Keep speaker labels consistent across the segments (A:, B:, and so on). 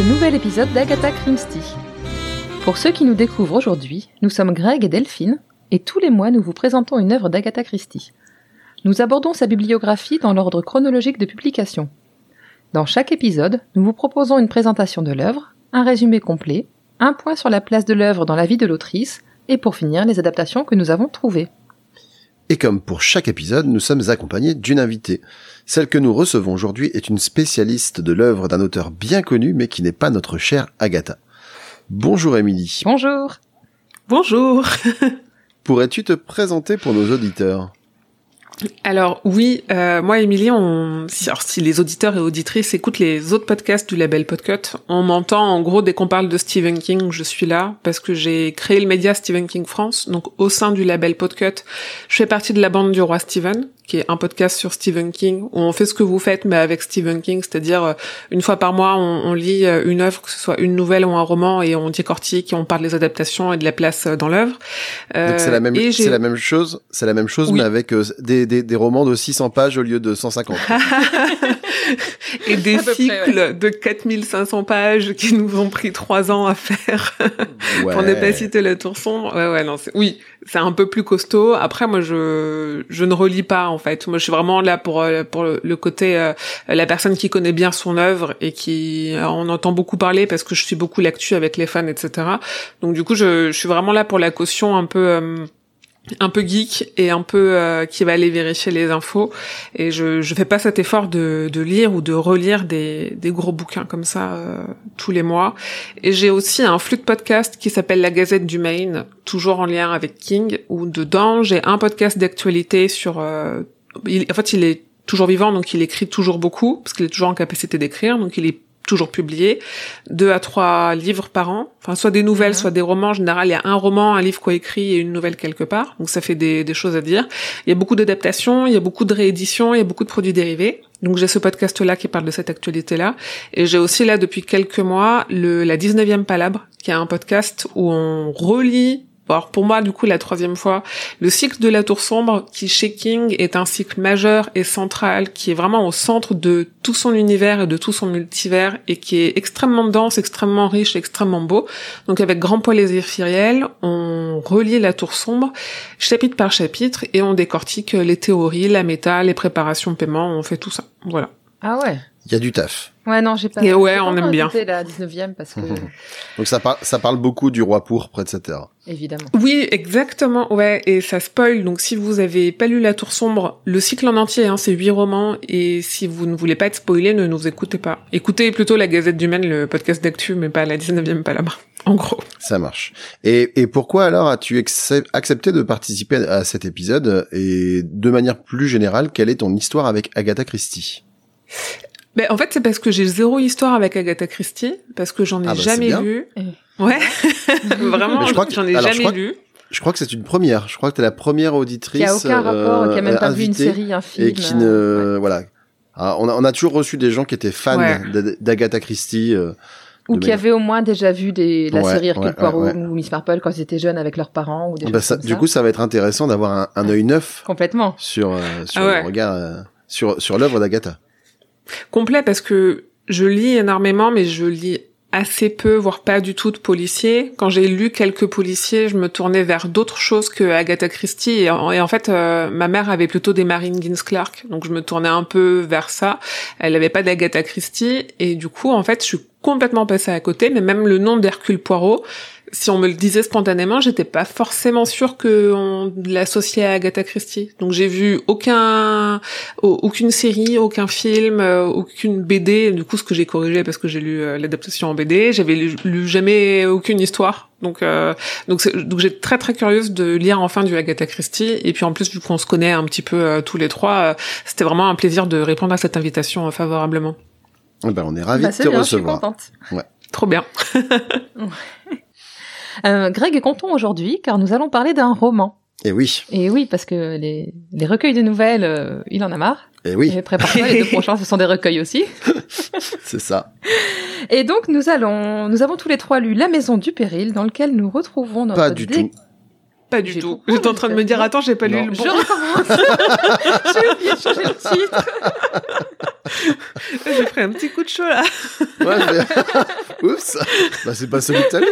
A: Ce nouvel épisode d'Agatha Christie. Pour ceux qui nous découvrent aujourd'hui, nous sommes Greg et Delphine, et tous les mois nous vous présentons une œuvre d'Agatha Christie. Nous abordons sa bibliographie dans l'ordre chronologique de publication. Dans chaque épisode, nous vous proposons une présentation de l'œuvre, un résumé complet, un point sur la place de l'œuvre dans la vie de l'autrice, et pour finir les adaptations que nous avons trouvées.
B: Et comme pour chaque épisode, nous sommes accompagnés d'une invitée. Celle que nous recevons aujourd'hui est une spécialiste de l'œuvre d'un auteur bien connu, mais qui n'est pas notre chère Agatha. Bonjour Émilie.
A: Bonjour
C: Bonjour.
B: Pourrais-tu te présenter pour nos auditeurs?
C: Alors oui, euh, moi Émilie, si les auditeurs et auditrices écoutent les autres podcasts du label Podcut, on m'entend en gros dès qu'on parle de Stephen King, je suis là parce que j'ai créé le média Stephen King France. Donc au sein du label Podcut, je fais partie de la bande du roi Stephen, qui est un podcast sur Stephen King où on fait ce que vous faites mais avec Stephen King, c'est-à-dire euh, une fois par mois on, on lit euh, une œuvre, que ce soit une nouvelle ou un roman, et on décortique, et on parle des adaptations et de la place euh, dans l'œuvre.
B: Donc c'est la même,
C: et j'ai-
B: c'est la même chose, c'est la même chose,
C: Oui.
B: mais avec euh, des, des, des romans de 600 pages au lieu de 150.
C: et des
A: près,
C: cycles de 4500 pages qui nous ont pris trois ans à faire.
B: Ouais.
C: pour ne pas citer la tour sombre. Ouais, ouais, non, c'est, oui, c'est un peu plus costaud. Après, moi, je, je ne relis pas, en fait. Moi, je suis vraiment là pour, euh, pour le, côté, euh, la personne qui connaît bien son œuvre et qui, euh, on entend beaucoup parler parce que je suis beaucoup l'actu avec les fans, etc. Donc, du coup, je, je suis vraiment là pour la caution un peu, euh, un peu geek et un peu euh, qui va aller vérifier les infos. Et je je fais pas cet effort de de lire ou de relire des des gros bouquins comme ça euh, tous les mois. Et j'ai aussi un flux de podcast qui s'appelle La Gazette du Maine, toujours en lien avec King, où dedans j'ai un podcast d'actualité sur... euh, il- en fait, il est toujours vivant, donc il écrit toujours beaucoup, parce qu'il est toujours en capacité d'écrire, donc il est toujours publié, deux à trois livres par an, enfin soit des nouvelles,
A: Mhm.
C: soit des romans. En général, il y a un roman, un livre coécrit et une nouvelle quelque part, donc ça fait des, des choses à dire. Il y a beaucoup d'adaptations, il y a beaucoup de rééditions, il y a beaucoup de produits dérivés. Donc j'ai ce podcast-là qui parle de cette actualité-là. Et j'ai aussi là depuis quelques mois le, la 19e Palabre, qui est un podcast où on relit, alors pour moi du coup la troisième fois, le cycle de la Tour Sombre, qui chez King est un cycle majeur et central, qui est vraiment au centre de tout son univers et de tout son multivers, et qui est extrêmement dense, extrêmement riche, extrêmement beau. Donc avec grand plaisir firiel, on relit la Tour Sombre, chapitre par chapitre, et on décortique les théories, la méta, les préparations paiement, on fait tout ça. Voilà.
A: Ah ouais
B: Il y a du taf.
A: Ouais, non, j'ai pas...
C: Et ouais,
A: pas
C: on aime bien.
A: la 19e parce que...
B: Donc ça, par- ça parle beaucoup du roi pourpre, etc.
A: évidemment.
C: Oui, exactement, ouais, et ça spoil, donc si vous avez pas lu La Tour Sombre, le cycle en entier, hein, c'est huit romans, et si vous ne voulez pas être spoilé, ne nous écoutez pas. Écoutez plutôt la Gazette du Maine, le podcast d'actu, mais pas la 19e palabre, en gros.
B: Ça marche. Et, et pourquoi alors as-tu accep- accepté de participer à cet épisode Et de manière plus générale, quelle est ton histoire avec Agatha Christie?
C: Ben, en fait, c'est parce que j'ai zéro histoire avec Agatha Christie, parce que j'en ai
B: Ah bah,
C: jamais lu.
A: Eh.
C: Ouais, vraiment,
B: Mais je crois que-
C: j'en ai
B: alors, je
C: jamais
B: que-
C: lu.
B: Je crois que c'est une première. Je crois que t'es la première auditrice
A: Qui a aucun rapport, qui a même
B: euh,
A: pas vu une
B: invitée
A: série, un film.
B: et qui
A: euh,
B: ne voilà. Ah, on, a, on a toujours reçu des gens qui étaient fans
C: Ouais.
B: d'Agatha Christie. euh,
A: Ou qui avaient au moins déjà vu des, la
B: Ouais,
A: série Hercule
B: ouais,
A: Poirot
B: ouais, ouais.
A: ou Miss Marple quand ils étaient jeunes avec leurs parents ou des
B: bah, ça-
A: comme
B: du
A: ça.
B: coup, ça va être intéressant d'avoir un, un œil neuf
A: Complètement.
B: sur euh, sur
C: Ah ouais.
B: le regard euh, sur sur l'œuvre d'Agatha.
C: Complet parce que je lis énormément, mais je lis assez peu, voire pas du tout de policiers. Quand j'ai lu quelques policiers, je me tournais vers d'autres choses que Agatha Christie. Et en, fait, euh, ma mère avait plutôt des Marine Gins Clark, donc je me tournais un peu vers ça. Elle avait pas d'Agatha Christie, et du coup, en fait, je suis complètement passée à côté. Mais même le nom d'Hercule Poirot, si on me le disait spontanément, j'étais pas forcément sûre qu'on l'associait à Agatha Christie. Donc j'ai vu aucun, aucune série, aucun film, euh, aucune BD. Du coup, ce que j'ai corrigé parce que j'ai lu euh, l'adaptation en BD, j'avais lu, jamais aucune histoire. Donc euh, donc donc j'ai très très curieuse de lire enfin du Agatha Christie. Et puis en plus, vu qu'on se connaît un petit peu tous les trois, c'était vraiment un plaisir de répondre à cette invitation favorablement.
B: Eh ben, on est ravis bah, de te recevoir. Je suis
A: contente.
B: Ouais.
C: Trop bien.
A: euh, Greg est content aujourd'hui car nous allons parler d'un roman.
B: Et oui.
A: Et oui, parce que les, les recueils de nouvelles, euh, il en a marre.
B: Et oui.
A: Et prépare les deux prochains, ce sont des recueils aussi.
B: C'est ça.
A: Et donc nous allons, nous avons tous les trois lu La Maison du Péril, dans lequel nous retrouvons notre.
B: Pas du tout.
C: Pas du tout. J'étais en train de me dire, attends, j'ai pas lu le bon.
A: Je recommence. j'ai oublié de changer le titre.
C: j'ai pris un petit coup de chaud là.
B: ouais, Oups. Bah, c'est pas celui que t'as lu.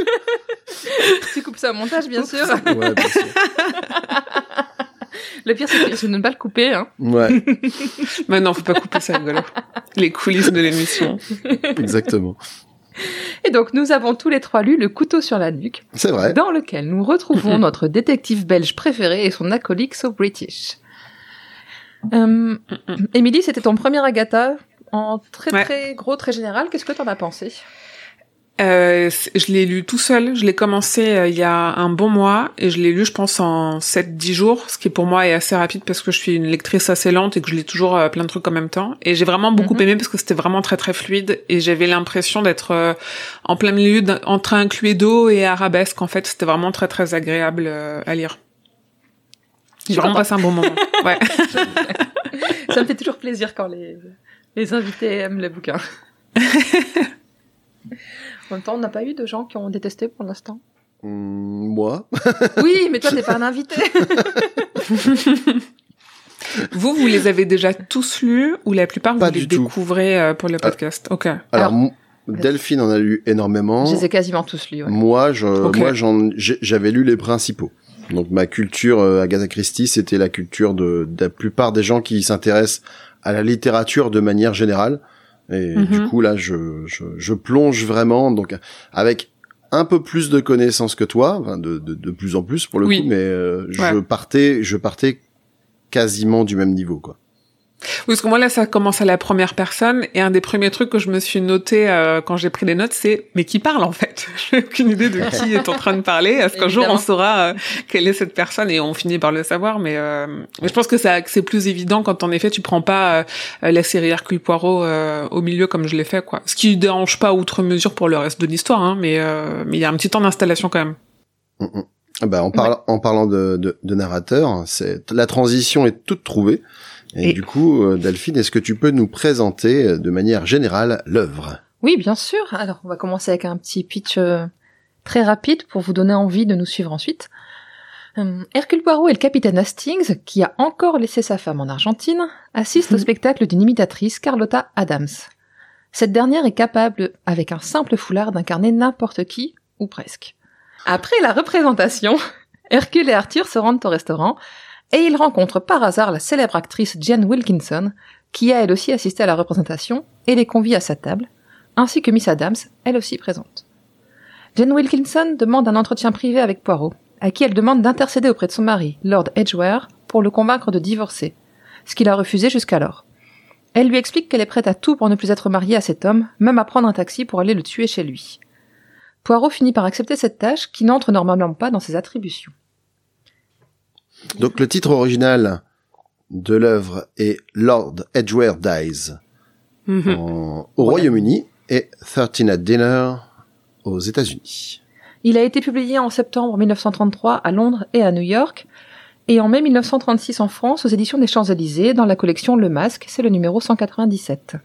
A: Tu coupes ça au montage, bien sûr.
B: Ouais, bien sûr.
A: Le pire, c'est que je ne pas le couper. Hein.
B: Ouais.
C: Mais non, faut pas couper ça, rigolo. Les coulisses de l'émission.
B: Exactement.
A: Et donc, nous avons tous les trois lu Le couteau sur la nuque.
B: C'est vrai.
A: Dans lequel nous retrouvons notre détective belge préféré et son acolyte so British. Euh, Émilie, c'était ton premier Agatha. En très très gros, très général, qu'est-ce que t'en as pensé?
C: Euh, je l'ai lu tout seul. Je l'ai commencé euh, il y a un bon mois et je l'ai lu, je pense, en 7-10 jours, ce qui pour moi est assez rapide parce que je suis une lectrice assez lente et que je lis toujours euh, plein de trucs en même temps. Et j'ai vraiment beaucoup mhm. aimé parce que c'était vraiment très très fluide et j'avais l'impression d'être en plein milieu entre un d'eau et arabesque. En fait, c'était vraiment très très agréable à lire. J'ai vraiment passé un bon moment. Ouais.
A: Ça me fait toujours plaisir quand les, les invités aiment les bouquins. En même temps, on n'a pas eu de gens qui ont détesté pour l'instant.
B: Hmm, moi
A: Oui, mais toi, t'es pas un invité.
C: vous, vous les avez déjà tous lus ou la plupart vous les découvrez euh, pour le podcast? Ok.
B: Alors, Delphine en a lu énormément.
A: Je les ai quasiment tous lus.
B: Moi, je, moi, j'avais lu les principaux. Donc ma culture euh, Agatha Christie, c'était la culture de, de la plupart des gens qui s'intéressent à la littérature de manière générale. Et du mhm. coup, là, je, je, je, plonge vraiment, donc avec un peu plus de connaissances que toi, enfin, de, de, de plus en plus pour le coup, mais euh, je partais, je partais quasiment du même niveau, quoi.
C: Oui, parce que moi là, ça commence à la première personne, et un des premiers trucs que je me suis noté euh, quand j'ai pris des notes, c'est mais qui parle en fait? J'ai aucune idée de qui est en train de parler. Est-ce qu'un jour on saura euh, quelle est cette personne? Et on finit par le savoir Mais, euh, mais je pense que ça c'est plus évident quand en effet tu prends pas la série Hercule Poirot au milieu comme je l'ai fait, quoi. Ce qui dérange pas outre mesure pour le reste de l'histoire, hein, mais mais il y a un petit temps d'installation quand même.
B: Mm, mm. Bah, en, parlant en parlant de, de, de narrateur, c'est la transition est toute trouvée. Et, du coup, euh, Delphine, est-ce que tu peux nous présenter euh, de manière générale l'œuvre?
A: Oui, bien sûr. Alors, on va commencer avec un petit pitch euh, très rapide pour vous donner envie de nous suivre ensuite. Hercule Poirot et le capitaine Hastings, qui a encore laissé sa femme en Argentine, assistent au spectacle d'une imitatrice, Carlotta Adams. Cette dernière est capable, avec un simple foulard, d'incarner n'importe qui, ou presque. Après la représentation, Hercule et Arthur se rendent au restaurant, et il rencontre par hasard la célèbre actrice Jane Wilkinson, qui a elle aussi assisté à la représentation, et les convie à sa table, ainsi que Miss Adams, elle aussi présente. Jane Wilkinson demande un entretien privé avec Poirot, à qui elle demande d'intercéder auprès de son mari, Lord Edgware, pour le convaincre de divorcer, ce qu'il a refusé jusqu'alors. Elle lui explique qu'elle est prête à tout pour ne plus être mariée à cet homme, même à prendre un taxi pour aller le tuer chez lui. Poirot finit par accepter cette tâche qui n'entre normalement pas dans ses attributions.
B: Donc le titre original de l'œuvre est Lord Edgware Dies mhm. au Royaume-Uni et 13 at Dinner aux États-Unis.
A: Il a été publié en septembre 1933 à Londres et à New York et en mai 1936 en France aux éditions des Champs-Élysées dans la collection Le Masque, c'est le numéro 197.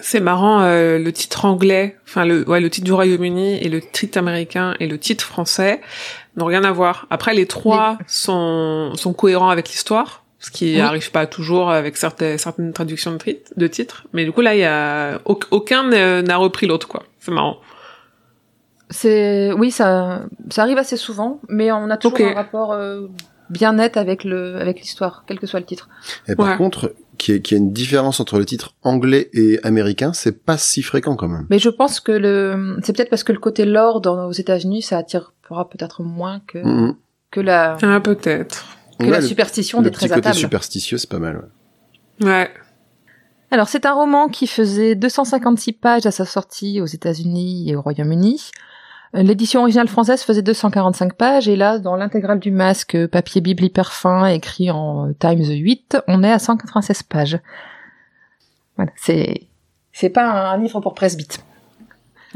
C: C'est marrant, euh, le titre anglais, enfin le, ouais, le titre du Royaume-Uni et le titre américain et le titre français n'ont rien à voir. Après, les trois sont, sont cohérents avec l'histoire, ce qui n'arrive pas toujours avec certaines, certaines traductions de, de titres. Mais du coup, là, il y a aucun n'a repris l'autre, quoi. C'est marrant.
A: C'est oui, ça ça arrive assez souvent, mais on a toujours un rapport euh, bien net avec le avec l'histoire, quel que soit le titre.
B: Et par contre, qu'il y, ait une différence entre le titre anglais et américain, c'est pas si fréquent quand même.
A: Mais je pense que le, c'est peut-être parce que le côté lore dans, aux États-Unis, ça attirera peut-être moins que,
B: Mhm.
A: que la,
C: Ah, peut-être.
A: que
B: Ouais,
A: la
B: le-
A: superstition
B: le
A: des
B: petit
A: très
B: côté
A: table.
B: superstitieux, c'est pas mal. ouais.
C: Ouais.
A: Alors, c'est un roman qui faisait 256 pages à sa sortie aux États-Unis et au Royaume-Uni. Euh, L'édition originale française faisait 245 pages et là, dans l'intégrale du masque, euh, papier bible hyper fin, écrit en euh, Times 8, on est à 196 pages. Voilà, c'est c'est pas un livre pour presbyte.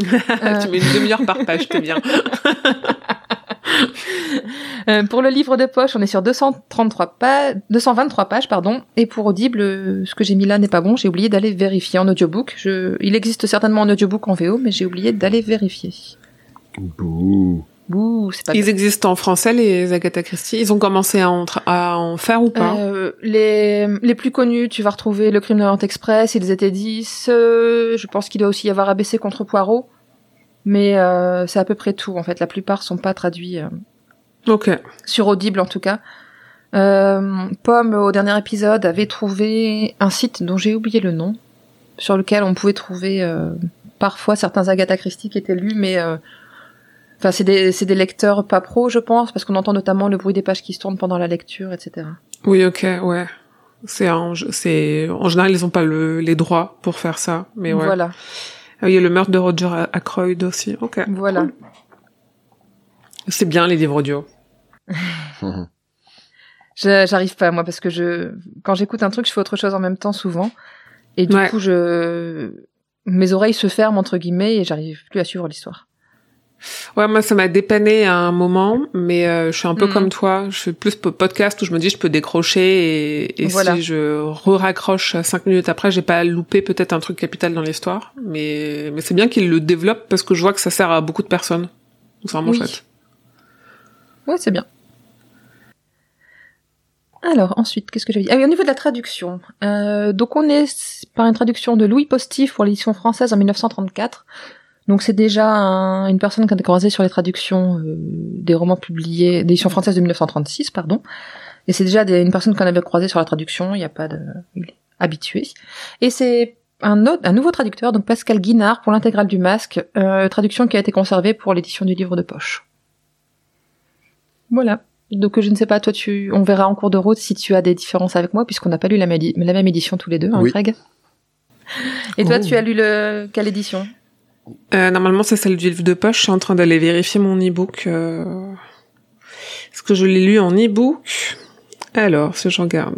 A: Euh.
C: tu mets une demi-heure par page, t'es bien.
A: Euh, pour le livre de poche, on est sur 233 pages, 223 pages, pardon. Et pour Audible, ce que j'ai mis là n'est pas bon. J'ai oublié d'aller vérifier en audiobook. Je... Il existe certainement en audiobook en VO, mais j'ai oublié d'aller vérifier.
B: Bouh.
A: Bouh, c'est pas
C: Ils existent en français, les Agatha Christie. Ils ont commencé à en, tra- à en faire ou pas?
A: Euh, les, les plus connus, tu vas retrouver Le Crime de l'Orient Express, Ils étaient 10. euh, je pense qu'il doit aussi y avoir ABC contre Poirot. Mais euh, c'est à peu près tout, en fait. La plupart sont pas traduits euh,
C: Ok.
A: sur Audible, en tout cas. Euh, Pomme, au dernier épisode, avait trouvé un site dont j'ai oublié le nom, sur lequel on pouvait trouver euh, parfois certains Agatha Christie qui étaient lus, mais... Enfin, c'est des, lecteurs pas pros, je pense, parce qu'on entend notamment le bruit des pages qui se tournent pendant la lecture, etc.
C: Oui, ok, ouais. C'est en, c'est, en général, ils ont pas le, les droits pour faire ça, mais ouais.
A: Voilà,
C: Ah, Il y a le meurtre de Roger Ackroyd aussi. Ok.
A: voilà.
C: Cool. C'est bien les livres audio.
A: J'arrive pas moi parce que je quand j'écoute un truc, je fais autre chose en même temps souvent, et du
C: Ouais.
A: coup je mes oreilles se ferment entre guillemets et j'arrive plus à suivre l'histoire.
C: Ouais, moi, ça m'a dépanné à un moment, mais euh, je suis un peu
A: Mhm.
C: comme toi. Je fais plus po- podcast où je me dis je peux décrocher et, et
A: Voilà.
C: si je re-raccroche cinq minutes après, j'ai pas loupé peut-être un truc capital dans l'histoire. Mais, mais c'est bien qu'ils le développent parce que je vois que ça sert à beaucoup de personnes. Donc c'est vraiment
A: Oui.
C: chouette.
A: Ouais, c'est bien. Alors ensuite, qu'est-ce que j'avais dit? Ah oui, au niveau de la traduction. Euh, donc on est par une traduction de Louis Postif pour l'édition française en 1934. Donc c'est déjà un- une personne qui a croisé sur les traductions euh, des romans publiés, d'édition française de 1936, pardon. Et c'est déjà des- une personne qu'on avait croisée sur la traduction, il n'y a pas de... Il est habitué. Et c'est un, autre, un nouveau traducteur, donc Pascal Guinard, pour l'intégrale du masque, euh, traduction qui a été conservée pour l'édition du livre de poche. Voilà. Donc je ne sais pas, toi tu, on verra en cours de route si tu as des différences avec moi puisqu'on n'a pas lu la, même édition tous les deux, hein,
B: Oui.
A: Greg? Et toi
C: Oh.
A: tu as lu le quelle édition?
C: Euh, normalement, c'est celle du livre de poche. Je suis en train d'aller vérifier mon e-book. euh, Est-ce que je l'ai lu en e-book? Alors, si je regarde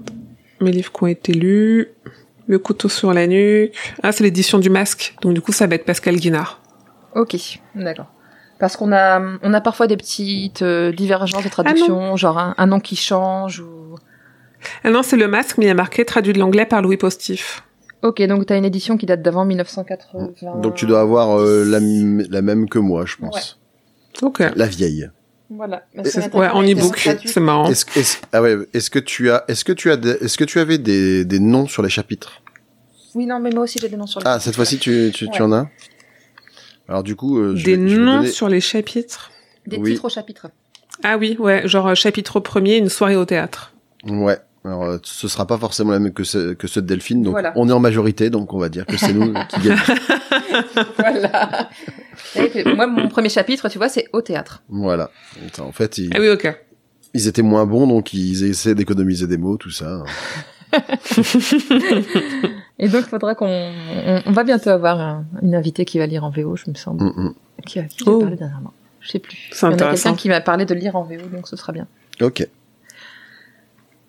C: mes livres qui ont été lus, Le couteau sur la nuque. Ah, c'est l'édition du masque. Donc du coup, ça va être Pascal Guinard.
A: Ok, d'accord. Parce qu'on a, on a parfois des petites euh, divergences de traduction, genre un, un nom qui change ou.
C: Ah non, c'est le masque, mais il y a marqué traduit de l'anglais par Louis Postif.
A: Ok, donc t'as une édition qui date d'avant 1980.
B: Donc tu dois avoir euh, la, même que moi, je pense.
C: Ok.
B: La vieille.
A: Voilà. Mais
C: Ouais, en e-book,
A: est
C: c'est marrant.
B: Est-ce ah ouais, est-ce que tu as, est-ce que tu as, est-ce que tu avais des, des noms sur les chapitres?
A: Oui, non, mais moi aussi j'ai des noms sur le.
B: Ah, cette fois-ci tu, tu, tu en as? Alors du coup, euh, je
C: Des
B: vais- je vais
C: noms
B: donner-
C: sur les chapitres?
A: Des
B: Oui.
A: titres au chapitre.
C: Ah oui, ouais, genre euh, chapitre premier, une soirée au théâtre.
B: Ouais. Alors, euh, ce sera pas forcément la même que, ce, que ceux de Delphine, donc
A: Voilà.
B: on est en majorité, donc on va dire que c'est nous qui gagnons.
A: voilà. Puis, moi, mon premier chapitre, tu vois, c'est au théâtre.
B: Voilà. En fait, ils,
C: Ah oui,
B: ils étaient moins bons, donc ils essaient d'économiser des mots, tout ça.
A: Et donc, il faudra qu'on, on, on va bientôt avoir un- une invitée qui va lire en VO, je me semble.
B: Mm, mm.
A: Qui a, qui a
C: Oh.
A: parlé dernièrement. Je sais plus.
C: C'est
A: Il y en a
C: intéressant.
A: quelqu'un qui m'a parlé de lire en VO, donc ce sera bien.
B: Ok.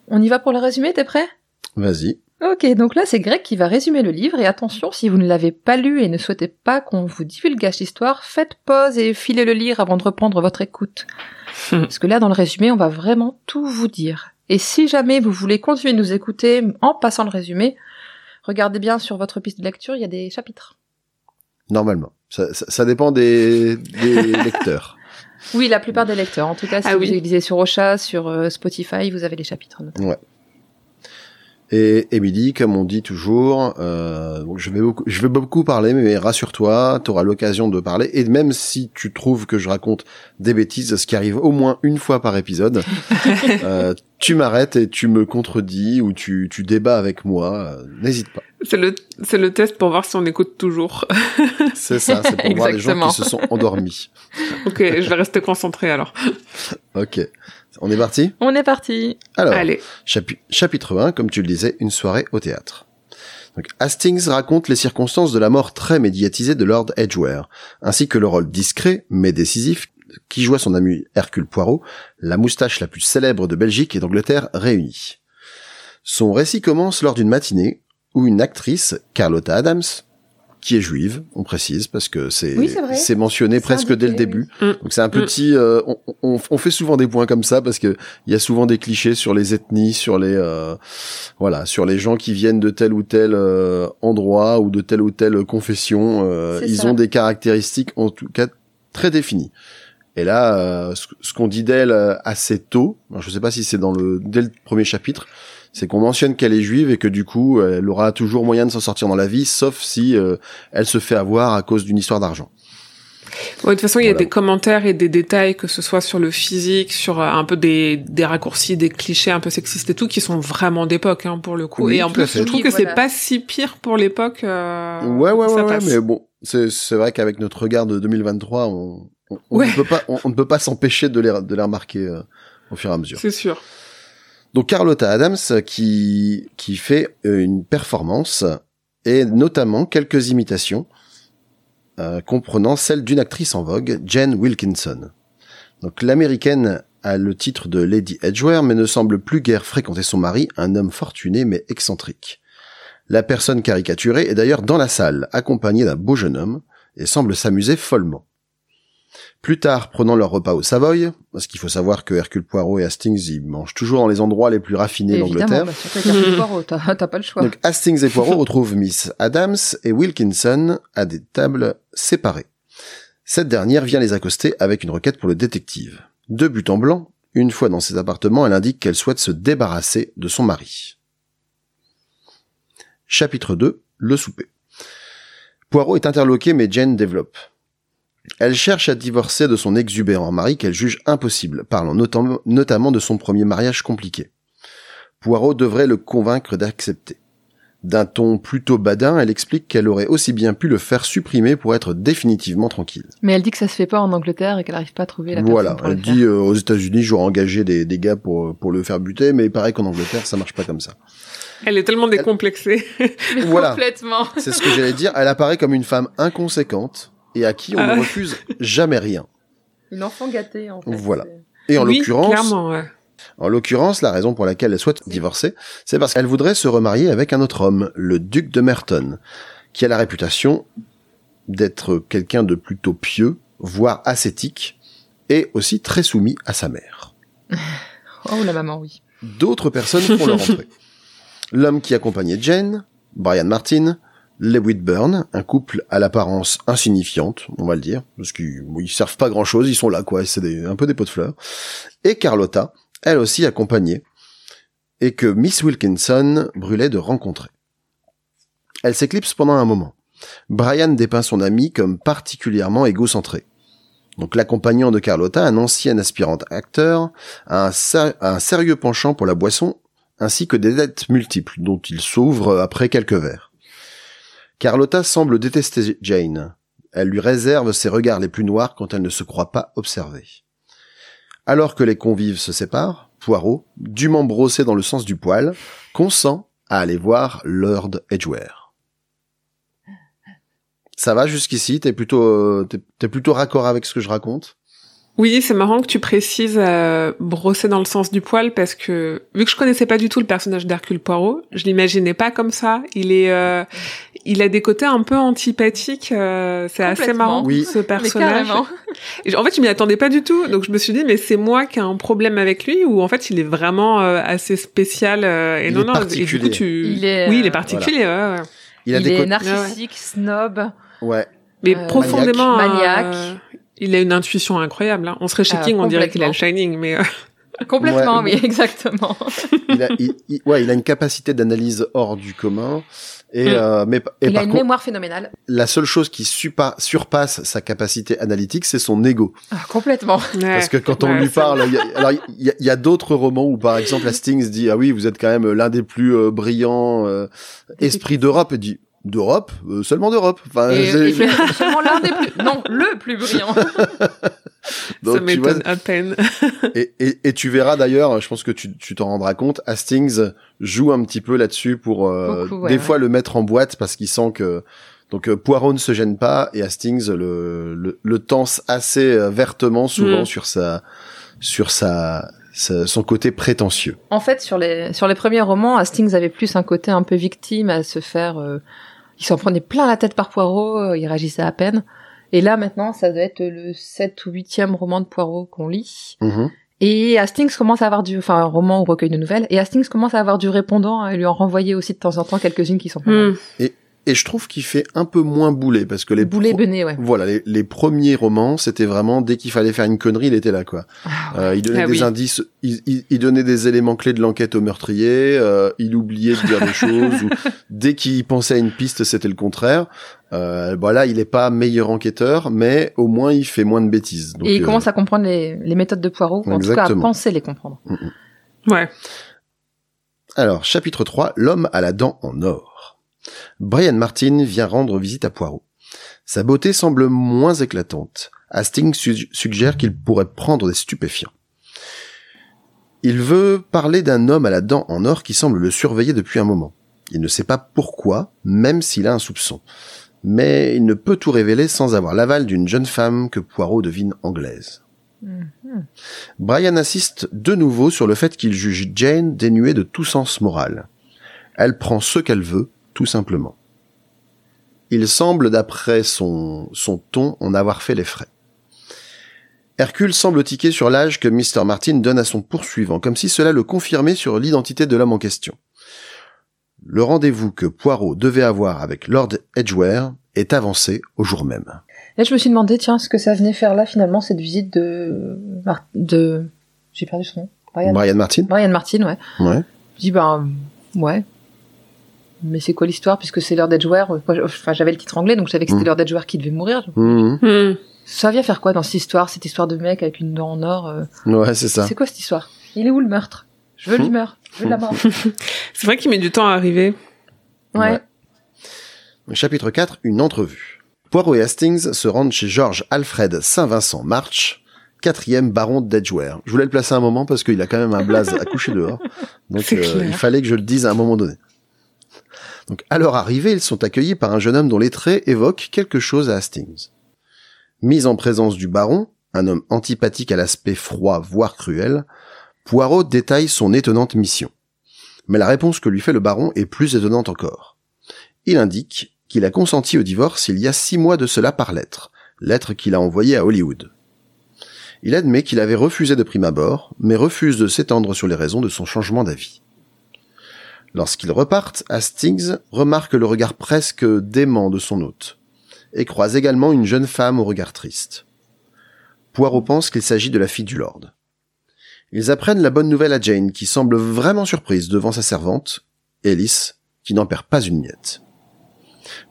A: On y va pour le résumé, t'es prêt?
B: Vas-y.
A: Ok, donc là c'est Greg qui va résumer le livre et attention, si vous ne l'avez pas lu et ne souhaitez pas qu'on vous divulgage l'histoire, faites pause et filez le lire avant de reprendre votre écoute. Parce que là dans le résumé, on va vraiment tout vous dire. Et si jamais vous voulez continuer de nous écouter en passant le résumé, regardez bien sur votre piste de lecture, il y a des chapitres.
B: Normalement. Ça, ça, ça dépend des, des lecteurs.
A: Oui, la plupart des lecteurs. En tout cas, si
C: Ah
A: vous
C: oui.
A: lisez sur Ocha, sur euh, Spotify, vous avez les chapitres. notamment.
B: Et Emily, comme on dit toujours, euh, donc je vais beaucoup, je vais beaucoup parler, mais rassure-toi, tu auras l'occasion de parler. Et même si tu trouves que je raconte des bêtises, ce qui arrive au moins une fois par épisode, euh, tu m'arrêtes et tu me contredis ou tu, tu débats avec moi. euh, N'hésite pas.
C: C'est le, c'est le test pour voir si on écoute toujours.
B: C'est ça, c'est pour voir les gens qui se sont endormis.
C: ok, je vais rester concentré alors.
B: Ok, on est parti?
A: On est parti.
B: Alors,
C: Allez.
B: Chapi- chapitre 1, comme tu le disais, une soirée au théâtre. Donc, Hastings raconte les circonstances de la mort très médiatisée de Lord Edgware, ainsi que le rôle discret, mais décisif, qui jouait son ami Hercule Poirot, la moustache la plus célèbre de Belgique et d'Angleterre réunie. Son récit commence lors d'une matinée où une actrice, Carlotta Adams, qui est juive, on précise, parce que c'est
A: Oui, c'est
B: mentionné presque dès le début.
C: oui. Mm.
B: Donc c'est un
C: Mm.
B: petit, euh, on, on, on fait souvent des points comme ça parce que il y a souvent des clichés sur les ethnies, sur les, euh, voilà, sur les gens qui viennent de tel ou tel euh, endroit ou de telle ou telle confession. euh, ils
A: ça.
B: ont des caractéristiques en tout cas très définies. Et là, euh, ce, ce qu'on dit d'elle euh, assez tôt, je sais pas si c'est dans le dès le premier chapitre, c'est qu'on mentionne qu'elle est juive et que du coup, elle aura toujours moyen de s'en sortir dans la vie, sauf si euh, elle se fait avoir à cause d'une histoire d'argent.
C: Ouais, de toute façon, il y a des commentaires et des détails, que ce soit sur le physique, sur euh, un peu des, des raccourcis, des clichés un peu sexistes et tout, qui sont vraiment d'époque, hein, pour le coup.
B: Oui,
C: et en plus,
B: fait.
C: je trouve
A: Oui,
C: que
A: voilà.
C: c'est pas si pire pour l'époque. euh,
B: Ouais, ouais, ouais, ouais, mais bon, c'est c'est vrai qu'avec notre regard de 2023, on, on, on
C: Ouais.
B: ne peut pas, on, on ne peut pas s'empêcher de les, de les remarquer euh, au fur et à mesure.
C: C'est sûr.
B: Donc Carlotta Adams qui qui fait euh, une performance et notamment quelques imitations, euh, comprenant celle d'une actrice en vogue, Jane Wilkinson. Donc l'américaine a le titre de Lady Edgware, mais ne semble plus guère fréquenter son mari, un homme fortuné mais excentrique. La personne caricaturée est d'ailleurs dans la salle, accompagnée d'un beau jeune homme, et semble s'amuser follement. Plus tard, prenant leur repas au Savoy, parce qu'il faut savoir que Hercule Poirot et Hastings, ils mangent toujours dans les endroits les plus raffinés d'Angleterre.
A: bah, Hercule Poirot, t'as pas le choix.
B: Donc Hastings et Poirot retrouvent Miss Adams et Wilkinson à des tables séparées. Cette dernière vient les accoster avec une requête pour le détective. De but en blanc, une fois dans ses appartements, elle indique qu'elle souhaite se débarrasser de son mari. Chapitre 2. Le souper. Poirot est interloqué mais Jane développe. Elle cherche à divorcer de son exubérant mari qu'elle juge impossible, parlant notam- notamment de son premier mariage compliqué. Poirot devrait le convaincre d'accepter. D'un ton plutôt badin, elle explique qu'elle aurait aussi bien pu le faire supprimer pour être définitivement tranquille.
A: Mais elle dit que ça se fait pas en Angleterre et qu'elle arrive pas à trouver la
B: Voilà,
A: personne pour
B: elle
A: le faire.
B: dit euh, aux États-Unis, j'aurais engagé des, des gars pour pour le faire buter, mais il paraît qu'en Angleterre, ça marche pas comme ça.
C: Elle est tellement décomplexée.
B: voilà.
A: Complètement.
B: C'est ce que j'allais dire. Elle apparaît comme une femme inconséquente et à qui on
C: Ah
B: ne
C: ouais.
B: refuse jamais rien.
A: Une enfant gâtée, en fait.
B: Voilà. Et en
C: oui,
B: l'occurrence,
C: clairement, ouais.
B: En l'occurrence, la raison pour laquelle elle souhaite divorcer, c'est parce qu'elle voudrait se remarier avec un autre homme, le duc de Merton, qui a la réputation d'être quelqu'un de plutôt pieux, voire ascétique, et aussi très soumis à sa mère.
A: Oh, la maman, oui.
B: D'autres personnes font leur entrée. L'homme qui accompagnait Jane, Brian Martin, les Whitburn, un couple à l'apparence insignifiante, on va le dire, parce qu'ils servent pas grand chose, ils sont là, quoi, c'est un peu des pots de fleurs. Et Carlotta, elle aussi accompagnée, et que Miss Wilkinson brûlait de rencontrer. Elle s'éclipse pendant un moment. Brian dépeint son ami comme particulièrement égocentré. Donc l'accompagnant de Carlotta, un ancien aspirant acteur, un, a un sérieux penchant pour la boisson, ainsi que des dettes multiples, dont il s'ouvre après quelques verres. Carlotta semble détester Jane. Elle lui réserve ses regards les plus noirs quand elle ne se croit pas observée. Alors que les convives se séparent, Poirot, dûment brossé dans le sens du poil, consent à aller voir Lord Edgware. Ça va jusqu'ici? T'es plutôt, euh, t'es plutôt raccord avec ce que je raconte?
C: Oui, c'est marrant que tu précises euh, brosser dans le sens du poil parce que vu que je connaissais pas du tout le personnage d'Hercule Poirot, je l'imaginais pas comme ça. Il est, euh, il a des côtés un peu antipathiques. euh, c'est assez marrant
B: Oui.
C: ce personnage. en fait, je m'y attendais pas du tout, donc je me suis dit mais c'est moi qui ai un problème avec lui ou en fait il est vraiment euh, assez spécial. euh, et
B: Il
C: non
B: est
C: non, et du
B: particulier.
C: coup tu,
A: Il est,
C: oui, il est particulier. ouais, ouais.
B: Il a
A: Il
B: des
A: est
B: côtés...
A: narcissique, snob.
B: Ouais.
C: Mais
A: Euh,
C: profondément
A: maniaque.
C: Il a une intuition incroyable. Hein. On serait chez
A: Ah,
C: King, on dirait qu'il a le
A: complètement.
C: Shining, mais euh,
A: Complètement,
B: Ouais.
A: oui, exactement.
B: il a, il- il- ouais, il a une capacité d'analyse hors du commun. Et,
C: Mm.
B: euh, mais et
A: Il
B: par
A: a une
B: contre,
A: mémoire phénoménale.
B: la seule chose qui supa- surpasse sa capacité analytique, c'est son ego.
A: Ah, complètement.
B: Parce que quand on
C: Ouais,
B: lui parle, il y a, alors il y a, il y a d'autres romans où par exemple Hastings dit ah oui vous êtes quand même l'un des plus euh, brillants euh, esprits d'Europe et dit d'Europe Euh, seulement d'Europe. Enfin,
A: Et,
B: j'ai-
A: et seulement l'un des plus, non, le plus brillant.
B: donc,
C: ça m'étonne à peine.
B: et, et, et tu verras d'ailleurs, je pense que tu tu t'en rendras compte, Hastings joue un petit peu là-dessus pour euh,
A: Beaucoup, ouais,
B: des
A: ouais.
B: fois le mettre en boîte parce qu'il sent que donc euh, Poirot ne se gêne pas et Hastings le le, le tense assez euh, vertement souvent
C: Mm.
B: sur sa sur sa, sa- son côté prétentieux.
A: En fait, sur les sur les premiers romans, Hastings avait plus un côté un peu victime à se faire. euh, il s'en prenait plein la tête par Poirot, euh, il réagissait à peine. Et là, maintenant, ça doit être le 7 ou 8e roman de Poirot qu'on lit.
B: Mhm.
A: Et Hastings commence à avoir du, enfin, un roman ou recueil de nouvelles. Et Hastings commence à avoir du répondant et lui en renvoyer aussi de temps en temps quelques-unes qui sont pas.
C: Hmm.
B: Et je trouve qu'il fait un peu moins boulet parce que les
A: Boulet bené, ouais.
B: voilà les, les premiers romans c'était vraiment dès qu'il fallait faire une connerie il était là quoi.
A: Ah, ouais.
B: Euh, il donnait
C: Ah
B: des
C: oui.
B: indices, il, il- il donnait des éléments clés de l'enquête au meurtrier, euh, il oubliait de dire des choses, ou dès qu'il pensait à une piste, c'était le contraire. Euh, voilà, il est pas meilleur enquêteur, mais au moins il fait moins de bêtises. Donc,
A: et il
B: euh,
A: commence à comprendre les, les méthodes de Poirot, ou en tout cas à penser les comprendre.
C: Ouais.
B: Alors, chapitre 3, l'homme à la dent en or. Brian Martin vient rendre visite à Poirot. Sa beauté semble moins éclatante. Hastings su- suggère qu'il pourrait prendre des stupéfiants. Il veut parler d'un homme à la dent en or qui semble le surveiller depuis un moment. Il ne sait pas pourquoi, même s'il a un soupçon. Mais il ne peut tout révéler sans avoir l'aval d'une jeune femme que Poirot devine anglaise.
A: Mhm.
B: Brian insiste de nouveau sur le fait qu'il juge Jane dénuée de tout sens moral. Elle prend ce qu'elle veut, tout simplement. Il semble, d'après son, son ton, en avoir fait les frais. Hercule semble tiquer sur l'âge que Mr. Martin donne à son poursuivant, comme si cela le confirmait sur l'identité de l'homme en question. Le rendez-vous que Poirot devait avoir avec Lord Edgware est avancé au jour même.
A: Là, je me suis demandé, tiens, ce que ça venait faire là, finalement, cette visite de, Mar- de, j'ai perdu son nom. Brian.
B: Brian Martin
A: Brian Martin, ouais.
B: Ouais.
A: Je dis, ben, ouais. Mais c'est quoi l'histoire, puisque c'est l'heure d'Edgeware? Je- Enfin, j'avais le titre anglais, donc je savais que c'était
B: Mm.
A: l'heure d'Edgeware qui devait mourir.
B: Mhm.
C: Hmm.
A: Ça vient faire quoi dans cette histoire, cette histoire de mec avec une dent en or? euh,
B: Ouais, c'est ça.
A: C'est quoi cette histoire? Il est où le meurtre? Je veux
B: Hmm.
A: meurtre. Je veux la mort.
C: C'est vrai qu'il met du temps à arriver.
A: Ouais.
B: Chapitre 4, une entrevue. Poirot et Hastings se rendent chez George Alfred Saint-Vincent March, quatrième baron d'Edgeware. Je voulais le placer un moment parce qu'il a quand même un blaze à coucher dehors. Donc euh, il fallait que je le dise à un moment donné. Donc à leur arrivée, ils sont accueillis par un jeune homme dont les traits évoquent quelque chose à Hastings. Mis en présence du baron, un homme antipathique à l'aspect froid voire cruel, Poirot détaille son étonnante mission. Mais la réponse que lui fait le baron est plus étonnante encore. Il indique qu'il a consenti au divorce il y a six mois de cela par lettre, lettre qu'il a envoyée à Hollywood. Il admet qu'il avait refusé de prime abord, mais refuse de s'étendre sur les raisons de son changement d'avis. Lorsqu'ils repartent, Hastings remarque le regard presque dément de son hôte, et croise également une jeune femme au regard triste. Poirot pense qu'il s'agit de la fille du lord. Ils apprennent la bonne nouvelle à Jane, qui semble vraiment surprise devant sa servante, Alice, qui n'en perd pas une miette.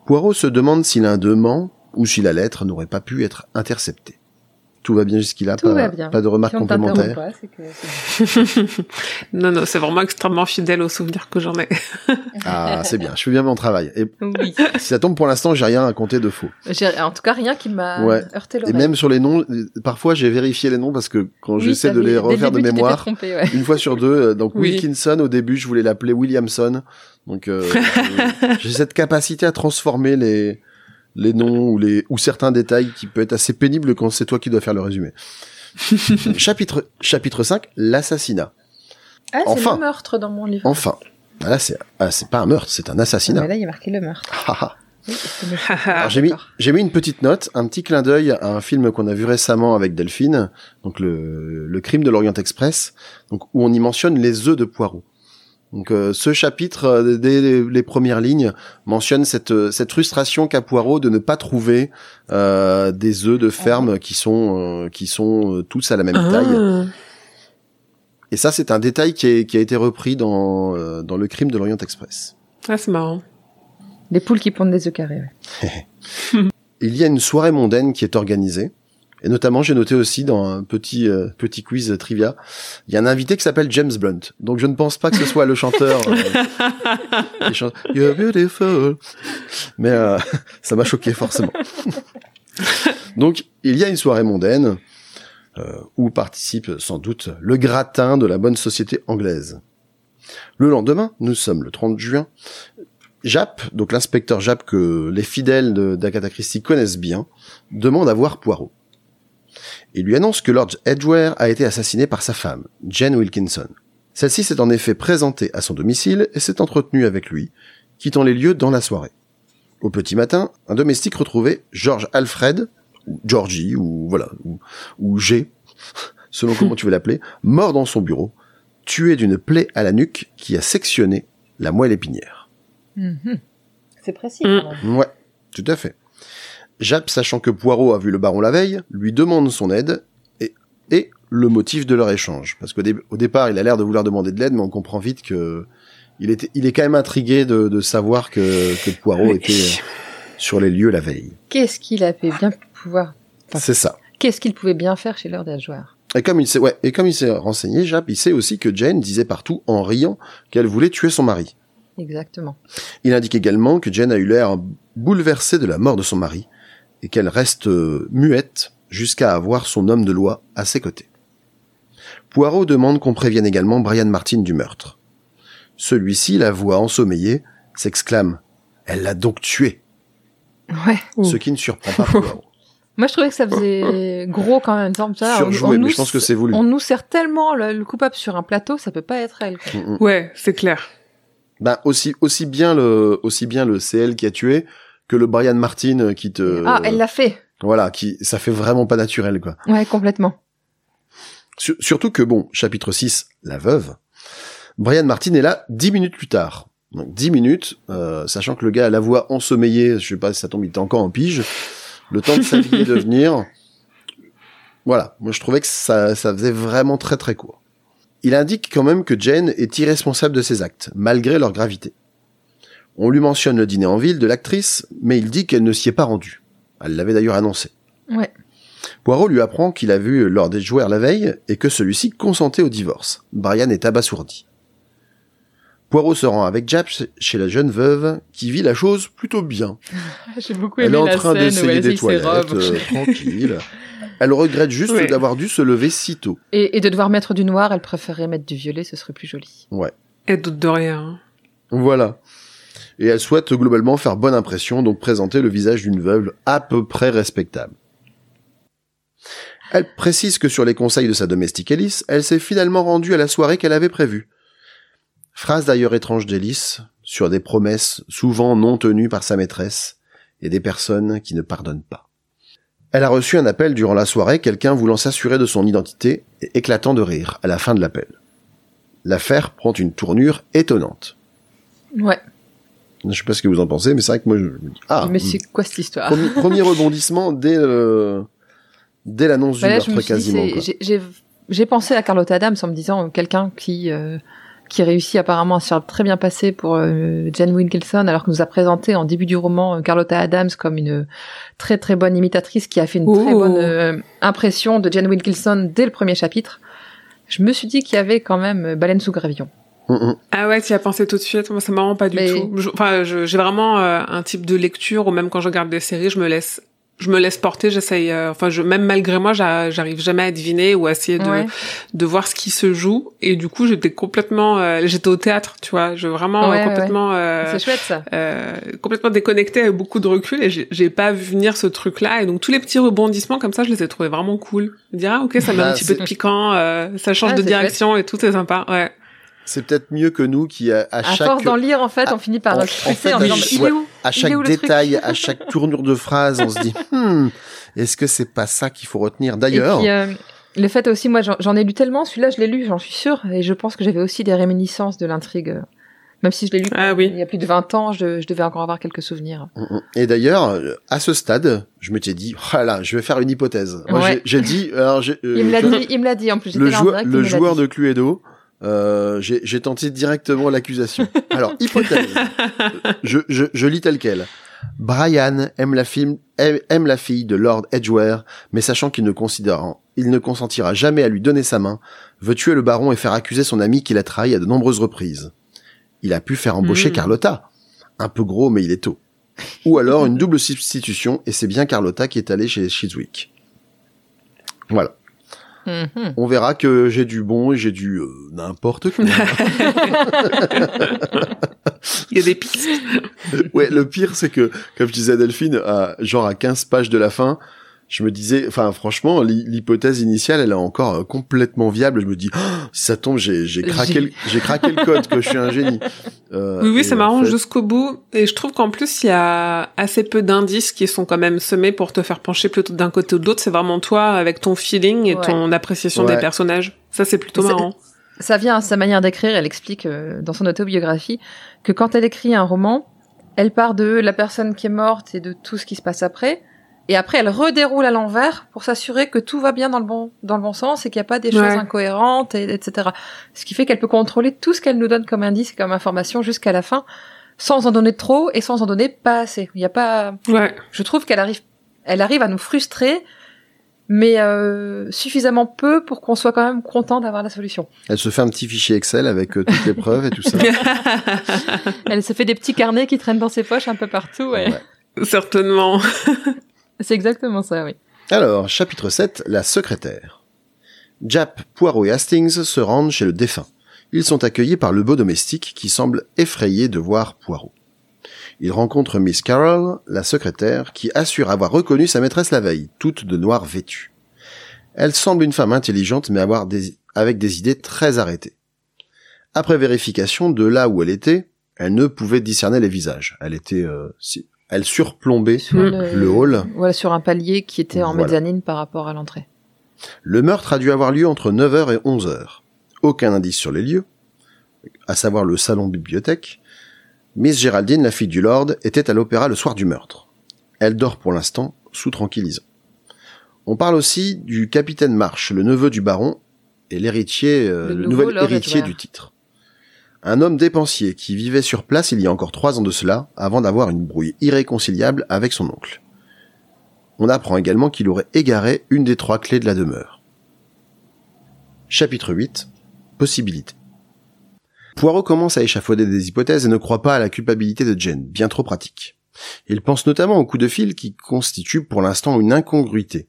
B: Poirot se demande si l'un d'eux ment ou si la lettre n'aurait pas pu être interceptée. Tout va bien jusqu'ici-là,
A: Tout
B: pas,
A: va bien.
B: pas de remarques
A: Si
B: complémentaires.
A: pas, que
C: non, non, c'est vraiment extrêmement fidèle aux souvenirs que j'en ai.
B: Ah, c'est bien, je fais bien mon travail. Et
A: Oui.
B: si ça tombe pour l'instant, j'ai rien à compter de faux.
A: En tout cas, rien qui m'a
B: Ouais.
A: heurté
B: Et
A: l'oreille.
B: même sur les noms, euh, parfois j'ai vérifié les noms parce que quand
A: Oui,
B: j'essaie de les refaire de
A: début,
B: mémoire,
A: trompé, ouais.
B: une fois sur deux, euh, donc
C: Oui.
B: Wilkinson au début, je voulais l'appeler Williamson. Donc euh, j'ai cette capacité à transformer les les noms ou les ou certains détails qui peut être assez pénible quand c'est toi qui dois faire le résumé. chapitre chapitre 5, l'assassinat.
A: Ah, c'est
B: Enfin.
A: le meurtre dans mon livre.
B: Enfin, ah, là c'est ah, c'est pas un meurtre, c'est un
A: Ah,
B: assassinat.
A: mais là, il y a marqué le meurtre.
B: Ah, ah.
A: Oui,
B: j'ai mis, j'ai mis une petite note, un petit clin d'œil à un film qu'on a vu récemment avec Delphine, donc le, le crime de l'Orient Express, donc où on y mentionne les œufs de Poirot. Donc euh, ce chapitre, euh, dès les, les premières lignes, mentionne cette, euh, cette frustration qu'a Poirot de ne pas trouver euh, des œufs de ferme qui sont euh, qui sont euh, tous à la même taille.
C: Ah.
B: Et ça, c'est un détail qui, est- qui a été repris dans, euh, dans le crime de l'Orient Express.
C: Ah, c'est marrant.
A: Les poules qui pondent des œufs carrés. ouais.
B: Il y a une soirée mondaine qui est organisée. Et notamment, j'ai noté aussi dans un petit euh, petit quiz trivia, il y a un invité qui s'appelle James Blunt. Donc je ne pense pas que ce soit le chanteur. euh, chante You're beautiful. Mais euh, ça m'a choqué forcément. Donc il y a une soirée mondaine euh, où participe sans doute le gratin de la bonne société anglaise. Le lendemain, nous sommes le 30 juin, Jap, donc l'inspecteur Jap que les fidèles d'Agatha Christie connaissent bien, demande à voir Poirot. Il lui annonce que Lord Edgware a été assassiné par sa femme, Jane Wilkinson. Celle-ci s'est en effet présentée à son domicile et s'est entretenue avec lui, quittant les lieux dans la soirée. Au petit matin, un domestique retrouvait George Alfred, ou Georgie, ou voilà, ou, ou G, selon comment tu veux l'appeler, mort dans son bureau, tué d'une plaie à la nuque qui a sectionné la moelle épinière.
A: Mhm. C'est précis.
C: Mm.
A: quand même.
B: Ouais, tout à fait. Jap, sachant que Poirot a vu le baron la veille, lui demande son aide et, et le motif de leur échange. Parce qu'au dé- au départ, il a l'air de vouloir demander de l'aide, mais on comprend vite que il était, il est quand même intrigué de, de savoir que, que Poirot
C: Oui.
B: était euh, sur les lieux la veille.
A: Qu'est-ce qu'il avait bien pouvoir. Enfin,
B: C'est ça.
A: Qu'est-ce qu'il pouvait bien faire chez Lord Edgware?
B: Et comme il s'est, ouais, et comme il s'est renseigné, Jap, il sait aussi que Jane disait partout en riant qu'elle voulait tuer son mari.
A: Exactement.
B: Il indique également que Jane a eu l'air bouleversée de la mort de son mari et qu'elle reste euh, muette jusqu'à avoir son homme de loi à ses côtés. Poirot demande qu'on prévienne également Brian Martin du meurtre. Celui-ci, la voix ensommeillée, s'exclame « Elle l'a donc tué
A: Ouais. !»
B: Ce qui ne surprend pas Poirot.
A: Moi, je trouvais que ça faisait gros quand même. Genre, ça, on-
B: Surjoué,
A: on
B: mais
A: nous-
B: je pense que c'est voulu.
A: On nous sert tellement le, le coupable sur un plateau, ça peut pas être elle.
B: Mm, mm.
C: Ouais, c'est clair.
B: Ben, aussi, aussi bien le, aussi bien le CL qui a tué que le Brian Martin qui te...
A: Ah, elle l'a fait.
B: Voilà, qui, ça fait vraiment pas naturel, quoi.
A: Ouais, complètement.
B: Sur- surtout que, bon, chapitre 6, la veuve, Brian Martin est là dix minutes plus tard. Donc dix minutes, euh, sachant que le gars a la voix ensommeillée, je sais pas si ça tombe, il était encore en pige, le temps de s'habiller de venir. Voilà, moi je trouvais que ça, ça faisait vraiment très très court. Il indique quand même que Jane est irresponsable de ses actes, malgré leur gravité. On lui mentionne le dîner en ville de l'actrice, mais il dit qu'elle ne s'y est pas rendue. Elle l'avait d'ailleurs annoncé.
A: Ouais.
B: Poirot lui apprend qu'il a vu Lord Edgware la veille et que celui-ci consentait au divorce. Brian est abasourdi. Poirot se rend avec Jap chez la jeune veuve qui vit la chose plutôt bien.
A: J'ai beaucoup
B: Elle est
A: aimé
B: en
A: la
B: train d'essayer
A: elle
B: des toilettes, euh, tranquille. Elle regrette juste
C: Oui.
B: d'avoir dû se lever si tôt.
A: Et, et de devoir mettre du noir, elle préférerait mettre du violet, ce serait plus joli.
C: Et doute de rien.
B: Voilà. Et elle souhaite globalement faire bonne impression, donc présenter le visage d'une veuve à peu près respectable. Elle précise que sur les conseils de sa domestique Alice, elle s'est finalement rendue à la soirée qu'elle avait prévue. Phrase d'ailleurs étrange d'Alice, sur des promesses souvent non tenues par sa maîtresse, et des personnes qui ne pardonnent pas. Elle a reçu un appel durant la soirée, quelqu'un voulant s'assurer de son identité, et éclatant de rire à la fin de l'appel. L'affaire prend une tournure étonnante.
A: Ouais.
B: Je sais pas ce que vous en pensez, mais c'est vrai que moi, je me dis, ah,
A: Mais c'est quoi cette histoire
B: premier, premier rebondissement dès le, dès l'annonce du
A: Bah là, je
B: meurtre
A: me suis dit,
B: quasiment.
A: j'ai- j'ai j'ai pensé à Carlotta Adams en me disant euh, quelqu'un qui euh, qui réussit apparemment à se faire très bien passer pour euh, Jane Wilkinson, alors que nous a présenté en début du roman euh, Carlotta Adams comme une très très bonne imitatrice qui a fait une très bonne euh, impression de Jane Wilkinson dès le premier chapitre. Je me suis dit qu'il y avait quand même euh, Baleine sous gravillon.
C: Ah ouais, tu y as pensé tout de suite? Moi, c'est marrant, pas du
A: Mais-
C: tout. Je- Enfin, je- j'ai vraiment euh, un type de lecture où même quand je regarde des séries, je me laisse, je me laisse porter. J'essaye. euh, enfin, je, même malgré moi, j'a- j'arrive jamais à deviner ou à essayer de,
A: Ouais.
C: de voir ce qui se joue. Et du coup, j'étais complètement, euh, j'étais au théâtre, tu vois. Je vraiment
A: Ouais,
C: euh,
A: ouais.
C: complètement, euh,
A: C'est chouette ça.
C: euh, complètement déconnecté avec beaucoup de recul et j'ai- j'ai pas vu venir ce truc-là. Et donc tous les petits rebondissements comme ça, je les ai trouvés vraiment cool. Je Dire ah ok, ça met
B: Bah,
C: un petit peu de piquant, euh, ça change
A: Ah,
C: de direction et tout, c'est sympa. Ouais.
B: C'est peut-être mieux que nous qui, à, à
A: À
B: chaque,
A: force d'en lire, en fait,
B: à-
A: on finit par
B: en- en
A: stresser
B: fait,
A: en, disant
B: ouais.
A: est où
B: à chaque détail, à chaque tournure de phrase, on se dit, hmm, est-ce que c'est pas ça qu'il faut retenir?
A: Et
B: D'ailleurs,
A: puis, euh, le fait aussi, moi, j'en- ai lu tellement, celui-là, je l'ai lu, j'en suis sûre, et je pense que j'avais aussi des réminiscences de l'intrigue euh, Même si je l'ai lu
C: Ah oui.
A: il y a plus de 20 ans, je, je devais encore avoir quelques souvenirs.
B: Mm, mm. Et d'ailleurs, euh, à ce stade, je m'étais dit, voilà, je vais faire une hypothèse. Moi,
A: Ouais.
B: j'ai- dit, alors, euh,
A: Il me l'a dit, il me l'a dit en plus.
B: le
A: en
B: joueur,
A: direct,
B: le joueur de Cluedo, euh, j'ai tenté directement l'accusation. Alors, hypothèse. je, je, je lis tel quel. Brian aime la, film, aime, la fille de Lord Edgeware, mais sachant qu'il ne considérant, il ne consentira jamais à lui donner sa main, veut tuer le baron et faire accuser son ami qui l'a trahi à de nombreuses reprises. Il a pu faire embaucher
C: Mm.
B: Carlotta. Un peu gros, mais il est tôt. Ou alors une double substitution, et c'est bien Carlotta qui est allée chez Chiswick. Voilà.
A: Mhm.
B: On verra que j'ai du bon et j'ai du euh, n'importe quoi.
C: Il y a des pistes.
B: ouais, le pire c'est que, comme je disais à Delphine, à, genre à 15 pages de la fin, je me disais, enfin franchement, l'hy- l'hypothèse initiale, elle est encore euh, complètement viable. Je me dis, Oh, si ça tombe, j'ai j'ai craqué, le- j'ai craqué le code, que je suis un génie. Euh,
C: Oui, oui, c'est
B: en
C: marrant
B: fait-
C: jusqu'au bout. Et je trouve qu'en plus, il y a assez peu d'indices qui sont quand même semés pour te faire pencher plutôt d'un côté ou de l'autre. C'est vraiment toi avec ton feeling et
A: Ouais.
C: ton appréciation
B: Ouais.
C: des personnages. Ça, c'est plutôt marrant.
A: Ça vient à sa manière d'écrire. Elle explique euh, dans son autobiographie que quand elle écrit un roman, elle part de la personne qui est morte et de tout ce qui se passe après. Et après, elle redéroule à l'envers pour s'assurer que tout va bien dans le bon, dans le bon sens et qu'il n'y a pas des choses incohérentes, et, etc. Ce qui fait qu'elle peut contrôler tout ce qu'elle nous donne comme indice et comme information jusqu'à la fin, sans en donner trop et sans en donner pas assez. Il n'y a pas,
C: Ouais.
A: je trouve qu'elle arrive, elle arrive à nous frustrer, mais euh, suffisamment peu pour qu'on soit quand même content d'avoir la solution.
B: Elle se fait un petit fichier Excel avec euh, toutes les preuves et tout ça.
A: Elle se fait des petits carnets qui traînent dans ses poches un peu partout. Ouais.
B: Ouais.
C: Certainement.
A: C'est exactement ça, oui.
B: Alors, chapitre 7, la secrétaire. Jap, Poirot et Hastings se rendent chez le défunt. Ils sont accueillis par le beau domestique qui semble effrayé de voir Poirot. Ils rencontrent Miss Carroll, la secrétaire, qui assure avoir reconnu sa maîtresse la veille, toute de noir vêtue. Elle semble une femme intelligente mais avoir des, avec des idées très arrêtées. Après vérification de là où elle était, elle ne pouvait discerner les visages. Elle était, euh, elle surplombait
A: Sur
B: le hall
A: Voilà, sur un palier qui était en
B: Voilà.
A: mezzanine par rapport à l'entrée.
B: Le meurtre a dû avoir lieu entre 9h et 11h. Aucun indice sur les lieux, à savoir le salon bibliothèque. Miss Géraldine, la fille du Lord, était à l'opéra le soir du meurtre. Elle dort pour l'instant, sous tranquillisant. On parle aussi du capitaine Marsh, le neveu du baron, et l'héritier, euh,
A: Le
B: nouvel héritier du titre. Un homme dépensier qui vivait sur place il y a encore trois ans de cela, avant d'avoir une brouille irréconciliable avec son oncle. On apprend également qu'il aurait égaré une des trois clés de la demeure. Chapitre 8. Possibilité. Poirot commence à échafauder des hypothèses et ne croit pas à la culpabilité de Jen, bien trop pratique. Il pense notamment au coup de fil qui constitue pour l'instant une incongruité,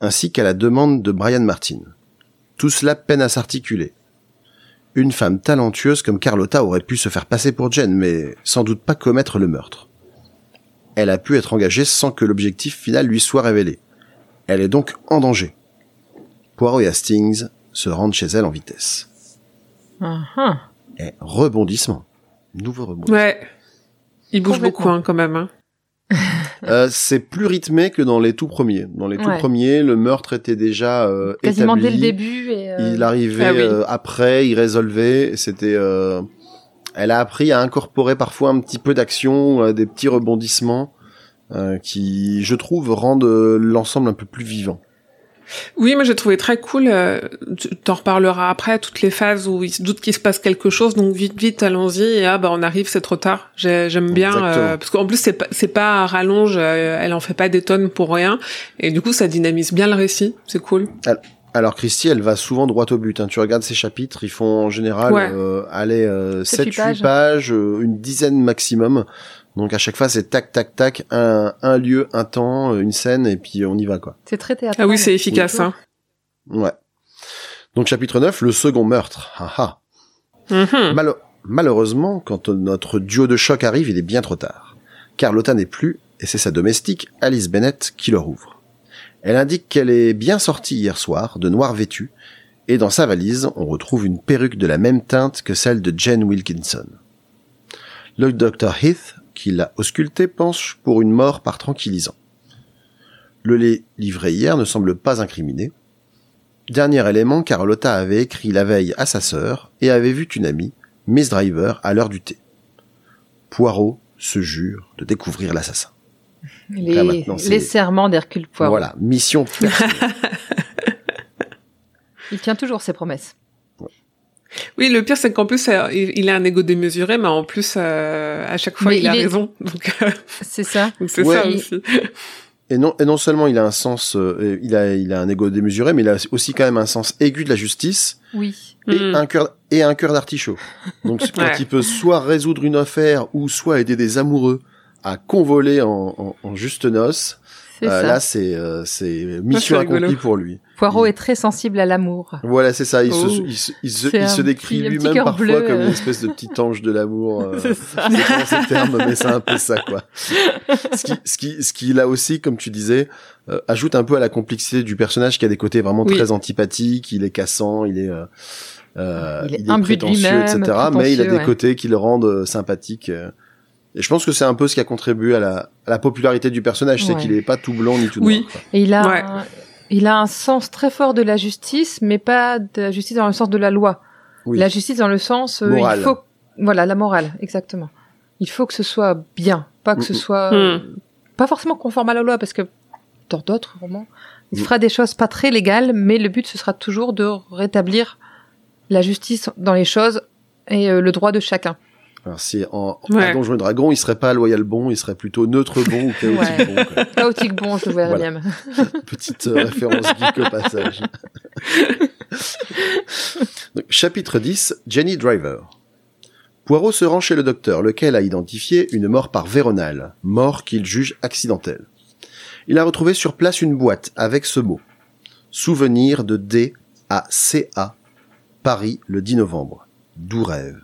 B: ainsi qu'à la demande de Brian Martin. Tout cela peine à s'articuler. Une femme talentueuse comme Carlotta aurait pu se faire passer pour Jen, mais sans doute pas commettre le meurtre. Elle a pu être engagée sans que l'objectif final lui soit révélé. Elle est donc en danger. Poirot et Hastings se rendent chez elle en vitesse.
A: Ah, ah.
B: Et rebondissement. Nouveau rebondissement.
C: Ouais. Il bouge beaucoup hein, quand même. Hein.
B: Euh, c'est plus rythmé que dans les tout premiers. Dans les tout
A: Ouais.
B: premiers, le meurtre était déjà euh,
A: Quasiment
B: établi.
A: dès le début. Et, euh,
B: Il arrivait
C: Ah oui.
B: euh, après, il résolvait. C'était. euh, Elle a appris à incorporer parfois un petit peu d'action, euh, des petits rebondissements euh, qui, je trouve, rendent euh, l'ensemble un peu plus vivant.
C: Oui, moi j'ai trouvé très cool. euh, tu t'en reparleras après toutes les phases où il se doute qu'il se passe quelque chose, donc vite, vite, allons-y. Et ah bah on arrive, c'est trop tard. J'ai- J'aime bien euh, parce qu'en plus c'est pas c'est pas à rallonge, euh, elle en fait pas des tonnes pour rien, et du coup ça dynamise bien le récit. C'est cool.
B: Alors Christy, elle va souvent droit au but. Hein. Tu regardes ses chapitres, ils font en général
C: Ouais.
B: euh, aller euh,
A: Sept,
B: 7-8
A: huit pages.
B: pages, euh, une dizaine maximum. Donc à chaque fois, c'est tac, tac, tac, un, un lieu, un temps, une scène, et puis on y va quoi.
A: C'est très théâtral.
C: Ah oui, c'est efficace. Hein.
B: Ouais. Donc chapitre 9, le second meurtre. Ah, ah.
C: Mhm.
B: Malo- malheureusement, quand notre duo de choc arrive, il est bien trop tard. Carlotta n'est plus, et c'est sa domestique, Alice Bennett, qui leur ouvre. Elle indique qu'elle est bien sortie hier soir, de noir vêtue, et dans sa valise, on retrouve une perruque de la même teinte que celle de Jane Wilkinson. Le docteur Heath, qui l'a auscultée, penche pour une mort par tranquillisant. Le lait livré hier ne semble pas incriminé. Dernier élément, Carlotta avait écrit la veille à sa sœur et avait vu une amie, Miss Driver, à l'heure du thé. Poirot se jure de découvrir l'assassin.
A: Les, serments d'Hercule Poirot.
B: Voilà, mission.
A: Il tient toujours ses promesses.
C: Oui, le pire, c'est qu'en plus, euh, il, a un ego démesuré, mais en plus, euh, à chaque fois, il, a
A: est-
C: raison. Donc, euh,
A: C'est ça.
C: donc c'est
B: Ouais.
C: ça
A: Il-
C: aussi.
B: Et non, et non seulement il a un sens, euh, il a, il a un ego démesuré, mais il a aussi quand même un sens aigu de la justice
A: Oui.
B: et
C: Mm.
B: un cœur et un cœur d'artichaut. Donc quand
C: Ouais.
B: il peut soit résoudre une affaire ou soit aider des amoureux à convoler en, en, en juste noces. Euh, là c'est euh, c'est mission accomplie pour lui.
A: Poirot
B: il-
A: est très sensible à l'amour.
B: Voilà, c'est ça. Il
C: Oh.
B: se, il se, il se, il se décrit lui-même parfois
A: bleu,
B: comme
A: euh.
B: une espèce de petit ange de l'amour. euh,
A: C'est ça.
B: c'est termes, mais c'est un peu ça, quoi. Ce qui, ce qui, ce qui là aussi, comme tu disais, euh, ajoute un peu à la complexité du personnage qui a des côtés vraiment
C: Oui.
B: très antipathiques. Il est cassant, il est, euh, euh,
A: Il est
B: prétentieux, etc. Mais il a des
A: ouais.
B: côtés qui le rendent euh, sympathique. Et je pense que c'est un peu ce qui a contribué à la, à la popularité du personnage, c'est qu'il est pas tout blanc ni tout
C: Oui.
B: noir. quoi.
A: Et il a,
C: Ouais.
A: un, il a un sens très fort de la justice, mais pas de la justice dans le sens de la loi.
B: Oui.
A: La justice dans le sens, euh,
B: Morale.
A: il faut, voilà, la morale, exactement. Il faut que ce soit bien, pas que ce
B: Mm, mm.
A: soit, euh, pas forcément conforme à la loi, parce que dans d'autres romans, il
B: Mm.
A: fera des choses pas très légales, mais le but ce sera toujours de rétablir la justice dans les choses et euh, le droit de chacun.
B: Alors si en,
C: Ouais.
B: à Donjons et Dragons, il serait pas loyal bon, il serait plutôt neutre bon ou chaotique
A: Ouais.
B: bon. quoi.
A: Chaotique bon, je le verrais
B: Voilà.
A: bien.
B: Petite euh, référence geek au passage. Donc, chapitre 10, Jenny Driver. Poirot se rend chez le docteur, lequel a identifié une mort par Véronal, mort qu'il juge accidentelle. Il a retrouvé sur place une boîte avec ce mot. Souvenir de D à CA, Paris le 10 novembre. D'où rêve.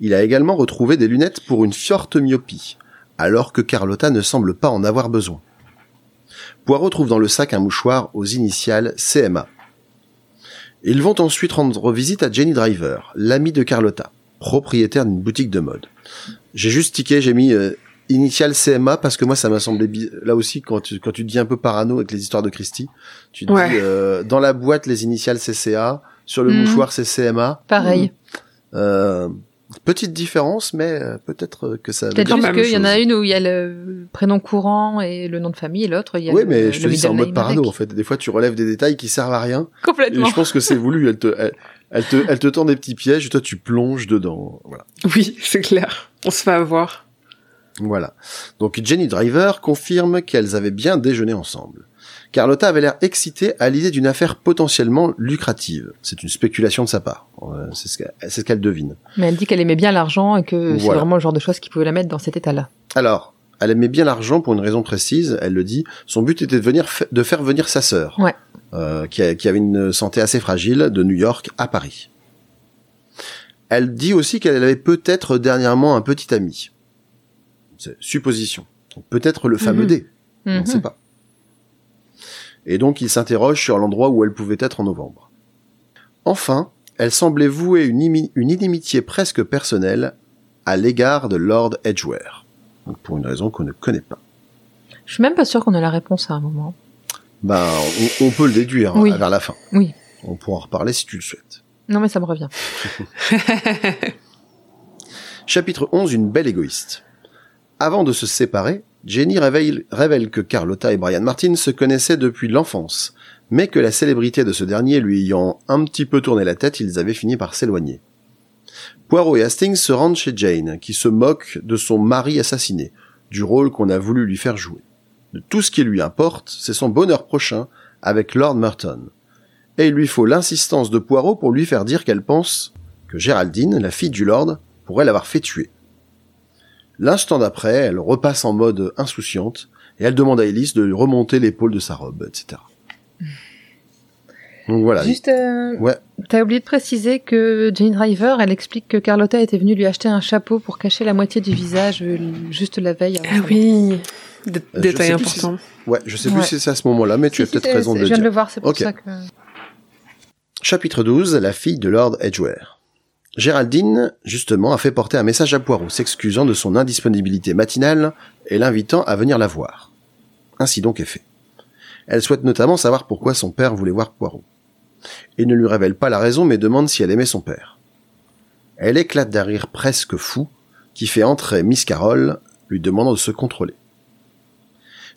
B: Il a également retrouvé des lunettes pour une forte myopie, alors que Carlotta ne semble pas en avoir besoin. Poirot trouve dans le sac un mouchoir aux initiales CMA. Ils vont ensuite rendre visite à Jenny Driver, l'amie de Carlotta, propriétaire d'une boutique de mode. J'ai juste tiqué, j'ai mis euh, initiales CMA parce que moi ça m'a semblé là aussi quand tu quand tu deviens un peu parano avec les histoires de Christie, tu te
C: Ouais.
B: dis euh, dans la boîte les initiales CCA, sur le
A: Mhm.
B: mouchoir c'est CMA.
A: Pareil.
B: Euh, petite différence, mais euh, peut-être que ça.
A: Peut-être juste qu'il y en a une où il y a le prénom courant et le nom de famille, et l'autre, il y a
B: Oui,
A: le,
B: mais je te dis, c'est en mode parano, en fait. Des fois, tu relèves des détails qui servent à rien. Et
A: Complètement.
B: je pense que c'est voulu. Elle te, elle, elle te, elle te tend des petits pièges et toi, tu plonges dedans. Voilà.
C: Oui, c'est clair. On se fait avoir.
B: Voilà. Donc, Jenny Driver confirme qu'elles avaient bien déjeuné ensemble. Carlotta avait l'air excitée à l'idée d'une affaire potentiellement lucrative. C'est une spéculation de sa part. Euh, C'est ce qu'elle ce devine.
A: Mais elle dit qu'elle aimait bien l'argent et que c'est vraiment le genre de choses qui pouvait la mettre dans cet état-là.
B: Alors, elle aimait bien l'argent pour une raison précise. Elle le dit. Son but était de venir, de faire venir sa sœur,
A: Ouais.
B: euh, qui, a- qui avait une santé assez fragile, de New York à Paris. Elle dit aussi qu'elle avait peut-être dernièrement un petit ami. C'est supposition. Peut-être le fameux
A: Mhm.
B: D. On ne
A: Mhm.
B: sait pas. Et donc, il s'interroge sur l'endroit où elle pouvait être en novembre. Enfin, elle semblait vouer une, imi- une inimitié presque personnelle à l'égard de Lord Edgware. Donc, pour une raison qu'on ne connaît pas.
A: Je suis même pas sûre qu'on a la réponse à un moment.
B: Ben, on, on peut le déduire hein, vers la fin.
A: Oui.
B: On pourra en reparler si tu le souhaites.
A: Non, mais ça me revient.
B: Chapitre 11, une belle égoïste. Avant de se séparer, Jenny révèle, que Carlotta et Brian Martin se connaissaient depuis l'enfance, mais que la célébrité de ce dernier lui ayant un petit peu tourné la tête, ils avaient fini par s'éloigner. Poirot et Hastings se rendent chez Jane, qui se moque de son mari assassiné, du rôle qu'on a voulu lui faire jouer. De tout ce qui lui importe, c'est son bonheur prochain avec Lord Merton. Et il lui faut l'insistance de Poirot pour lui faire dire qu'elle pense que Géraldine, la fille du Lord, pourrait l'avoir fait tuer. L'instant d'après, elle repasse en mode insouciante et elle demande à Elise de lui remonter l'épaule de sa robe, etc. Donc voilà.
A: Juste, euh,
B: Ouais.
A: t'as oublié de préciser que Jane Driver, elle explique que Carlotta était venue lui acheter un chapeau pour cacher la moitié du visage euh, juste la veille. avant
C: Ah oui.
B: Euh,
C: détail
B: si
C: important.
B: Ouais, je sais
A: Ouais.
B: plus si c'est à ce moment-là, mais tu
A: Si,
B: as
A: si,
B: peut-être
A: c'est-
B: raison de le
A: Je viens
B: dire.
A: de le voir, c'est pour ça que...
B: Chapitre 12, la fille de Lord Edgware. Géraldine, justement, a fait porter un message à Poirot, s'excusant de son indisponibilité matinale et l'invitant à venir la voir. Ainsi donc est fait. Elle souhaite notamment savoir pourquoi son père voulait voir Poirot. Il ne lui révèle pas la raison, mais demande si elle aimait son père. Elle éclate d'un rire presque fou, qui fait entrer Miss Carroll, lui demandant de se contrôler.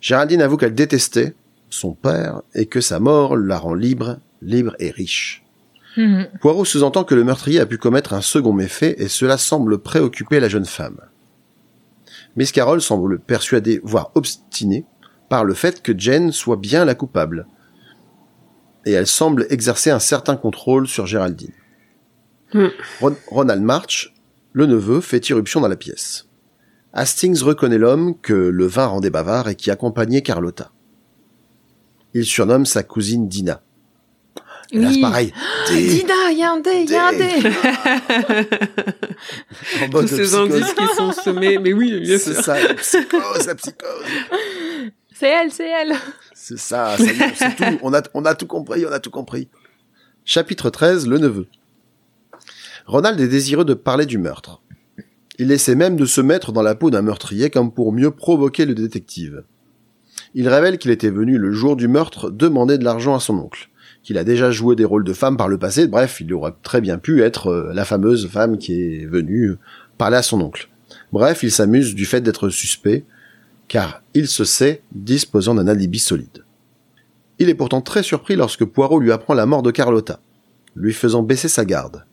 B: Géraldine avoue qu'elle détestait son père et que sa mort la rend libre, libre et riche.
A: Mhm.
B: Poirot sous-entend que le meurtrier a pu commettre un second méfait et cela semble préoccuper la jeune femme. Miss Carroll semble persuadée, voire obstinée, par le fait que Jane soit bien la coupable. Et elle semble exercer un certain contrôle sur Géraldine.
C: Hmm.
B: Ron- Ronald March, le neveu, fait irruption dans la pièce. Hastings reconnaît l'homme que le vin rendait bavard et qui accompagnait Carlotta. Il surnomme sa cousine Dina. Et là, c'est pareil. Dé-
A: Dina, il y a un dé, il y a un dé.
C: Tous ces indices qui sont semés, mais oui, bien
B: C'est
C: sûr.
B: ça, la psychose, la psychose.
A: C'est elle, c'est elle.
B: C'est ça, ça c'est tout. On a, on a tout compris, on a tout compris. Chapitre 13, le neveu. Ronald est désireux de parler du meurtre. Il essaie même de se mettre dans la peau d'un meurtrier comme pour mieux provoquer le détective. Il révèle qu'il était venu le jour du meurtre demander de l'argent à son oncle, qu'il a déjà joué des rôles de femme par le passé, bref, il aurait très bien pu être euh, la fameuse femme qui est venue parler à son oncle. Bref, il s'amuse du fait d'être suspect, car il se sait disposant d'un alibi solide. Il est pourtant très surpris lorsque Poirot lui apprend la mort de Carlotta, lui faisant baisser sa garde.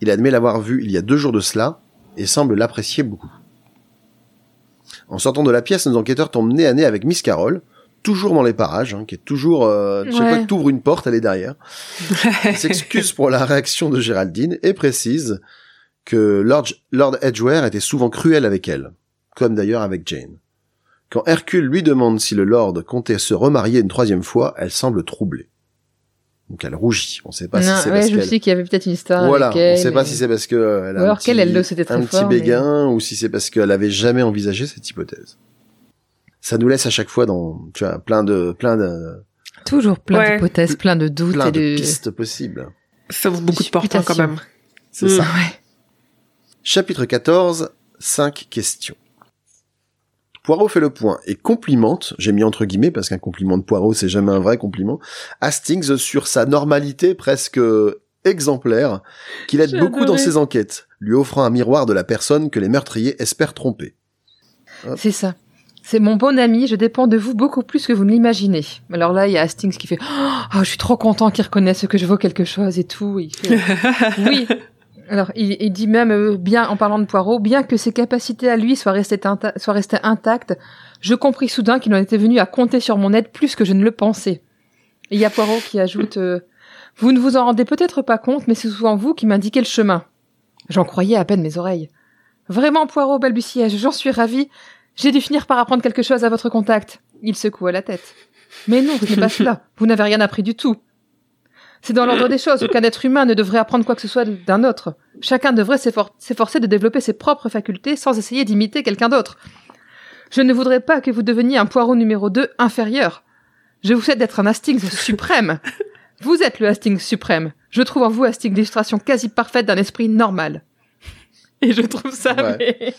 B: Il admet l'avoir vue il y a deux jours de cela et semble l'apprécier beaucoup. En sortant de la pièce, nos enquêteurs tombent nez à nez avec Miss Carroll, toujours dans les parages, hein, qui est toujours... Euh, Chaque
A: Ouais.
B: fois que t'ouvres une porte, elle est derrière. Il s'excuse pour la réaction de Géraldine et précise que Lord, Lord Edgware était souvent cruel avec elle, comme d'ailleurs avec Jane. Quand Hercule lui demande si le Lord comptait se remarier une troisième fois, elle semble troublée. Donc elle rougit. On sait pas
A: non,
B: si c'est
A: ouais,
B: parce
A: je sais qu'il y avait peut-être une histoire
B: Voilà,
A: avec elle.
B: on sait pas si c'est parce que euh, elle a
A: alors
B: un
A: qu'elle,
B: petit-
A: elle le sait très
B: un
A: fort,
B: petit
A: mais-
B: béguin, ou si c'est parce qu'elle avait jamais envisagé cette hypothèse. Ça nous laisse à chaque fois dans, tu vois, plein de, plein de,
A: Toujours plein
C: Ouais.
A: d'hypothèses, plein de doutes
B: plein
A: et
B: de
A: de...
B: pistes possibles.
C: Ça ouvre beaucoup de portes hein, quand même.
B: C'est
C: Mm.
B: ça.
A: Ouais.
B: Chapitre 14, 5 questions. Poirot fait le point et complimente, j'ai mis entre guillemets parce qu'un compliment de Poirot c'est jamais un vrai compliment, Hastings sur sa normalité presque exemplaire qu'il aide beaucoup dans ses enquêtes, lui offrant un miroir de la personne que les meurtriers espèrent tromper.
A: C'est ça. C'est mon bon ami, je dépends de vous beaucoup plus que vous ne l'imaginez. Alors là, il y a Hastings qui fait Oh, je suis trop content qu'il reconnaisse que je vaux quelque chose et tout. Il fait, oui. Alors, il, il dit même, euh, bien, en parlant de Poirot, bien que ses capacités à lui soient restées, inta- soient restées intactes, je compris soudain qu'il en était venu à compter sur mon aide plus que je ne le pensais. Et il y a Poirot qui ajoute euh, Vous ne vous en rendez peut-être pas compte, mais c'est souvent vous qui m'indiquez le chemin. J'en croyais à peine mes oreilles. Vraiment, Poirot, balbutiai-je, j'en suis ravi. J'ai dû finir par apprendre quelque chose à votre contact. Il secoua la tête. Mais non, ce n'est pas cela. Vous n'avez rien appris du tout. C'est dans l'ordre des choses. Aucun être humain ne devrait apprendre quoi que ce soit d'un autre. Chacun devrait s'effor- s'efforcer de développer ses propres facultés sans essayer d'imiter quelqu'un d'autre. Je ne voudrais pas que vous deveniez un poireau numéro 2 inférieur. Je vous souhaite d'être un Hastings suprême. Vous êtes le Hastings suprême. Je trouve en vous, Hastings, l'illustration quasi parfaite d'un esprit normal. Et je trouve ça,
B: Ouais.
A: mais...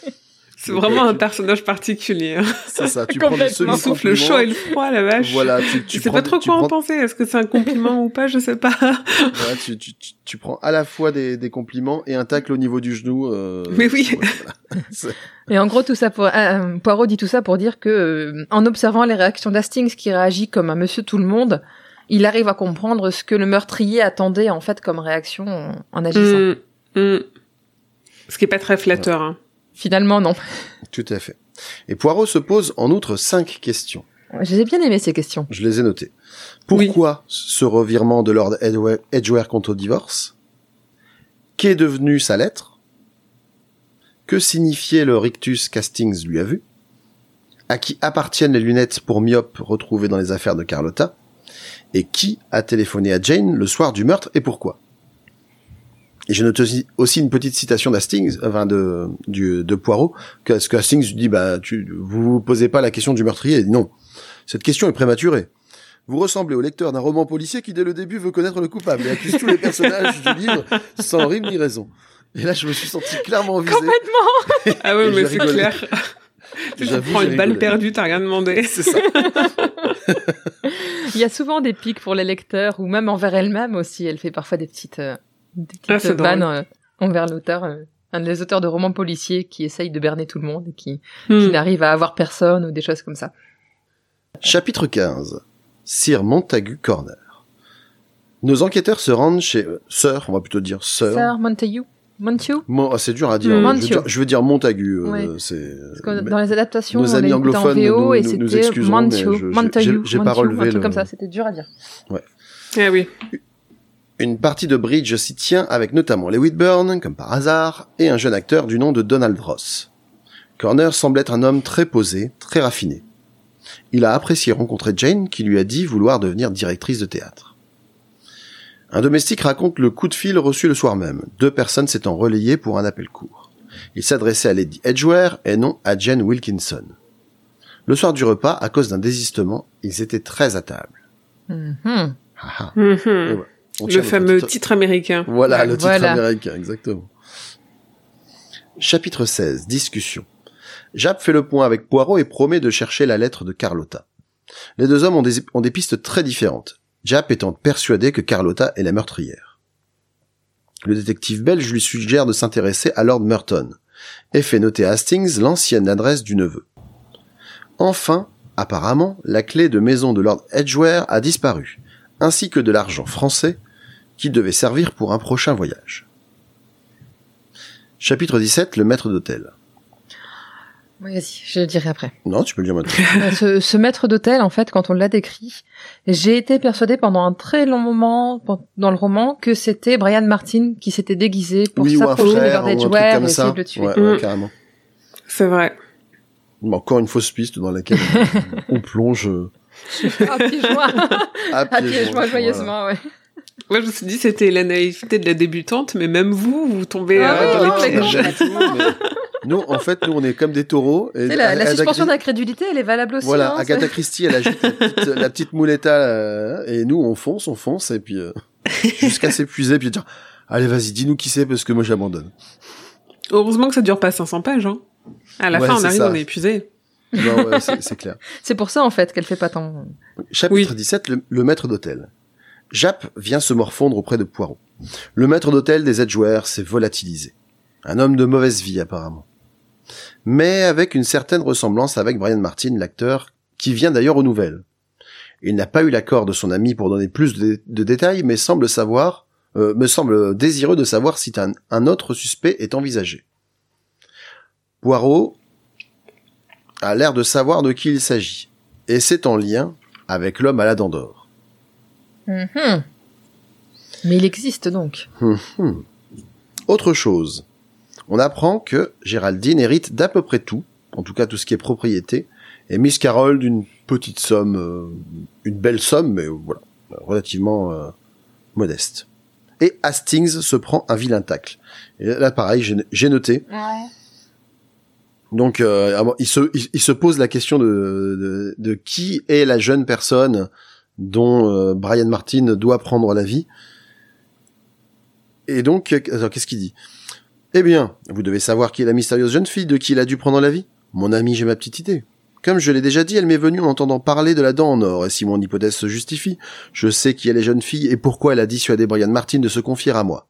C: C'est vraiment un personnage particulier. hein.
B: C'est ça, tu prends.
C: Il souffle le chaud et le froid, la vache.
B: Voilà, tu,
C: Je
B: tu
C: sais
B: prends,
C: pas trop
B: tu
C: quoi en
B: prends-
C: penser. Est-ce que c'est un compliment ou pas? Je sais pas.
B: ouais, tu, tu, tu, tu prends à la fois des, des compliments et un tacle au niveau du genou. Euh,
C: Oui, oui.
B: voilà.
A: Et en gros, tout ça pour euh, Poirot dit tout ça pour dire que euh, en observant les réactions d'Hastings qui réagit comme un monsieur tout le monde, il arrive à comprendre ce que le meurtrier attendait en fait comme réaction en, en agissant.
C: Mm, mm. Ce qui est pas très flatteur. Hein.
A: Finalement, non.
B: Tout à fait. Et Poirot se pose en outre cinq questions.
A: Je les ai bien aimé ces questions.
B: Je les ai notées. Pourquoi ce revirement de Lord Edgware, Edgware quant au divorce? Qu'est devenu sa lettre? Que signifiait le rictus qu'Hastings lui a vu? À qui appartiennent les lunettes pour myope retrouvées dans les affaires de Carlotta? Et qui a téléphoné à Jane le soir du meurtre et pourquoi? Et je note aussi, aussi une petite citation d'Hastings, enfin de, du, de Poirot, que, ce que Hastings dit, bah, tu, vous vous posez pas la question du meurtrier. Il dit, non, cette question est prématurée. Vous ressemblez au lecteur d'un roman policier qui, dès le début, veut connaître le coupable et accuse tous les personnages du livre sans rime ni raison. Et là, je me suis senti clairement visé.
A: Complètement.
C: Ah ouais, mais
B: j'ai
C: c'est clair. tu
B: J'avoue,
C: prends
B: j'ai
C: une balle perdue, t'as rien demandé.
B: C'est ça.
A: Il y a souvent des pics pour les lecteurs ou même envers elle-même aussi. Elle fait parfois des petites, euh, des petites
C: Ah,
A: vannes
C: drôle.
A: euh, envers l'auteur. euh. un des auteurs de romans policiers qui essaye de berner tout le monde et qui,
C: Hmm.
A: qui n'arrive à avoir personne ou des choses comme ça.
B: Chapitre 15. Sir Montagu Corner. Nos enquêteurs se rendent chez euh, Sir, on va plutôt dire Sir.
A: Sir Montagu? Montagu?
B: Mon- ah, c'est dur à dire.
A: Mm.
B: Je, veux
A: Montagu.
B: dire je veux dire Montagu. euh,
A: Ouais.
B: c'est.
A: Dans les adaptations,
B: nos
A: on
B: amis
A: l'a écouté en
B: anglophones
A: VO
B: nous-
A: et
B: nous- mais
A: Montagu, Montagu,
B: j'ai- pas relevé
A: un truc
B: le-
A: comme ça, c'était dur à dire.
C: Ah oui.
B: Une partie de bridge s'y tient avec notamment les Whitburn, comme par hasard, et un jeune acteur du nom de Donald Ross. Corner semble être un homme très posé, très raffiné. Il a apprécié rencontrer Jane qui lui a dit vouloir devenir directrice de théâtre. Un domestique raconte le coup de fil reçu le soir même, deux personnes s'étant relayées pour un appel court. Il s'adressait à Lady Edgeware et non à Jane Wilkinson. Le soir du repas, à cause d'un désistement, ils étaient très à table.
A: Mhm.
B: Ah ah.
C: Mhm.
B: On
C: Le fameux
B: titre-
C: titre américain.
B: Voilà, le titre
A: Voilà.
B: américain, exactement. Chapitre 16, discussion. Jap fait le point avec Poirot et promet de chercher la lettre de Carlotta. Les deux hommes ont des, ont des pistes très différentes. Jap étant persuadé que Carlotta est la meurtrière. Le détective belge lui suggère de s'intéresser à Lord Merton et fait noter à Hastings l'ancienne adresse du neveu. Enfin, apparemment, la clé de maison de Lord Edgware a disparu, ainsi que de l'argent français qui devait servir pour un prochain voyage. Chapitre 17, le maître d'hôtel.
A: Oui, Vas-y, je le dirai après.
B: Non, tu peux le dire maintenant.
A: Euh, ce, ce maître d'hôtel, en fait, quand on l'a décrit, j'ai été persuadée pendant un très long moment dans le roman que c'était Brian Martin qui s'était déguisé pour
B: oui,
A: s'approcher de
B: comme
A: et essayer de le tuer.
B: Ouais, ouais,
C: Mm.
B: carrément.
C: C'est vrai.
B: Bon, encore une fausse piste dans laquelle on plonge
A: piège-moi
B: à pieds
A: piège-moi
B: joints.
A: joyeusement, ouais.
C: Moi, je me suis dit, c'était la naïveté de la débutante, mais même vous, vous tombez
A: Ah
C: euh, dans
A: non,
C: les pièges.
B: Nous, en fait, nous, on est comme des taureaux. Et
A: la, suspension d'incrédulité, elle est valable aussi.
B: Voilà,
A: hein,
B: Agatha Christie, elle agite la petite, la petite mouletta, euh, et nous, on fonce, on fonce, et puis, euh, jusqu'à s'épuiser, puis dire, allez, vas-y, dis-nous qui c'est, parce que moi, j'abandonne.
C: Heureusement que ça dure pas 500 pages. Hein. À la
B: Ouais,
C: fin, on arrive,
B: ça.
C: on est épuisé.
B: Non, ouais, c'est clair.
A: c'est- C'est pour ça, en fait, qu'elle fait pas tant...
B: Chapitre
C: Oui.
B: 17, le, le maître d'hôtel. Jap vient se morfondre auprès de Poirot. Le maître d'hôtel des Edgeware s'est volatilisé. Un homme de mauvaise vie, apparemment. Mais avec une certaine ressemblance avec Brian Martin, l'acteur, qui vient d'ailleurs aux nouvelles. Il n'a pas eu l'accord de son ami pour donner plus de, de détails, mais semble savoir, euh, me semble désireux de savoir si un, un autre suspect est envisagé. Poirot a l'air de savoir de qui il s'agit, et c'est en lien avec l'homme à la dent d'or.
A: Mhm. Mais il existe donc.
B: Hmm. Autre chose, on apprend que Géraldine hérite d'à peu près tout, en tout cas tout ce qui est propriété, et Miss Carroll d'une petite somme, euh, une belle somme, mais voilà, relativement euh, modeste. Et Hastings se prend un vilain tacle. Et là, pareil, j'ai j'ai noté. Donc, euh, il, se, il, il se pose la question de, de, de qui est la jeune personne dont euh, Brian Martin doit prendre la vie. Et donc, euh, qu'est-ce qu'il dit? Eh bien, vous devez savoir qui est la mystérieuse jeune fille de qui il a dû prendre la vie. Mon ami, j'ai ma petite idée. Comme je l'ai déjà dit, elle m'est venue en entendant parler de la dent en or, et si mon hypothèse se justifie, je sais qui est les jeunes filles et pourquoi elle a dissuadé Brian Martin de se confier à moi.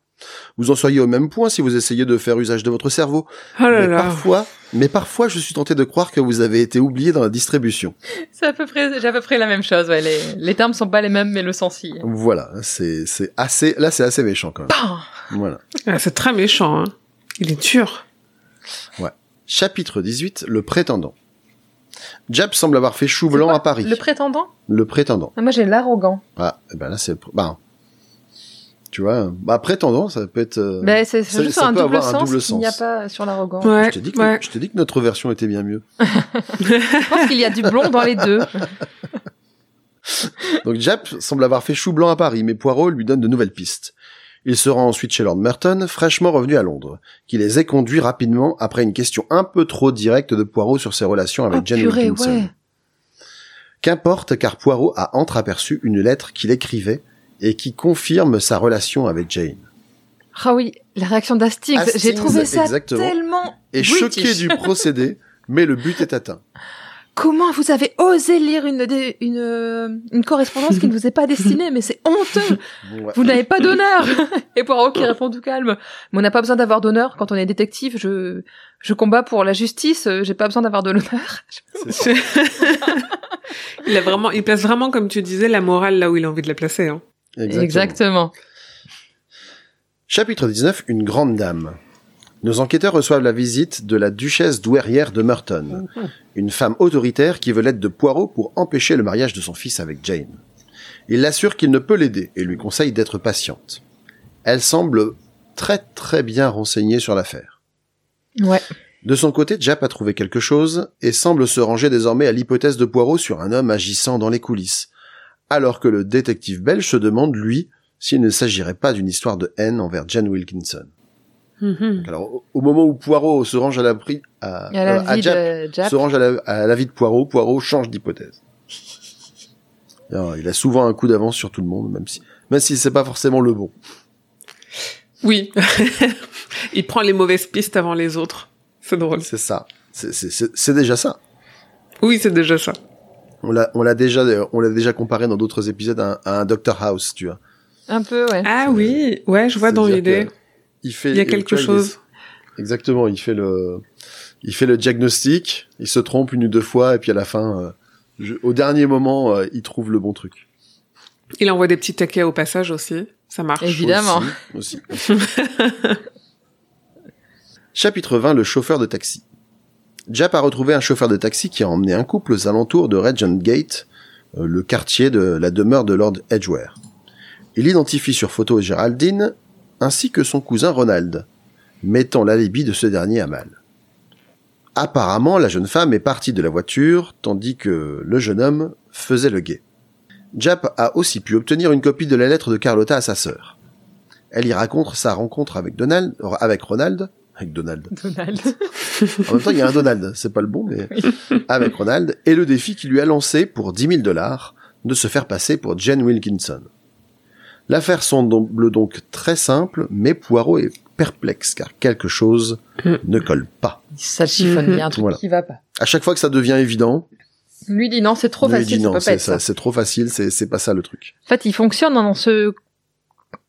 B: Vous en soyez au même point si vous essayez de faire usage de votre cerveau.
C: Oh là
B: mais
C: là.
B: parfois, mais parfois, je suis tenté de croire que vous avez été oublié dans la distribution.
A: C'est à peu près, j'ai à peu près la même chose. Ouais. Les, les termes sont pas les mêmes, mais le sens y est.
B: Voilà, c'est, c'est assez, là, c'est assez méchant quand même.
A: Bam
B: Voilà.
C: Ah, c'est très méchant. Hein. Il est dur.
B: Chapitre 18, le prétendant. Jap semble avoir fait chou blanc à Paris.
A: Le prétendant?
B: Le prétendant.
A: Ah, Moi, j'ai l'arrogant.
B: Ah, eh ben là, c'est, bah, tu vois, bah, prétendant, ça peut être, euh,
A: Ben, c'est
B: ça-
A: juste
B: ça
A: un
B: peut
A: double,
B: avoir un
A: sens
B: double
A: qu'il n'y a
B: sens.
A: pas sur l'arrogant.
C: Ouais,
B: je t'ai dit que,
C: ouais.
B: je t'ai dit que notre version était bien mieux.
A: Je pense qu'il y a du blond dans les deux.
B: Donc Jap semble avoir fait chou blanc à Paris, mais Poirot lui donne de nouvelles pistes. Il se rend ensuite chez Lord Merton, fraîchement revenu à Londres, qui les est conduits rapidement après une question un peu trop directe de Poirot sur ses relations avec
A: Oh,
B: Jane
A: purée,
B: Wilkinson.
A: ouais.
B: Qu'importe, car Poirot a entreaperçu une lettre qu'il écrivait et qui confirme sa relation avec Jane.
A: Ah oui, la réaction d'Hastings. J'ai trouvé ça
B: exactement.
A: tellement
B: Et choqué du procédé, mais le but est atteint.
A: Comment vous avez osé lire une, une, euh, une correspondance qui ne vous est pas destinée Mais c'est honteux
B: Ouais.
A: Vous n'avez pas d'honneur Et Poirot qui répond tout calme. Mais on n'a pas besoin d'avoir d'honneur quand on est détective. Je, je combats pour la justice. J'ai pas besoin d'avoir de l'honneur.
C: Il a vraiment, il place vraiment, comme tu disais, la morale là où il a envie de la placer. Hein.
B: Exactement. Chapitre 19, une grande dame. Nos enquêteurs reçoivent la visite de la duchesse douairière de Merton, une femme autoritaire qui veut l'aide de Poirot pour empêcher le mariage de son fils avec Jane. Il l'assure qu'il ne peut l'aider et lui conseille d'être patiente. Elle semble très très bien renseignée sur l'affaire.
A: Ouais.
B: De son côté, Jap a trouvé quelque chose et semble se ranger désormais à l'hypothèse de Poirot sur un homme agissant dans les coulisses, alors que le détective belge se demande, lui, s'il ne s'agirait pas d'une histoire de haine envers Jane Wilkinson.
C: Mhm.
B: Alors, au- moment où Poirot se range à
A: la
B: euh, à Jap,
A: Jap.
B: se range à la- à l'avis de Poirot, Poirot change d'hypothèse. Il a souvent un coup d'avance sur tout le monde, même si, même si c'est pas forcément le bon.
C: Oui. il prend les mauvaises pistes avant les autres. C'est drôle.
B: C'est ça. C'est déjà ça.
C: Oui, c'est déjà ça.
B: On l'a, on l'a déjà, on l'a déjà comparé dans d'autres épisodes à, un- à un Dr House, tu vois.
A: Un peu, ouais.
C: Ah oui, ouais, je vois dans l'idée.
B: Il fait,
C: Il y a quelque
B: il
C: chose.
B: Exactement, il fait le, il fait le diagnostic, il se trompe une ou deux fois, et puis à la fin, euh, je- au dernier moment, euh, il trouve le bon truc.
C: Il envoie des petits taquets au passage aussi. Ça marche.
A: Évidemment.
B: Aussi. aussi. Chapitre 20, le chauffeur de taxi. Jap a retrouvé un chauffeur de taxi qui a emmené un couple aux alentours de Regent Gate, euh, le quartier de la demeure de Lord Edgware. Il identifie sur photo Géraldine ainsi que son cousin Ronald, mettant l'alibi de ce dernier à mal. Apparemment, la jeune femme est partie de la voiture, tandis que le jeune homme faisait le guet. Jap a aussi pu obtenir une copie de la lettre de Carlotta à sa sœur. Elle y raconte sa rencontre avec Donald, avec Ronald, avec Donald.
A: Donald.
B: En même temps, il y a un Donald, c'est pas le bon, mais avec Ronald, et le défi qu'il lui a lancé pour 10 000 dollars de se faire passer pour Jane Wilkinson. L'affaire semble donc très simple, mais Poirot est perplexe car quelque chose
C: Mm.
B: ne colle pas.
A: Ça chiffonne, il y a un truc
B: Voilà.
A: qui va pas.
B: À chaque fois que ça devient évident,
A: Lui dit non, c'est trop
B: lui
A: facile,
B: dit non, c'est
A: ça.
B: ça, c'est trop facile, c'est c'est pas ça le truc.
A: En fait, il fonctionne dans ce,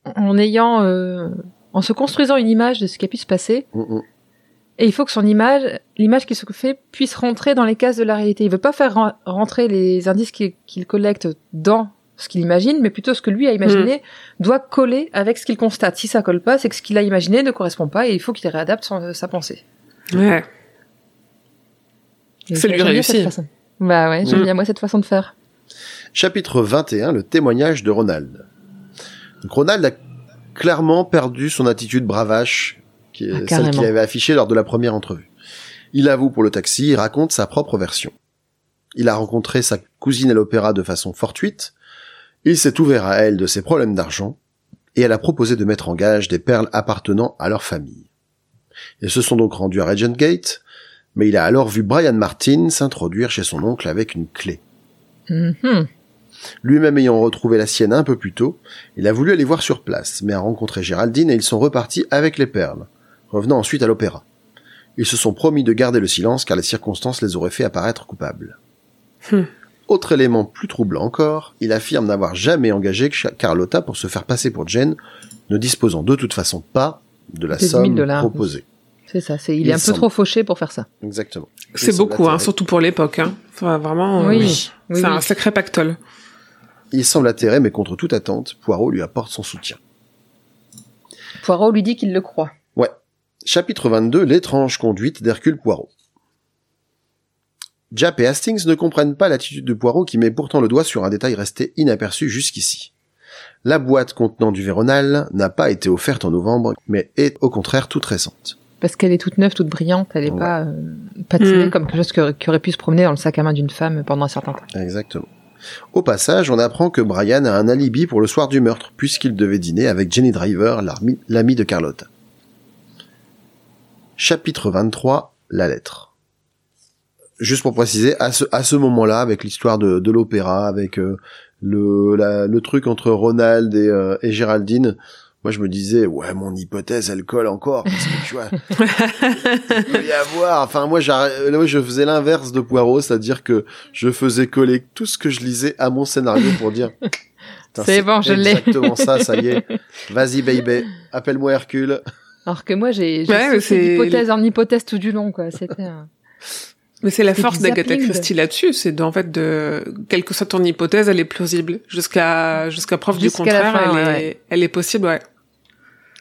A: en ayant, euh, en se construisant une image de ce qui a pu se passer.
B: Mm, mm.
A: Et il faut que son image, l'image qu'il se fait, puisse rentrer dans les cases de la réalité. Il veut pas faire ren- rentrer les indices qu'il collecte dans ce qu'il imagine, mais plutôt ce que lui a imaginé doit coller avec ce qu'il constate. Si ça colle pas, c'est que ce qu'il a imaginé ne correspond pas et il faut qu'il réadapte son- sa pensée.
C: Ouais. Ça lui
A: j'aime bien
C: réussit.
A: cette façon. Bah ouais, j'aime
B: Mm.
A: bien moi cette façon de faire.
B: Chapitre 21, le témoignage de Ronald. Donc Ronald a clairement perdu son attitude bravache, qui est
A: Ah,
B: celle qu'il avait affichée lors de la première entrevue. Il avoue pour le taxi et raconte sa propre version. Il a rencontré sa cousine à l'opéra de façon fortuite, il s'est ouvert à elle de ses problèmes d'argent, et elle a proposé de mettre en gage des perles appartenant à leur famille. Ils se sont donc rendus à Regent Gate, mais il a alors vu Brian Martin s'introduire chez son oncle avec une clé.
A: Mhm.
B: Lui-même ayant retrouvé la sienne un peu plus tôt, il a voulu aller voir sur place, mais a rencontré Géraldine et ils sont repartis avec les perles, revenant ensuite à l'opéra. Ils se sont promis de garder le silence car les circonstances les auraient fait apparaître coupables.
C: Hmm.
B: Autre élément plus troublant encore, il affirme n'avoir jamais engagé Carlotta pour se faire passer pour Jane, ne disposant de toute façon pas de la
A: De 10 000
B: somme
A: dollars.
B: proposée.
A: C'est ça, c'est, il,
B: Il
A: est un peu trop fauché pour faire ça.
B: Exactement.
C: C'est beaucoup, hein, surtout pour l'époque. Hein. Enfin, vraiment, euh,
A: Oui,
C: c'est
A: oui.
C: un sacré pactole.
B: Il semble atterré, mais contre toute attente, Poirot lui apporte son soutien.
A: Poirot lui dit qu'il le croit.
B: Chapitre 22, l'étrange conduite d'Hercule Poirot. Jap et Hastings ne comprennent pas l'attitude de Poirot qui met pourtant le doigt sur un détail resté inaperçu jusqu'ici. La boîte contenant du Véronal n'a pas été offerte en novembre, mais est au contraire toute récente.
A: Parce qu'elle est toute neuve, toute brillante, elle est
B: Ouais.
A: pas euh, patinée
C: Mm.
A: comme quelque chose qui aurait pu se promener dans le sac à main d'une femme pendant un certain temps.
B: Exactement. Au passage, on apprend que Brian a un alibi pour le soir du meurtre, puisqu'il devait dîner avec Jenny Driver, l'ami de Carlotta. Chapitre 23, la lettre. Juste pour préciser, à ce, moment-là, avec l'histoire de, l'opéra, avec euh, le, truc entre Ronald et, euh, et Géraldine, moi je me disais ouais mon hypothèse elle colle encore parce que tu vois il peut y avoir enfin moi là, je faisais l'inverse de Poirot c'est-à-dire que je faisais coller tout ce que je lisais à mon scénario pour dire
A: C'est bon, je l'ai.
B: exactement ça ça y est vas-y baby appelle-moi Hercule
A: Alors que moi, j'ai, j'ai
C: Ouais, c'est-
A: d'hypothèse en hypothèse tout du long, quoi. C'était un...
C: Mais c'est la force d'Agatha Christie là-dessus, c'est d'en fait de quelle que soit ton hypothèse, elle est plausible jusqu'à jusqu'à preuve du contraire,
A: fin,
C: elle
A: ouais,
C: est elle est possible, ouais.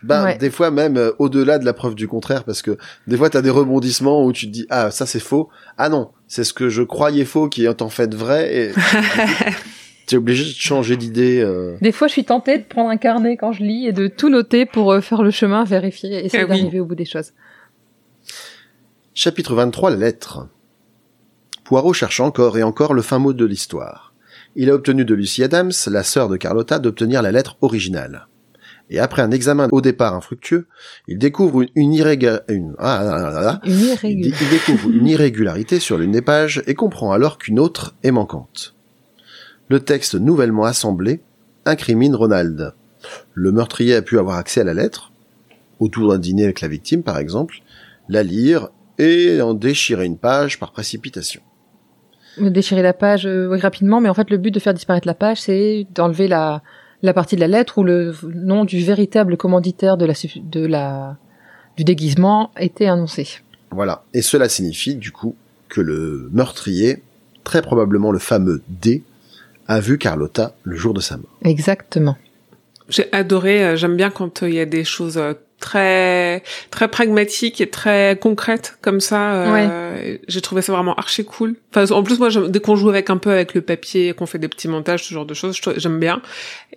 B: Ben,
A: Ouais.
B: des fois même euh, au-delà de la preuve du contraire, parce que des fois t'as des rebondissements où tu te dis ah ça c'est faux, ah non c'est ce que je croyais faux qui est en fait vrai et t'es obligé de changer d'idée. euh.
A: Des fois, je suis tentée de prendre un carnet quand je lis et de tout noter pour euh, faire le chemin, vérifier, essayer
C: Eh oui.
A: d'arriver au bout des choses.
B: Chapitre 23 la lettre. Poirot cherche encore et encore le fin mot de l'histoire. Il a obtenu de Lucy Adams, la sœur de Carlotta, d'obtenir la lettre originale. Et après un examen au départ infructueux, il découvre une, une, irréga- une, ah, ah, ah,
A: Une
B: Il,
A: irrégularité.
B: il découvre une irrégularité sur l'une des pages et comprend alors qu'une autre est manquante. Le texte nouvellement assemblé incrimine Ronald. Le meurtrier a pu avoir accès à la lettre, autour d'un dîner avec la victime par exemple, la lire et en déchirer une page par précipitation.
A: Déchirer la page euh, oui, rapidement, mais en fait, le but de faire disparaître la page, c'est d'enlever la, la partie de la lettre où le nom du véritable commanditaire de la, de la, du déguisement était annoncé.
B: Voilà. Et cela signifie du coup que le meurtrier, très probablement le fameux D, a vu Carlotta le jour de sa mort.
A: Exactement.
C: J'ai adoré, euh, j'aime bien quand euh, il y a des choses euh, très très pragmatiques et très concrètes comme ça. euh, J'ai trouvé ça vraiment archi cool. Enfin, en plus moi, dès qu'on joue avec un peu avec le papier, qu'on fait des petits montages, ce genre de choses, j'aime bien.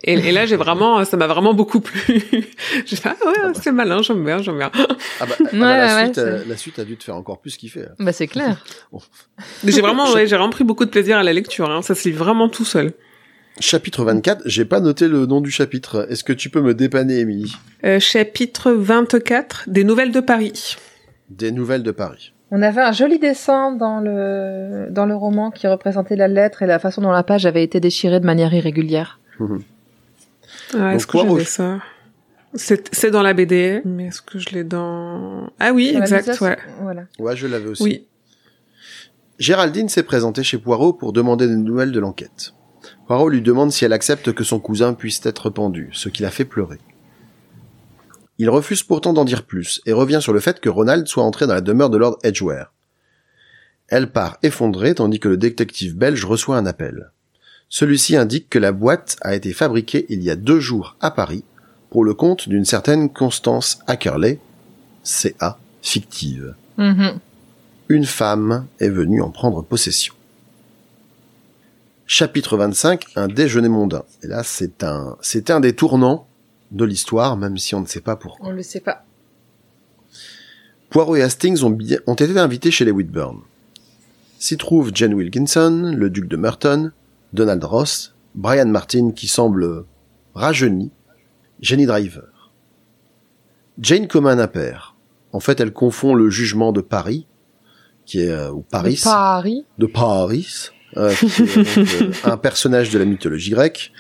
C: Et, et là, j'ai vraiment, ça m'a vraiment beaucoup plu. j'ai fait ah ouais, c'est malin, j'aime bien, j'aime bien.
B: Ah bah, ah bah,
A: Ouais,
B: la,
A: ouais,
B: suite, euh, la suite a dû te faire encore plus kiffer.
A: Bah, c'est clair.
C: J'ai vraiment, ouais, j'ai vraiment pris beaucoup de plaisir à la lecture. Hein. Ça se lit vraiment tout seul.
B: Chapitre 24, j'ai pas noté le nom du chapitre. Est-ce que tu peux me dépanner, Émilie?
C: Euh, chapitre 24, des nouvelles de Paris.
B: Des nouvelles de Paris.
A: On avait un joli dessin dans le, dans le roman qui représentait la lettre et la façon dont la page avait été déchirée de manière irrégulière.
C: Ouais,
B: Donc,
C: est-ce que j'avais ça? C'est c'est dans la BD, mais est-ce que je l'ai dans... Ah oui,
A: Dans
C: exact, ouais.
A: Voilà.
B: Ouais, je l'avais aussi.
C: Oui.
B: Géraldine s'est présentée chez Poirot pour demander des nouvelles de l'enquête. Poirot lui demande si elle accepte que son cousin puisse être pendu, ce qui la fait pleurer. Il refuse pourtant d'en dire plus et revient sur le fait que Ronald soit entré dans la demeure de Lord Edgeware. Elle part effondrée tandis que le détective belge reçoit un appel. Celui-ci indique que la boîte a été fabriquée il y a deux jours à Paris pour le compte d'une certaine Constance Ackerley, CA, fictive
A: Mhm.
B: une femme est venue en prendre possession. Chapitre 25, un déjeuner mondain. Et là, c'est un, c'est un des tournants de l'histoire, même si on ne sait pas pourquoi.
A: On le sait pas.
B: Poirot et Hastings ont, bien- ont été invités chez les Whitburn. S'y trouvent Jane Wilkinson, le duc de Merton, Donald Ross, Brian Martin qui semble rajeuni, Jenny Driver. Jane commet un impair. En fait, elle confond le jugement de Paris, qui est, euh, ou Paris,
A: De Paris.
B: de Paris, qui est donc, euh, un personnage de la mythologie grecque,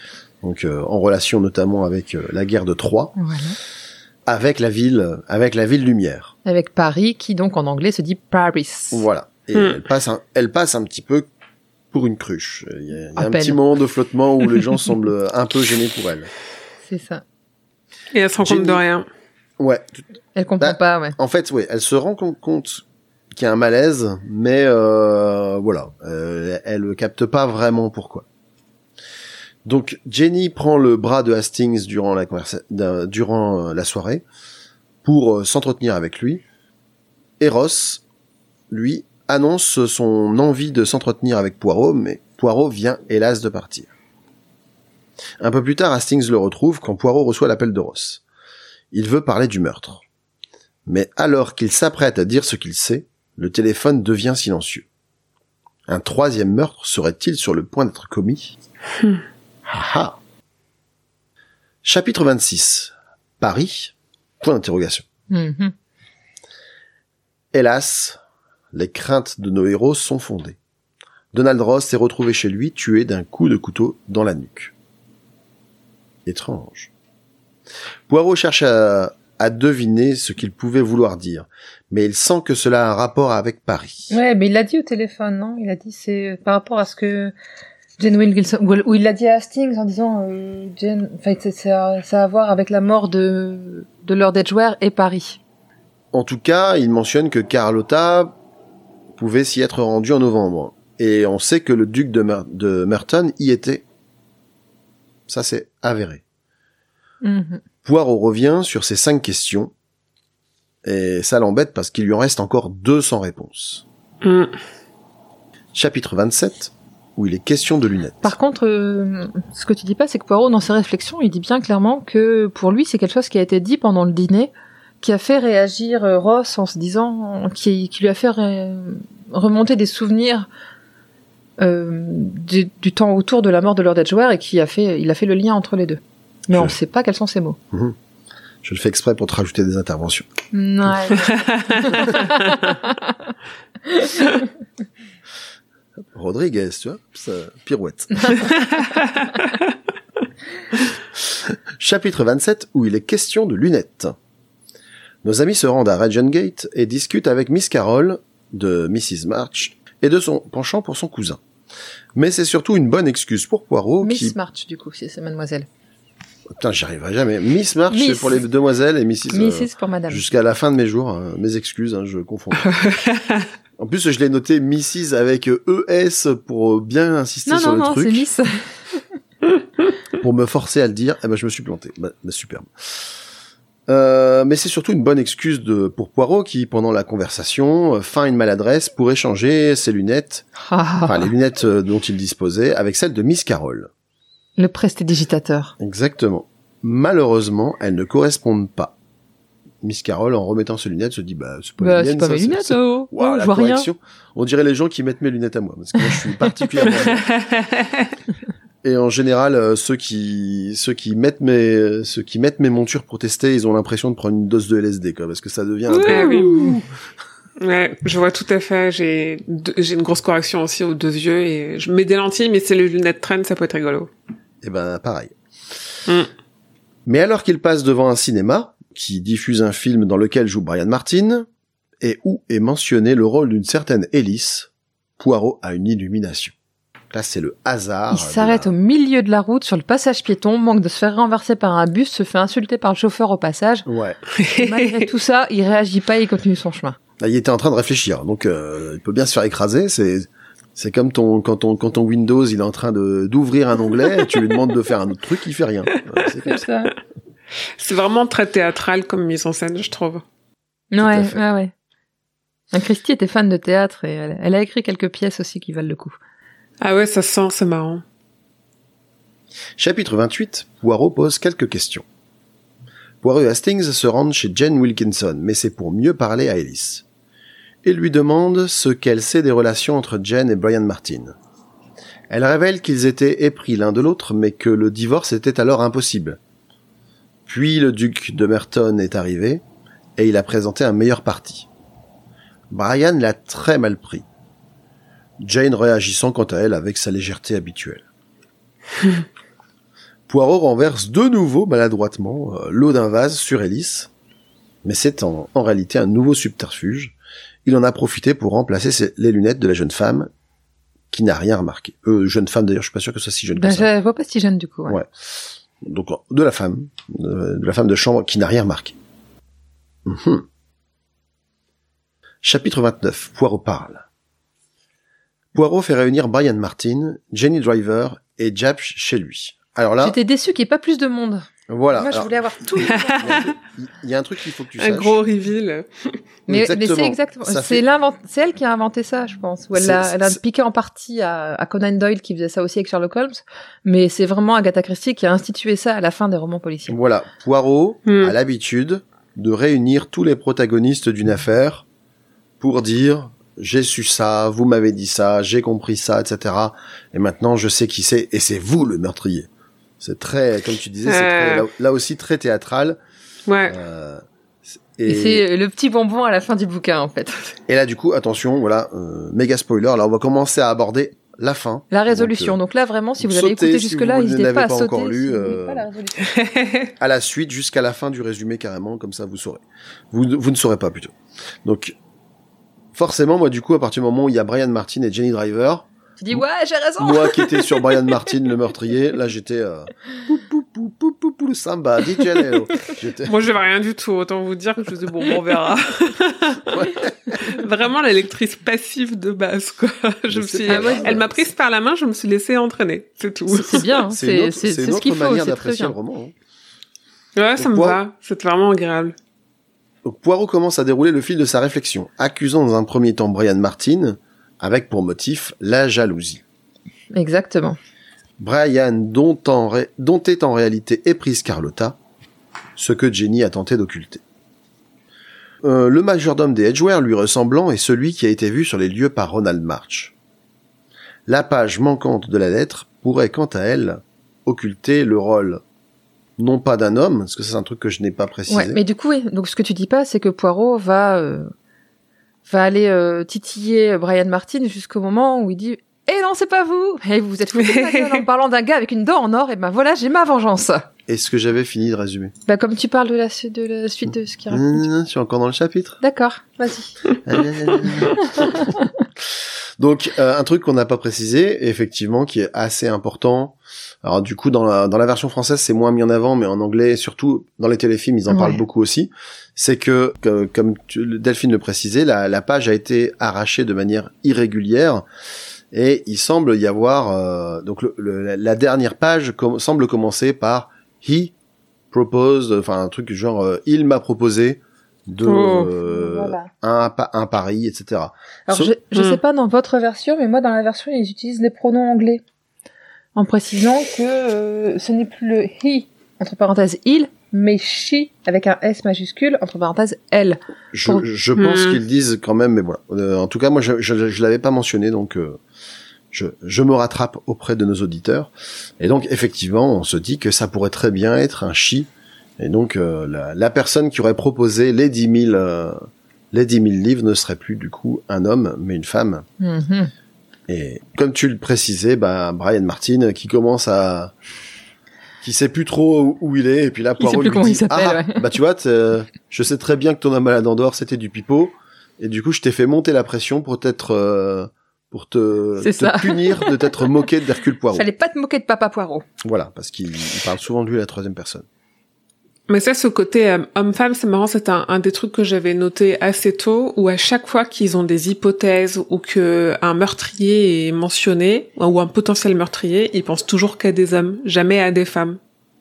B: donc euh, en relation notamment avec euh, la guerre de Troie,
A: Voilà.
B: avec la ville, avec la ville lumière.
A: Avec Paris, qui donc en anglais se dit Paris.
B: Voilà. Et
C: Hmm.
B: elle passe, un, elle passe un petit peu pour une cruche. Il y a, il y a
A: À
B: un
A: peine.
B: petit moment de flottement où les gens semblent un peu gênés pour elle.
A: C'est ça.
C: Et elle se rend compte de rien.
B: Ouais.
A: Elle comprend
B: Bah,
A: pas, ouais.
B: En fait, oui, elle se rend com- compte qu'il y a un malaise, mais euh, voilà, euh, elle ne capte pas vraiment pourquoi. Donc Jenny prend le bras de Hastings durant la durant euh, la soirée pour s'entretenir avec lui. Et Ross, lui, annonce son envie de s'entretenir avec Poirot, mais Poirot vient hélas de partir. Un peu plus tard, Hastings le retrouve quand Poirot reçoit l'appel de Ross. Il veut parler du meurtre. Mais alors qu'il s'apprête à dire ce qu'il sait, le téléphone devient silencieux. Un troisième meurtre serait-il sur le point d'être commis Ah ah. Chapitre 26. Paris Point d'interrogation.
A: Mhm.
B: Hélas, les craintes de nos héros sont fondées. Donald Ross est retrouvé chez lui tué d'un coup de couteau dans la nuque. Étrange. Poirot cherche à, à deviner ce qu'il pouvait vouloir dire, mais il sent que cela a un rapport avec Paris.
A: Ouais, mais il l'a dit au téléphone, non? Il a dit c'est euh, par rapport à ce que Jane Wilkinson, ou ou il l'a dit à Hastings en disant euh, Jane, enfin c'est- ça, ça a à voir avec la mort de de Lord Edgware et Paris.
B: En tout cas, il mentionne que Carlotta pouvait s'y être rendue en novembre. Et on sait que le duc de, Mer- de Merton y était. Ça, c'est avéré.
A: Mhm.
B: Poirot revient sur ces cinq questions. Et ça l'embête parce qu'il lui en reste encore 200 réponses.
C: Mm.
B: Chapitre 27, où il est question de lunettes.
A: Par contre, euh, ce que tu dis pas, c'est que Poirot, dans ses réflexions, il dit bien clairement que pour lui, c'est quelque chose qui a été dit pendant le dîner, qui a fait réagir euh, Ross en se disant, qui, qui lui a fait ré- remonter des souvenirs euh, du, du temps autour de la mort de Lord Edgware et qui a fait, il a fait le lien entre les deux. Mais on ne sait pas quels sont ces mots.
B: Je le fais exprès pour te rajouter des interventions.
A: Ouais.
B: Rodriguez, tu vois, ça, pirouette. Chapitre 27, où il est question de lunettes. Nos amis se rendent à Regent Gate et discutent avec Miss Carroll, de Mrs. March, et de son penchant pour son cousin. Mais c'est surtout une bonne excuse pour Poirot
A: Miss
B: qui...
A: March, du coup, si c'est mademoiselle.
B: Putain, j'y arriverai jamais. Miss March,
A: Miss.
B: c'est pour les demoiselles et Mrs. euh,
A: Mrs. pour madame.
B: Jusqu'à la fin de mes jours, hein, mes excuses, hein, je confonds. en plus, je l'ai noté Mrs. avec ES pour bien insister
A: Non,
B: sur
A: non,
B: le
A: non, c'est
B: truc,
A: Miss.
B: pour me forcer à le dire. Eh ben, je me suis planté. Bah, bah, superbe. Euh, mais c'est surtout une bonne excuse de pour Poirot qui, pendant la conversation, euh, feint une maladresse pour échanger ses lunettes, enfin les lunettes euh, dont il disposait, avec celles de Miss Carroll.
A: Le prestidigitateur.
B: Exactement. Malheureusement, elles ne correspondent pas. Miss Carroll, en remettant ses lunettes, se dit bah c'est pas
A: Bah, mes lunettes,
B: c'est-
A: oh.
B: Waouh,
A: Oh,
B: la
A: je vois rien.
B: correction. On dirait les gens qui mettent mes lunettes à moi, parce que moi, je suis particulièrement. Et en général, euh, ceux qui ceux qui mettent mes ceux qui mettent mes montures pour tester, ils ont l'impression de prendre une dose de LSD, quoi, parce que ça devient. un peu-
C: oui. Ouais, je vois tout à fait. J'ai j'ai une grosse correction aussi aux deux yeux et je mets des lentilles, mais c'est les lunettes traînent, ça peut être rigolo.
B: Et ben pareil.
C: Mm.
B: Mais alors qu'il passe devant un cinéma qui diffuse un film dans lequel joue Brian Martin et où est mentionné le rôle d'une certaine Ellis, Poirot a une illumination. Là, c'est le hasard.
A: Il s'arrête au milieu de la route sur le passage piéton, manque de se faire renverser par un bus, se fait insulter par le chauffeur au passage.
B: Ouais.
A: Malgré tout ça, il réagit pas et il continue son chemin.
B: Là, il était en train de réfléchir, donc euh, il peut bien se faire écraser. C'est c'est comme ton quand ton quand ton Windows il est en train de d'ouvrir un onglet, et tu lui demandes de faire un autre truc, il fait rien. C'est comme ça.
C: C'est vraiment très théâtral comme mise en scène, je trouve.
A: Ouais, ouais, ouais. Un Christy était fan de théâtre et elle, elle a écrit quelques pièces aussi qui valent le coup.
C: Ah ouais, ça sent, c'est marrant.
B: Chapitre 28, Poirot pose quelques questions. Poirot et Hastings se rendent chez Jane Wilkinson, mais c'est pour mieux parler à Ellis. Il lui demande ce qu'elle sait des relations entre Jane et Brian Martin. Elle révèle qu'ils étaient épris l'un de l'autre, mais que le divorce était alors impossible. Puis le duc de Merton est arrivé, et il a présenté un meilleur parti. Brian l'a très mal pris. Jane réagissant quant à elle avec sa légèreté habituelle. Poirot renverse de nouveau maladroitement euh, l'eau d'un vase sur Ellis, mais c'est en, en réalité un nouveau subterfuge. Il en a profité pour remplacer les lunettes de la jeune femme qui n'a rien remarqué. Euh, jeune femme d'ailleurs, je suis pas sûr que ce soit si jeune que
A: Ben,
B: ça.
A: je vois pas si jeune du coup. ouais.
B: Ouais. Donc de la femme, de, de la femme de chambre qui n'a rien remarqué. Mhm. Chapitre 29. Poirot parle. Poirot fait réunir Brian Martin, Jenny Driver et Japch chez lui. Alors là,
A: J'étais déçu qu'il n'y ait pas plus de monde.
B: Voilà.
A: Moi, je voulais avoir tout.
B: il y a un truc- un qu'il faut que tu
C: Un
B: saches.
C: gros reveal.
A: Mais, c'est
B: Exactement.
A: C'est
B: fait-
A: elle qui a inventé ça, je pense. Ou elle a piqué en partie à, à Conan Doyle qui faisait ça aussi avec Sherlock Holmes. Mais c'est vraiment Agatha Christie qui a institué ça à la fin des romans policiers.
B: Voilà. Poirot
C: Hmm.
B: a l'habitude de réunir tous les protagonistes d'une affaire pour dire j'ai su ça, vous m'avez dit ça, j'ai compris ça, etc. Et maintenant je sais qui c'est et c'est vous le meurtrier. C'est très, comme tu disais, c'est très- là, là aussi très théâtral.
C: Ouais.
B: Euh,
A: Et,
B: et,
A: c'est le petit bonbon à la fin du bouquin, en fait.
B: et là du coup, attention, voilà, euh, méga spoiler. Là on va commencer à aborder la fin.
A: La résolution. Donc,
B: Donc, euh,
A: là, vraiment, si vous
B: sautez
A: avez écouté
B: si
A: jusque-là,
B: ne
A: n'hésitez pas à
B: pas
A: sauter.
B: encore lu,
A: si vous n'avez
B: euh,
A: pas la résolution.
B: à la suite jusqu'à la fin du résumé carrément, comme ça vous saurez. Vous, vous ne saurez pas plutôt. Donc forcément, moi du coup, à partir du moment où il y a Brian Martin et Jenny Driver,
A: Tu dis, ouais, j'ai raison.
B: moi qui étais sur Brian Martin, le meurtrier, là j'étais euh, pou, pou, pou, pou, pou, pou, samba,
C: Moi, j'avais rien du tout. Autant vous dire que je disais, bon, on verra. Vraiment la lectrice passive de base, quoi. Je me suis...
A: Ah ouais.
C: Elle m'a prise par la main, je me suis laissée entraîner. C'est tout.
A: C'est- bien. hein.
B: C'est
A: ce qu'il faut.
B: manière
A: C'est très
B: d'apprécier
A: bien.
B: le roman. hein.
C: Ouais, ça me va. C'est vraiment agréable.
B: Donc Poirot commence à dérouler le fil de sa réflexion, accusant dans un premier temps Brian Martin, avec pour motif la jalousie.
A: Exactement.
B: Brian, dont, en ré- dont est en réalité éprise Carlotta, ce que Jenny a tenté d'occulter. Euh, le majordome des Edgeware lui ressemblant est celui qui a été vu sur les lieux par Ronald March. La page manquante de la lettre pourrait quant à elle occulter le rôle non pas d'un homme, parce que c'est un truc que je n'ai pas précisé.
A: Ouais, mais du coup, oui. Donc, ce que tu dis pas, c'est que Poirot va euh, va aller euh, titiller Brian Martin jusqu'au moment où il dit Eh non, c'est pas vous Et vous vous êtes foutu en parlant d'un gars avec une dent en or, et ben voilà, j'ai ma vengeance
B: Est-ce que j'avais fini de résumer?
A: Bah, comme tu parles de la, su- de la suite de ce qu'il raconte.
B: Mmh, Je suis encore dans le chapitre.
A: D'accord, vas-y.
B: Donc euh, un truc qu'on n'a pas précisé, effectivement, qui est assez important. Alors du coup, dans la, dans la version française, c'est moins mis en avant, mais en anglais, surtout dans les téléfilms, ils en
A: Ouais.
B: parlent beaucoup aussi. C'est que, que, comme tu- Delphine le précisait, la, la page a été arrachée de manière irrégulière. Et il semble y avoir euh, donc le- le- la- dernière page com- semble commencer par he proposed, enfin un truc genre euh, il m'a proposé de
C: Oh.
B: euh,
A: Voilà.
B: un, un pari, etc.
A: Alors,
B: So-
A: je, je
C: Hmm.
A: sais pas dans votre version, mais moi, dans la version, ils utilisent les pronoms anglais. En précisant que euh, ce n'est plus le he, entre parenthèses, il, mais she, avec un S majuscule, entre parenthèses, elle.
B: Je,
A: Pour-
B: je pense
C: Hmm.
B: qu'ils disent quand même, mais voilà. Euh, en tout cas, moi, je, je, je l'avais pas mentionné, donc euh, je, je me rattrape auprès de nos auditeurs. Et donc, effectivement, on se dit que ça pourrait très bien être un chi. Et donc, euh, la, la personne qui aurait proposé les 10 000, euh, les 10 000 livres ne serait plus, du coup, un homme, mais une femme.
A: Mhm.
B: Et comme tu le précisais, bah, Brian Martin, qui commence à... qui sait plus trop où- il est, et puis là,
A: Il sait
B: Poirot
A: plus
B: lui
A: comment
B: dit,
A: il
B: ah,
A: ouais.
B: bah tu vois, t'es- je sais très bien que ton homme à la dent d'or, c'était du pipeau, et du coup, je t'ai fait monter la pression pour t'être... euh, pour te,
A: C'est
B: te
A: ça.
B: punir de t'être moqué d'Hercule Poirot.
A: Fallait pas te moquer de Papa Poirot.
B: Voilà, parce qu'il il parle souvent de lui à la troisième personne.
C: Mais ça, ce côté euh, homme-femme, c'est marrant, c'est un, des trucs que j'avais noté assez tôt, où à chaque fois qu'ils ont des hypothèses ou que un meurtrier est mentionné, ou un potentiel meurtrier, ils pensent toujours qu'à des hommes, jamais à des femmes.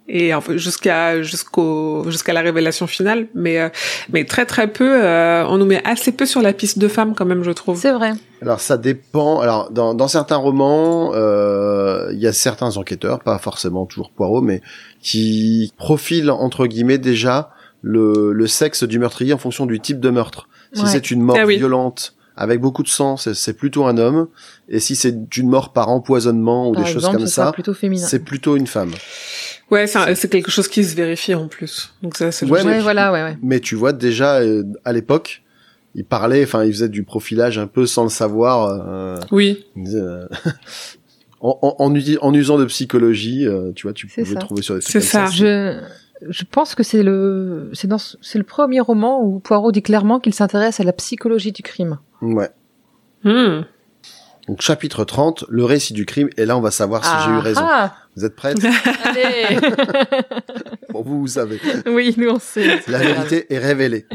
C: Et en jusqu'à jusqu'au jusqu'à la révélation finale, mais euh, mais très très peu, euh, on nous met assez peu sur la piste de femmes quand même, je trouve.
A: C'est vrai.
B: Alors ça dépend. Alors dans, dans certains romans, euh, il y a certains enquêteurs, pas forcément toujours Poirot, mais qui profilent entre guillemets déjà le, le sexe du meurtrier en fonction du type de meurtre. Si
A: Ouais.
B: c'est une mort
C: Ah oui.
B: violente avec beaucoup de sang, c'est- c'est plutôt un homme. Et si c'est une mort par empoisonnement ou
A: Par
B: des choses comme ça, c'est plutôt une femme.
C: Ouais, c'est quelque chose qui se vérifie en plus. Donc ça, c'est
B: Ouais,
A: Ouais, voilà, ouais, ouais.
B: Mais tu vois déjà euh, à l'époque, il parlait, enfin il faisait du profilage un peu sans le savoir. euh,
C: Oui.
B: Euh, en, en, en usi- en usant de psychologie, euh, tu vois, tu pouvais
A: ça.
B: trouver sur des trucs
C: C'est ça.
A: Je, je pense que c'est le, c'est dans, ce- c'est le premier roman où Poirot dit clairement qu'il s'intéresse à la psychologie du crime.
B: Ouais.
C: Hmm.
B: Donc chapitre 30, le récit du crime, et là on va savoir si j'ai eu raison.
A: Ah,
B: Vous êtes prêtes
A: allez
B: Bon, vous, vous savez.
A: Oui, nous on sait.
B: La vérité est révélée.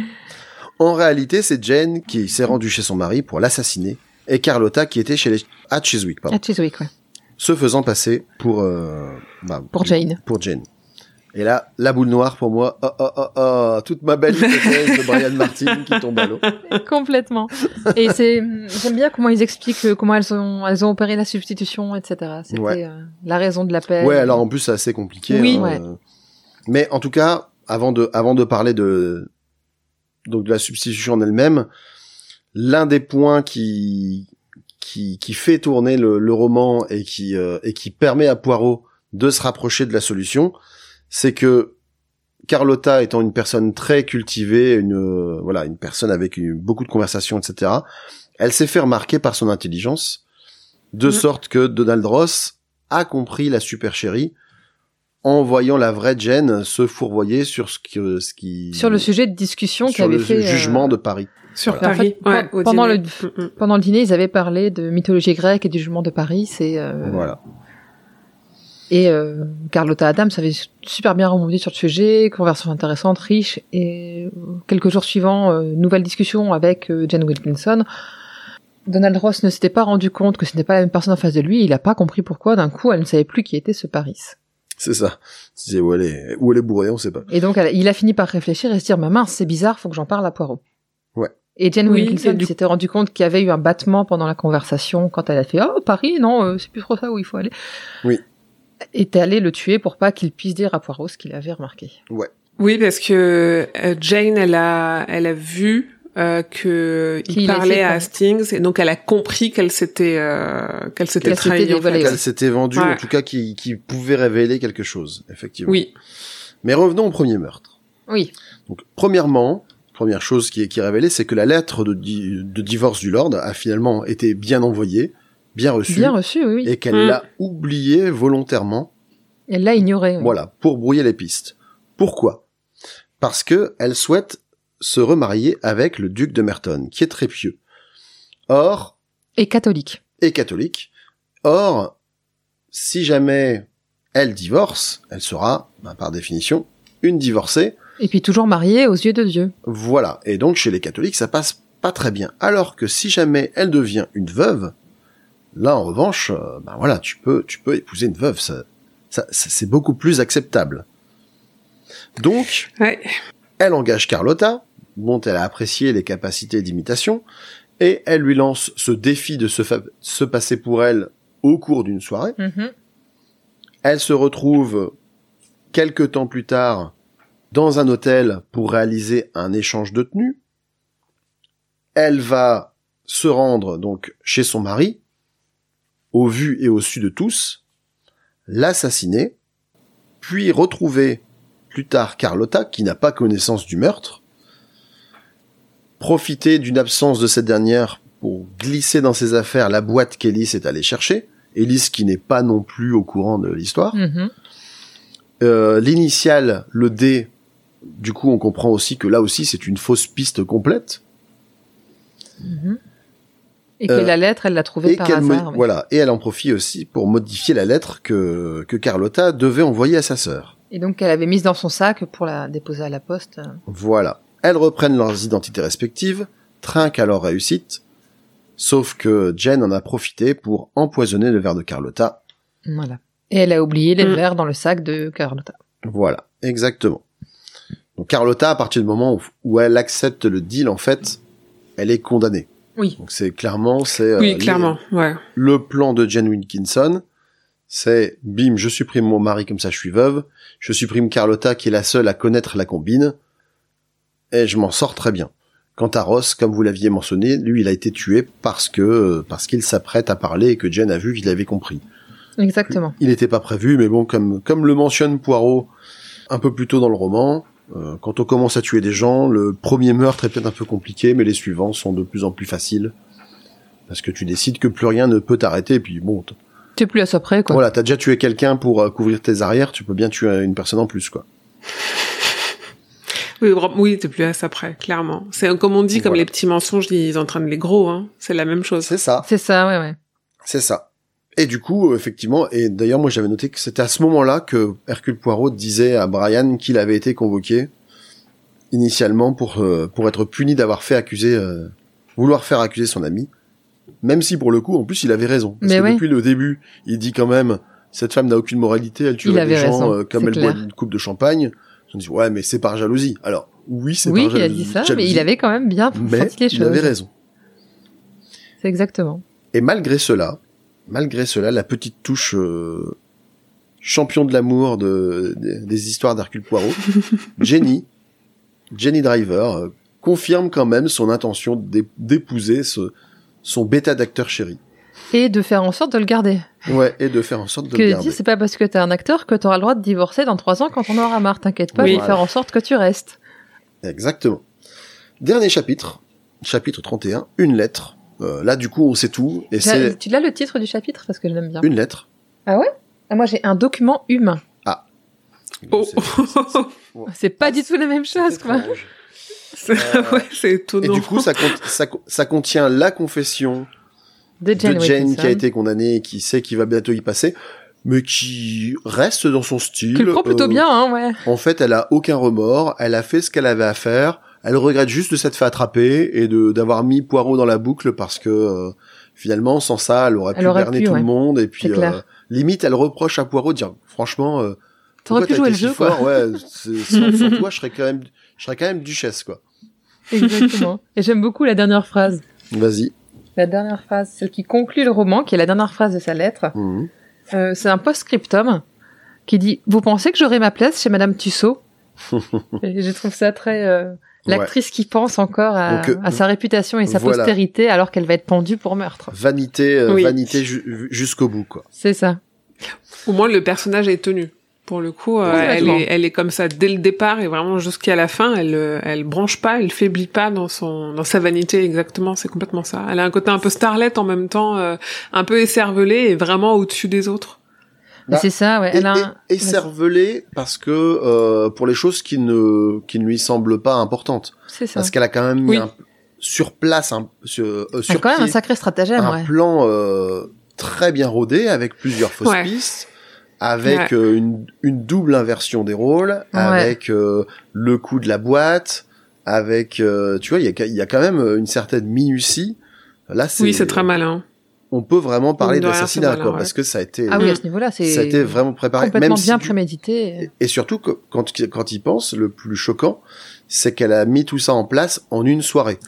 B: En réalité, c'est Jane qui s'est rendue chez son mari pour l'assassiner, et Carlotta qui était chez les... à Chiswick, pardon,
A: À Chiswick, ouais.
B: se faisant passer pour... euh, bah,
A: Pour Jane.
B: Pour Jane. Et là, la boule noire pour moi, oh, oh, oh, oh, toute ma belle hypothèse de Brian Martin qui tombe à l'eau.
A: Complètement. Et c'est, j'aime bien comment ils expliquent euh, comment elles ont, elles ont opéré la substitution, etc. C'était
B: Ouais.
A: euh, la raison de l'appel.
B: Ouais, alors en plus c'est assez compliqué.
A: Oui.
B: hein,
A: Ouais.
B: Mais en tout cas, avant de avant de parler de donc de la substitution en elle-même, l'un des points qui qui qui fait tourner le, le roman et qui euh, et qui permet à Poirot de se rapprocher de la solution, c'est que Carlotta étant une personne très cultivée, une euh, voilà, une personne avec une- beaucoup de conversations, etc. Elle s'est fait remarquer par son intelligence De
C: Mhm.
B: sorte que Donald Ross a compris la supercherie en voyant la vraie Jen se fourvoyer sur ce que ce qui
A: Sur le sujet de discussion
B: sur
A: qu'avait
B: le
A: fait. euh,
B: jugement de Paris.
C: Sur Paris.
A: fait,
C: ouais,
A: pendant
C: dîner.
A: le-
C: Mm, mm.
A: Pendant le dîner, ils avaient parlé de mythologie grecque et du jugement de Paris. C'est euh,
B: Voilà.
A: et euh, Carlotta Adams avait super bien rebondi sur le sujet, conversation intéressante, riche. Et euh, quelques jours suivants, euh, nouvelle discussion avec euh, Jen Wilkinson. Donald Ross ne s'était pas rendu compte que ce n'était pas la même personne en face de lui. Il n'a pas compris pourquoi. D'un coup, elle ne savait plus qui était ce Paris.
B: C'est ça. C'est où elle est où elle est bourrée, on sait pas.
A: Et donc, elle- il a fini par réfléchir et se dire, ma mince, c'est bizarre, faut que j'en parle à Poirot.
B: Ouais.
A: Et Jane
C: Oui,
A: Wilkinson
C: du-
A: s'était rendu compte qu'il y avait eu un battement pendant la conversation quand elle a fait, oh, Paris, non, euh, c'est plus trop ça où il faut aller.
B: Oui.
A: Était allé le tuer pour pas qu'il puisse dire à Poirot ce qu'il avait remarqué.
C: Oui, parce que euh, Jane, elle a, elle a vu euh, que
A: Qu'il
C: il parlait à. Hastings et donc elle a compris qu'elle s'était, euh, qu'elle s'était
A: Qu'elle
C: trahie. en
A: dévoilée,
C: fait.
A: ouais.
B: Elle s'était vendue,
C: Ouais.
B: en tout cas, qui, qui pouvait révéler quelque chose, effectivement.
C: Oui.
B: Mais revenons au premier meurtre.
A: Oui.
B: Donc, premièrement, première chose qui est, qui est révélée, c'est que la lettre de, di- de divorce du Lord a finalement été bien envoyée, bien reçue,
A: Bien reçu, oui,
B: et qu'elle
C: Mm.
B: l'a oubliée volontairement,
A: Elle l'a ignoré. oui.
B: voilà, pour brouiller les pistes. Pourquoi? Parce que elle souhaite se remarier avec le duc de Merton, qui est très pieux. Or,
A: Et catholique.
B: et catholique. Or, si jamais elle divorce, elle sera, bah, par définition, une divorcée.
A: Et puis toujours mariée aux yeux de Dieu.
B: Voilà. Et donc, chez les catholiques, ça passe pas très bien. Alors que si jamais elle devient une veuve, là, en revanche, euh, bah voilà, tu peux, tu peux épouser une veuve. Ça, ça, ça- c'est beaucoup plus acceptable. Donc,
C: Ouais.
B: elle engage Carlotta, dont elle a apprécié les capacités d'imitation, et elle lui lance ce défi de se, passer pour elle au cours d'une soirée.
A: Mhm.
B: Elle se retrouve quelque temps plus tard dans un hôtel pour réaliser un échange de tenues. Elle va se rendre donc chez son mari, au vu et au su de tous, l'assassiner, puis retrouver plus tard Carlotta, qui n'a pas connaissance du meurtre, profiter d'une absence de cette dernière pour glisser dans ses affaires la boîte qu'Ellis est allée chercher, Ellis qui n'est pas non plus au courant de l'histoire.
A: Mhm.
B: Euh, L'initiale, le D, du coup on comprend aussi que là aussi c'est une fausse piste complète.
A: Mhm. Et que
B: Euh,
A: la lettre, elle l'a trouvée par hasard. oui.
B: voilà, et elle en profite aussi pour modifier la lettre que, que Carlotta devait envoyer à sa sœur.
A: Et donc, qu'elle avait mise dans son sac pour la déposer à la poste.
B: Voilà. Elles reprennent leurs identités respectives, trinquent à leur réussite, sauf que Jen en a profité pour empoisonner le verre de Carlotta.
A: Voilà. Et elle a oublié les
C: Mm.
A: verres dans le sac de Carlotta.
B: Voilà, exactement. Donc Carlotta, à partir du moment où, où elle accepte le deal, en fait, elle est condamnée.
A: Oui.
B: Donc c'est clairement, c'est euh,
C: Oui,
B: les-
C: clairement. Ouais.
B: le plan de Jen Wilkinson, c'est bim, je supprime mon mari comme ça je suis veuve, je supprime Carlotta qui est la seule à connaître la combine, et je m'en sors très bien. Quant à Ross, comme vous l'aviez mentionné, lui il a été tué parce que parce qu'il s'apprête à parler et que Jen a vu qu'il avait compris.
A: Exactement.
B: Il n'était pas prévu, mais bon, comme comme le mentionne Poirot un peu plus tôt dans le roman, euh, quand on commence à tuer des gens, le premier meurtre est peut-être un peu compliqué, mais les suivants sont de plus en plus faciles. Parce que tu décides que plus rien ne peut t'arrêter, et puis bon, t-
A: Tu es plus à ça près, quoi.
B: voilà, t'as déjà tué quelqu'un pour euh, couvrir tes arrières, tu peux bien tuer une personne en plus, quoi.
C: Oui, oui, t'es plus à ça près, clairement. C'est comme on dit, comme
B: Voilà.
C: les petits mensonges, ils entraînent les gros, hein. C'est la même chose.
B: C'est ça,
A: C'est ça, ouais, ouais.
B: c'est ça. Et du coup, euh, effectivement, et d'ailleurs, moi j'avais noté que c'était à ce moment-là que Hercule Poirot disait à Brian qu'il avait été convoqué initialement pour euh, pour être puni d'avoir fait accuser, euh, vouloir faire accuser son ami, même si pour le coup, en plus, il avait raison. Parce
A: Mais
B: que
A: ouais.
B: depuis le début, il dit quand même cette femme n'a aucune moralité, elle tuerait des gens euh, comme elle
A: clair.
B: boit une coupe de champagne. On dit ouais, mais c'est par jalousie. Alors oui, c'est
A: Oui,
B: par
A: il a
B: jalousie.
A: dit ça, mais
B: jalousie,
A: il avait quand même bien
B: mais
A: les
B: il
A: choses.
B: avait raison.
A: C'est exactement.
B: Et malgré cela, malgré cela, la petite touche euh, champion de l'amour de, des- des histoires d'Hercule Poirot, Jenny, Jenny Driver, euh, confirme quand même son intention d'é- d'épouser ce, son bêta d'acteur chéri.
A: Et de faire en sorte de le garder.
B: Ouais, et de faire en sorte de
A: que
B: le garder.
A: c'est pas parce que t'es un acteur que t'auras le droit de divorcer dans trois ans quand on aura marre. T'inquiète pas,
C: Oui.
A: je vais faire en sorte que tu restes.
B: Exactement. Dernier chapitre, chapitre 31, une lettre Euh, là, du coup, on sait tout. Et c'est
A: Tu l'as le titre du chapitre parce que je l'aime bien.
B: une lettre.
A: Ah ouais? Ah, Moi j'ai un document humain.
C: Oh.
B: C'est-
A: C'est pas du tout la même chose quoi.
C: C'est-
B: Euh,
C: ouais, c'est
B: Et
C: étonnant.
B: du coup, ça contient la confession
A: De Jane,
B: de Jane
A: Wilkinson.
B: qui a été condamnée et qui sait qu'il va bientôt y passer, mais qui reste dans son style.
A: Qui le prend plutôt
B: Euh,
A: bien, hein, ouais.
B: En fait, elle a aucun remords. Elle a fait ce qu'elle avait à faire. Elle regrette juste de s'être fait attraper et de d'avoir mis Poirot dans la boucle parce que euh, finalement, sans ça, elle aurait
A: Elle
B: pu
A: aurait
B: berner
A: pu,
B: tout
A: ouais.
B: le monde. Et puis, euh, limite, elle reproche à Poirot de dire, franchement, euh,
A: T'aurais pu jouer le
B: si
A: jeu, quoi.
B: fort Ouais, sans, sans toi, je serais quand même, je serais quand même duchesse, quoi.
A: Exactement. Et j'aime beaucoup la dernière phrase.
B: Vas-y.
A: La dernière phrase, celle qui conclut le roman, qui est la dernière phrase de sa lettre.
B: Mhm.
A: Euh, c'est un post-scriptum qui dit Vous pensez que j'aurai ma place chez Madame Tussaud? Et je trouve ça très. euh,
B: Ouais.
A: L'actrice qui pense encore à,
B: Donc, euh,
A: à sa réputation et sa
B: voilà.
A: postérité alors qu'elle va être pendue pour meurtre.
B: Vanité, euh,
C: Oui.
B: vanité ju- jusqu'au bout, quoi.
A: C'est ça.
C: Au moins, le personnage est tenu. Pour le coup, euh, elle, est, elle est comme ça dès le départ et vraiment jusqu'à la fin. Elle, euh, elle branche pas, elle faiblit pas dans son, dans sa vanité. Exactement, c'est complètement ça. Elle a un côté un peu starlet en même temps, euh, un peu écervelé et vraiment au-dessus des autres.
A: Mais c'est ça, ouais. Elle a un-
B: cervelé parce que euh, pour les choses qui ne qui ne lui semblent pas importantes
A: C'est ça.
B: parce qu'elle a quand même mis un, sur place un sur, euh,
A: Elle a
B: sur
A: quand même un sacré stratagème,
B: un
A: ouais.
B: plan euh, très bien rodé avec plusieurs fausses
C: Ouais.
B: pistes avec
C: Ouais.
B: euh, une, une double inversion des rôles avec euh, le coup de la boîte avec euh, tu vois il y a il y a quand même une certaine minutie là c'est
C: Oui, c'est très malin.
B: on peut vraiment parler d'assassinat quoi
C: ouais.
B: parce que ça a été
A: Ah oui, à ce niveau-là, c'est
B: ça a été vraiment préparé
A: complètement
B: même si
A: bien prémédité.
B: et surtout quand quand il pense, le plus choquant, c'est qu'elle a mis tout ça en place en une soirée.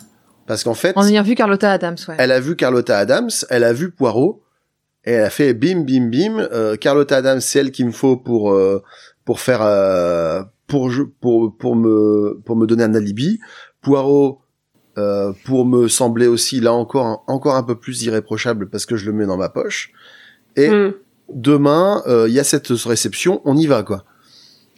B: Parce qu'en fait,
A: En ayant vu Carlotta Adams, ouais.
B: elle a vu Carlotta Adams, elle a vu Poirot, et elle a fait bim bim bim. Euh, Carlotta Adams, c'est elle qu'il me faut pour euh, pour faire euh, pour pour pour me pour me donner un alibi. Poirot euh, pour me sembler aussi là encore un- encore un peu plus irréprochable parce que je le mets dans ma poche. Et
C: Mm.
B: demain, euh, il y a cette réception, on y va quoi.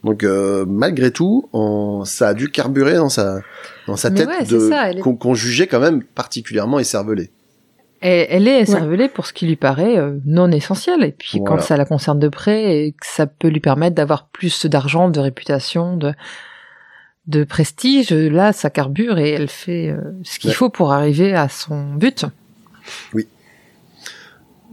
B: Donc euh, malgré tout, on, ça a dû carburer dans sa dans sa
A: Mais
B: tête
A: ouais,
B: de qu'on qu'on jugeait quand même particulièrement écervelé.
A: Et elle est cervelée pour ce qui lui paraît euh, non essentiel. Et puis
B: Voilà.
A: quand ça la concerne de près et que ça peut lui permettre d'avoir plus d'argent, de réputation, de de prestige, là ça carbure et elle fait euh, ce qu'il
B: Ouais.
A: faut pour arriver à son but.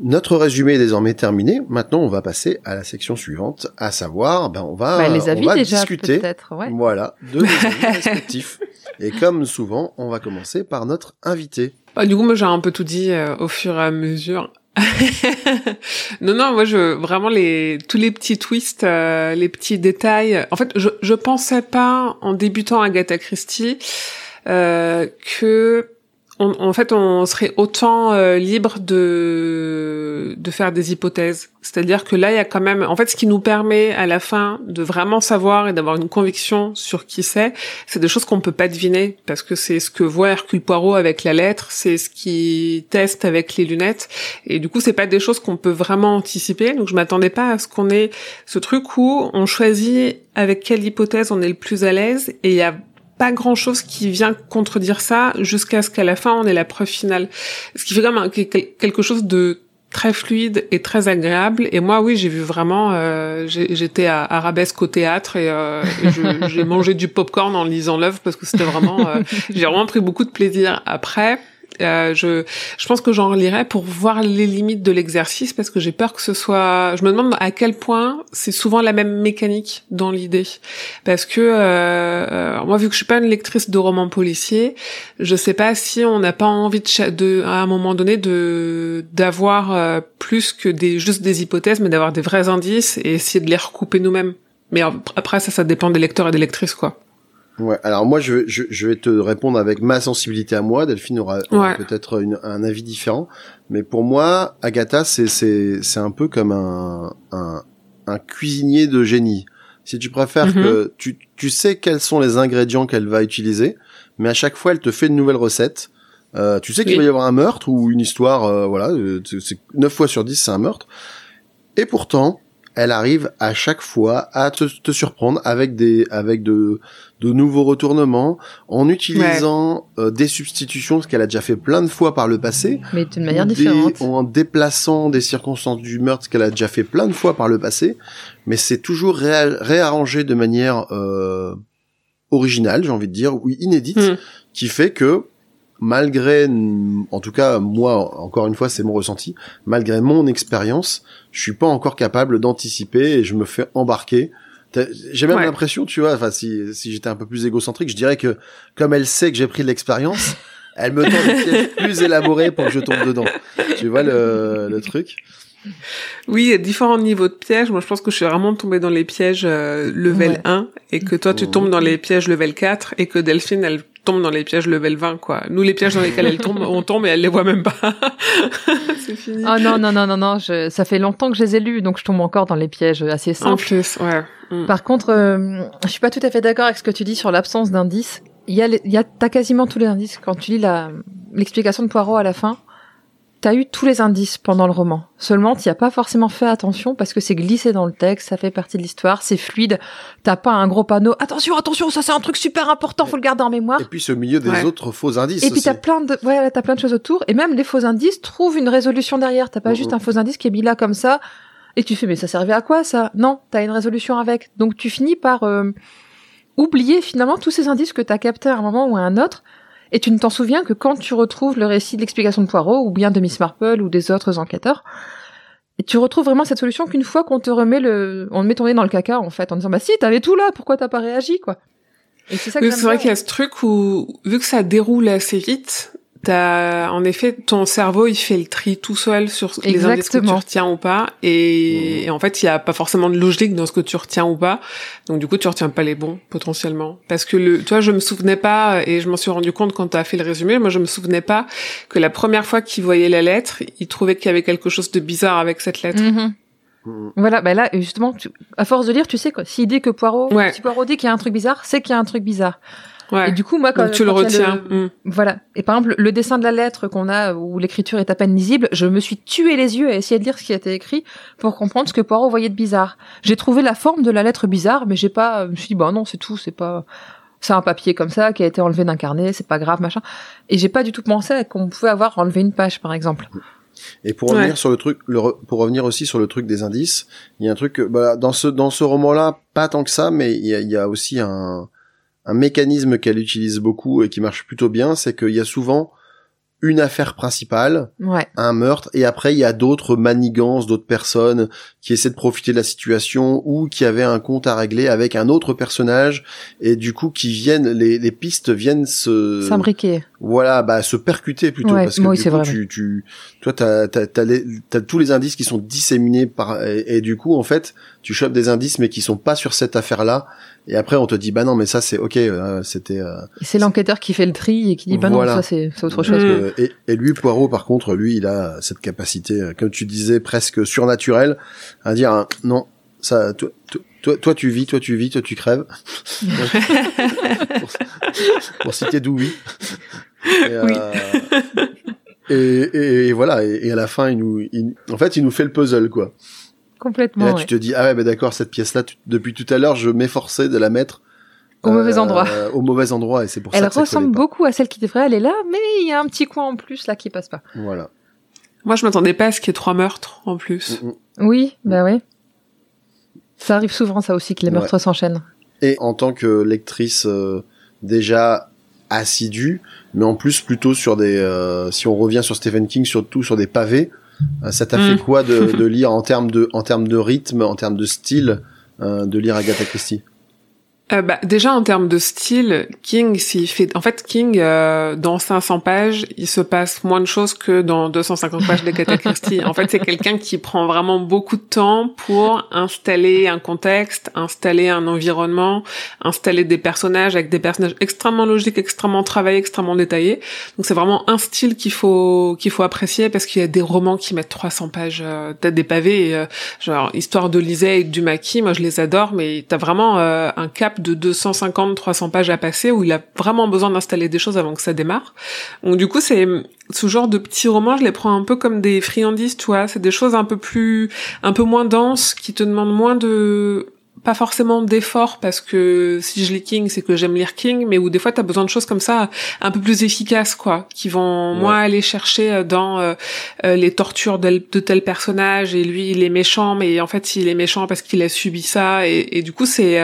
B: Notre résumé est désormais terminé. Maintenant, on va passer à la section suivante, à savoir, ben on va
A: Bah, elle les
B: on
A: avis
B: va
A: déjà
B: discuter,
A: ouais.
B: voilà, de nos avis respectifs. Et comme souvent, on va commencer par notre invité.
C: Bah, du coup, moi, j'ai un peu tout dit euh, au fur et à mesure. non, non, moi, je vraiment les tous les petits twists, euh, les petits détails. En fait, je je pensais pas en débutant Agatha Christie euh, que en fait, on serait autant euh, libre de de faire des hypothèses. C'est-à-dire que là, il y a quand même, en fait, ce qui nous permet à la fin de vraiment savoir et d'avoir une conviction sur qui c'est, c'est des choses qu'on peut pas deviner parce que c'est ce que voit Hercule Poirot avec la lettre, c'est ce qu'il teste avec les lunettes, et du coup, c'est pas des choses qu'on peut vraiment anticiper. Donc, je m'attendais pas à ce qu'on ait ce truc où on choisit avec quelle hypothèse on est le plus à l'aise, et il y a pas grand chose qui vient contredire ça jusqu'à ce qu'à la fin on ait la preuve finale. Ce qui fait quand même quel- quelque chose de très fluide et très agréable. Et moi, oui, j'ai vu vraiment, euh, j'étais à Arabesque au théâtre et, euh, et j'ai mangé du popcorn en lisant l'œuvre parce que c'était vraiment, euh, j'ai vraiment pris beaucoup de plaisir. Après, euh, je, je pense que j'en relirai pour voir les limites de l'exercice parce que j'ai peur que ce soit. Je me demande à quel point c'est souvent la même mécanique dans l'idée, parce que euh, euh, moi vu que je suis pas une lectrice de romans policiers, je sais pas si on n'a pas envie de, de à un moment donné de d'avoir euh, plus que des juste des hypothèses, mais d'avoir des vrais indices et essayer de les recouper nous-mêmes. Mais après ça, ça dépend des lecteurs et des lectrices quoi.
B: Ouais. Alors moi, je, je, je vais te répondre avec ma sensibilité à moi. Delphine aura, aura
C: Ouais.
B: peut-être un avis différent, mais pour moi, Agatha, c'est un peu comme un un, un cuisinier de génie. Si tu préfères
C: Mhm.
B: que tu tu sais quels sont les ingrédients qu'elle va utiliser, mais à chaque fois, elle te fait une nouvelle recette. Euh, tu sais qu'il
C: Oui.
B: va y avoir un meurtre ou une histoire, euh, voilà, euh, c'est c'est 9 fois sur 10, c'est un meurtre. Et pourtant, elle arrive à chaque fois à te, te surprendre avec des avec de de nouveaux retournements en utilisant euh, des substitutions ce qu'elle a déjà fait plein de fois par le passé
A: Mais d'une manière
B: des-
A: différente.
B: en déplaçant des circonstances du meurtre ce qu'elle a déjà fait plein de fois par le passé mais c'est toujours réa- réarrangé de manière euh, originale j'ai envie de dire ou inédite
C: Mm.
B: qui fait que malgré en tout cas moi encore une fois c'est mon ressenti malgré mon expérience je suis pas encore capable d'anticiper et je me fais embarquer j'ai même
C: Ouais.
B: l'impression tu vois enfin si si j'étais un peu plus égocentrique je dirais que comme elle sait que j'ai pris de l'expérience elle me tend des pièges plus élaborés pour que je tombe dedans tu vois le, le truc?
C: Oui, il y a différents niveaux de pièges. Moi, je pense que je suis vraiment tombée dans les pièges euh, level
A: Ouais.
C: 1 et que toi, tu
B: Mhm.
C: tombes dans les pièges level 4 et que Delphine, elle tombe dans les pièges level 20, quoi. Nous, les pièges dans lesquels elle tombe, on tombe et elle les voit même pas. C'est fini.
A: Ah non, non, non, non, non, je... ça fait longtemps que je les ai lus, donc je tombe encore dans les pièges assez
C: en
A: simples.
C: plus, ouais. Mm.
A: Par contre, euh, je suis pas tout à fait d'accord avec ce que tu dis sur l'absence d'indices. Il y a, les- il y a, t'as quasiment tous les indices. Quand tu lis la, l'explication de Poirot à la fin, t'as eu tous les indices pendant le roman. Seulement, t'y as pas forcément fait attention parce que c'est glissé dans le texte, ça fait partie de l'histoire, c'est fluide. T'as pas un gros panneau. Attention, attention, ça c'est un truc super important, faut le garder en mémoire.
B: et puis c'est au milieu des
C: Ouais.
B: autres faux indices
A: Et puis t'as plein de, ouais, t'as plein de choses autour. Et même les faux indices trouvent une résolution derrière. T'as pas juste un faux indice qui est mis là comme ça. Et tu fais, mais ça servait à quoi ça? Non, t'as une résolution avec. Donc tu finis par euh, oublier finalement tous ces indices que t'as captés à un moment ou à un autre. Et tu ne t'en souviens que quand tu retrouves le récit de l'explication de Poirot ou bien de Miss Marple ou des autres enquêteurs. Et tu retrouves vraiment cette solution qu'une fois qu'on te remet le, on te met ton nez dans le caca en fait, en disant bah si t'avais tout là, pourquoi t'as pas réagi quoi? Et c'est ça que
C: Oui, c'est vrai qu'il y a ce truc où, vu que ça déroule assez vite, t'as, en effet, ton cerveau, il fait le tri tout seul sur les indices que tu retiens ou pas. Et, et en fait, il y a pas forcément de logique dans ce que tu retiens ou pas. Donc, du coup, tu retiens pas les bons, potentiellement. Parce que le, toi, je me souvenais pas, et je m'en suis rendu compte quand t'as fait le résumé, moi, je me souvenais pas que la première fois qu'il voyait la lettre, il trouvait qu'il y avait quelque chose de bizarre avec cette lettre.
A: Mhm.
B: Mhm.
A: Voilà, bah là, justement, tu- à force de lire, tu sais quoi. S'il dit que Poirot,
C: Ouais.
A: si Poirot dit qu'il y a un truc bizarre, c'est qu'il y a un truc bizarre.
C: Ouais.
A: Et du coup, moi, quand,
C: Donc, tu le
A: quand
C: retiens.
A: le-
C: Mm.
A: Voilà. Et par exemple, le dessin de la lettre qu'on a, où l'écriture est à peine lisible, je me suis tué les yeux à essayer de lire ce qui a été écrit pour comprendre ce que Poirot voyait de bizarre. J'ai trouvé la forme de la lettre bizarre, mais j'ai pas, je me suis dit, bah non, c'est tout, c'est pas, c'est un papier comme ça qui a été enlevé d'un carnet, c'est pas grave, machin. Et j'ai pas du tout pensé qu'on pouvait avoir enlevé une page, par exemple.
B: Et pour
C: Ouais.
B: revenir sur le truc, le re- pour revenir aussi sur le truc des indices, il y a un truc, que, bah, dans ce dans ce roman-là, pas tant que ça, mais il y a, il y a aussi un un mécanisme qu'elle utilise beaucoup et qui marche plutôt bien, c'est qu'il y a souvent une affaire principale,
A: Ouais.
B: un meurtre, et après il y a d'autres manigances, d'autres personnes qui essaient de profiter de la situation ou qui avaient un compte à régler avec un autre personnage et du coup qui viennent, les, les pistes viennent se
A: S'imbriquer.
B: voilà bah se percuter plutôt
A: Ouais,
B: parce que
A: oui,
B: du
A: c'est
B: coup
A: vrai,
B: tu tu toi t'as t'as t'as tous les indices qui sont disséminés par et, et du coup en fait tu chopes des indices mais qui sont pas sur cette affaire là et après on te dit bah non mais ça c'est ok euh, c'était euh,
A: c'est l'enquêteur qui fait le tri et qui dit, bah
B: Voilà.
A: non, ça c'est autre chose.
C: Mm.
B: et, et lui Poirot par contre lui il a cette capacité euh, comme tu disais presque surnaturelle à dire hein, non ça toi, toi- toi toi tu vis toi tu vis toi tu crèves pour, pour citer et, euh,
C: Oui.
B: et, et- et voilà et, et à la fin il nous il- en fait il nous fait le puzzle quoi et
A: Complètement.
B: là
A: ouais.
B: tu te dis ah ouais bah d'accord cette pièce là depuis tout à l'heure je m'efforçais de la mettre
A: Au mauvais endroit.
B: au mauvais endroit et c'est pour
A: Elle
B: ça que ça
A: ressemble beaucoup à celle qui devrait aller là, mais il y a un petit coin en plus là qui passe pas.
B: voilà
C: Moi, je m'attendais pas à ce qu'il y ait trois meurtres, en plus.
B: Mm, mm.
A: Oui, bah oui. Ça arrive souvent ça aussi que les meurtres s'enchaînent.
B: et en tant que lectrice euh, déjà assidue, mais en plus plutôt sur des, euh, si on revient sur Stephen King, surtout sur des pavés, euh, ça t'a
C: Mm.
B: fait quoi de, de lire en termes de, en termes de rythme, en termes de style, euh, de lire Agatha Christie?
C: Euh, bah, déjà en termes de style, King, s'il fait, en fait, King euh, dans 500 pages, il se passe moins de choses que dans 250 pages d'Agatha Christie. en fait, c'est quelqu'un qui prend vraiment beaucoup de temps pour installer un contexte, installer un environnement, installer des personnages avec des personnages extrêmement logiques, extrêmement travaillés, extrêmement détaillés. Donc c'est vraiment un style qu'il faut qu'il faut apprécier parce qu'il y a des romans qui mettent 300 pages, euh, t'as des pavés, et, euh, genre Histoire de Lisée et du Maquis, moi je les adore, mais t'as vraiment euh, un cap de 250, 300 pages à passer où il a vraiment besoin d'installer des choses avant que ça démarre. Donc du coup, c'est ce genre de petits romans, je les prends un peu comme des friandises, tu vois. C'est des choses un peu plus, un peu moins denses, qui te demandent moins de pas forcément d'effort parce que si je lis King, c'est que j'aime lire King, mais où des fois t'as besoin de choses comme ça un peu plus efficaces, quoi, qui vont moins aller chercher euh, dans euh, euh, les tortures de, de, tel personnage et lui il est méchant, mais en fait il est méchant parce qu'il a subi ça et, et du coup c'est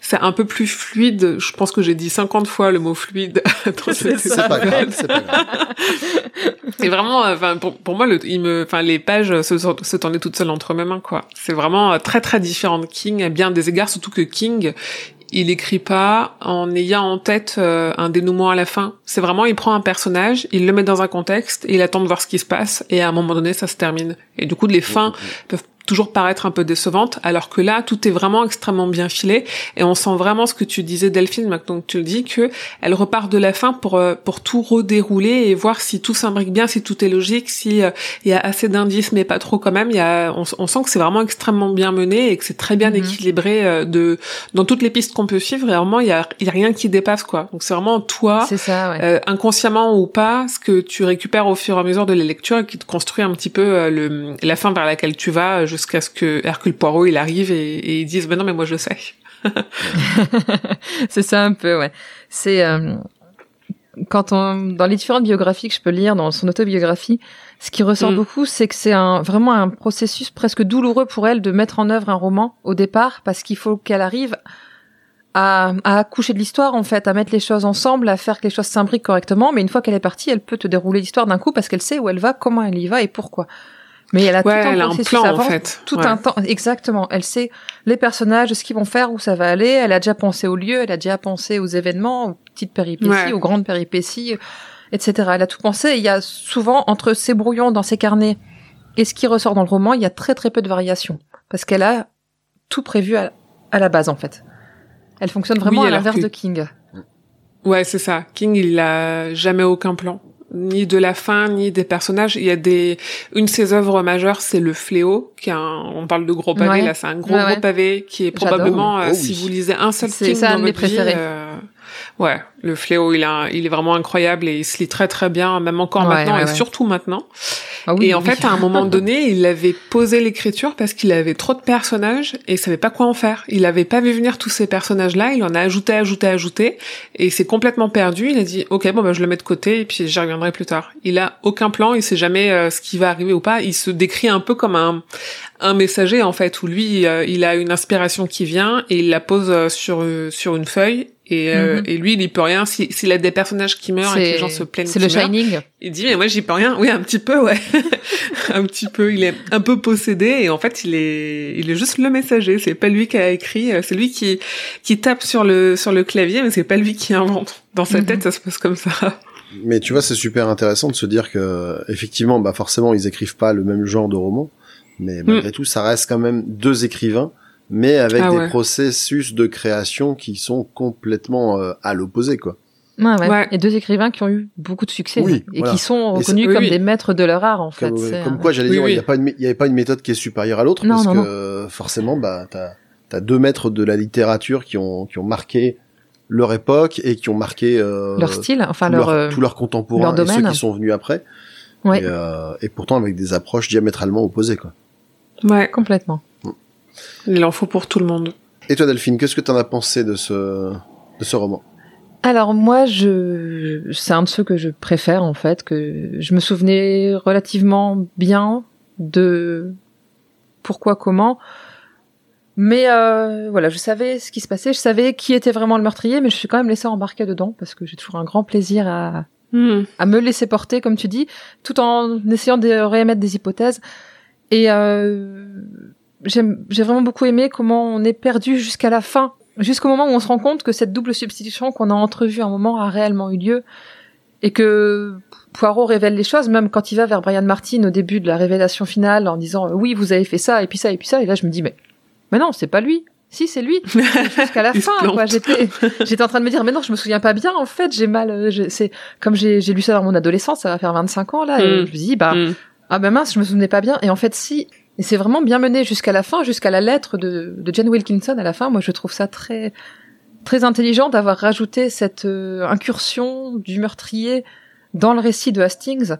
C: c'est un peu plus fluide. Je pense que j'ai dit 50 fois le mot fluide.
B: c'est pas grave, c'est pas grave.
C: c'est vraiment, enfin pour, pour moi le, il me, enfin les pages se, se tendaient toutes seules entre mes mains, quoi. C'est vraiment très très différent de King, bien des égards, surtout que King, il écrit pas en ayant en tête euh, un dénouement à la fin. C'est vraiment, il prend un personnage, il le met dans un contexte, et il attend de voir ce qui se passe, et à un moment donné, ça se termine. Et du coup, les fins peuvent toujours paraître un peu décevante, alors que là, tout est vraiment extrêmement bien filé, et on sent vraiment ce que tu disais Delphine, maintenant que tu le dis, que elle repart de la fin pour euh, pour tout redérouler et voir si tout s'imbrique bien, si tout est logique, si euh, il y a assez d'indices mais pas trop quand même. Il y a, on, sent que c'est vraiment extrêmement bien mené et que c'est très bien mhm. équilibré euh, de dans toutes les pistes qu'on peut suivre. Et vraiment, il y a, y a rien qui dépasse quoi. Donc c'est vraiment toi,
A: ça,
C: inconsciemment ou pas, ce que tu récupères au fur et à mesure de la lecture et qui te construit un petit peu le la fin vers laquelle tu vas jusqu'à ce que Hercule Poirot il arrive et, et ils disent ben non mais moi je sais.
A: c'est ça un peu ouais. C'est euh, quand on dans les différentes biographies que je peux lire dans son autobiographie, ce qui ressort mm. beaucoup, c'est que c'est un vraiment un processus presque douloureux pour elle de mettre en œuvre un roman au départ parce qu'il faut qu'elle arrive à, à accoucher de l'histoire en fait, à mettre les choses ensemble, à faire que les choses s'imbriquent correctement. Mais une fois qu'elle est partie, elle peut te dérouler l'histoire d'un coup parce qu'elle sait où elle va, comment elle y va et pourquoi. Mais elle a tout un,
C: plan en fait.
A: Tout un temps, exactement. Elle sait les personnages, ce qu'ils vont faire, où ça va aller. Elle a déjà pensé au lieu, elle a déjà pensé aux événements, aux petites péripéties, aux grandes péripéties, etc. Elle a tout pensé. il y a souvent entre ces brouillons dans ses carnets et ce qui ressort dans le roman, il y a très très peu de variations parce qu'elle a tout prévu à, la base en fait. Elle fonctionne vraiment à l'inverse de King.
C: Ouais, c'est ça. King, il a jamais aucun plan ni de la fin ni des personnages. Il y a des une de ses œuvres majeures, c'est le Fléau, qui est un, on parle de gros pavé là, c'est un gros gros pavé qui est probablement euh, oh si vous lisez un seul film dans votre vie, euh, ouais, le Fléau, il a, il est vraiment incroyable et il se lit très très bien, même encore maintenant et surtout maintenant. Ah et en fait, à un moment donné, il avait posé l'écriture parce qu'il avait trop de personnages et il savait pas quoi en faire. Il avait pas vu venir tous ces personnages-là, il en a ajouté, ajouté, ajouté et c'est complètement perdu. Il a dit, ok, bon, bah, je le mets de côté et puis j'y reviendrai plus tard. Il a aucun plan, il sait jamais euh, ce qui va arriver ou pas. Il se décrit un peu comme un, un messager en fait où lui, euh, il a une inspiration qui vient et il la pose euh, sur sur une feuille et, euh, mhm. et lui, il y peut rien. S'il a des personnages qui meurent et que les gens se plaignent,
A: c'est le Shining.
C: Il dit mais moi j'y peux rien. Oui, un petit peu, ouais, un petit peu. Il est un peu possédé et en fait il est, il est juste le messager. C'est pas lui qui a écrit. C'est lui qui qui tape sur le sur le clavier, mais c'est pas lui qui invente. Dans sa mhm. tête, ça se passe comme ça.
B: Mais tu vois, c'est super intéressant de se dire que effectivement, bah forcément, ils écrivent pas le même genre de roman, mais malgré mm. tout, ça reste quand même deux écrivains mais avec ah des processus de création qui sont complètement euh, à l'opposé, quoi.
A: Ouais, ouais. Et deux écrivains qui ont eu beaucoup de succès et qui sont reconnus comme des maîtres de leur art en fait.
B: Comme, quoi, j'allais dire, il n'y avait pas une méthode qui est supérieure à l'autre parce que forcément, bah, t'as as deux maîtres de la littérature qui ont qui ont marqué leur époque et qui ont marqué euh,
A: leur style, enfin
B: leur,
A: euh,
B: tous leurs contemporains et ceux qui sont venus après. Ouais. Et, euh, et pourtant avec des approches diamétralement opposées, quoi.
A: Ouais, complètement.
C: Il en faut pour tout le monde.
B: Et toi, Delphine, qu'est-ce que tu en as pensé de ce, de ce roman?
A: Alors moi, je, c'est un de ceux que je préfère en fait, que je me souvenais relativement bien de pourquoi, comment. Mais euh, voilà, je savais ce qui se passait, je savais qui était vraiment le meurtrier, mais je suis quand même laissée embarquer dedans parce que j'ai toujours un grand plaisir à, hmm. à me laisser porter, comme tu dis, tout en essayant de réémettre des hypothèses. Et euh, j'ai vraiment beaucoup aimé comment on est perdu jusqu'à la fin, jusqu'au moment où on se rend compte que cette double substitution qu'on a entrevue à un moment a réellement eu lieu et que Poirot révèle les choses, même quand il va vers Brian Martin au début de la révélation finale en disant oui vous avez fait ça et puis ça et puis ça et là je me dis mais mais non c'est pas lui. Si c'est lui. Jusqu'à la fin quoi. j'étais j'étais en train de me dire mais non je me souviens pas bien en fait. J'ai mal euh, c'est comme j'ai lu ça dans mon adolescence ça va faire 25 ans là et mm. je me dis bah mm. ah ben mince je me souvenais pas bien. Et en fait si et c'est vraiment bien mené jusqu'à la fin, jusqu'à la lettre de, de Jane Wilkinson à la fin. Moi, je trouve ça très très intelligent d'avoir rajouté cette euh, incursion du meurtrier dans le récit de Hastings.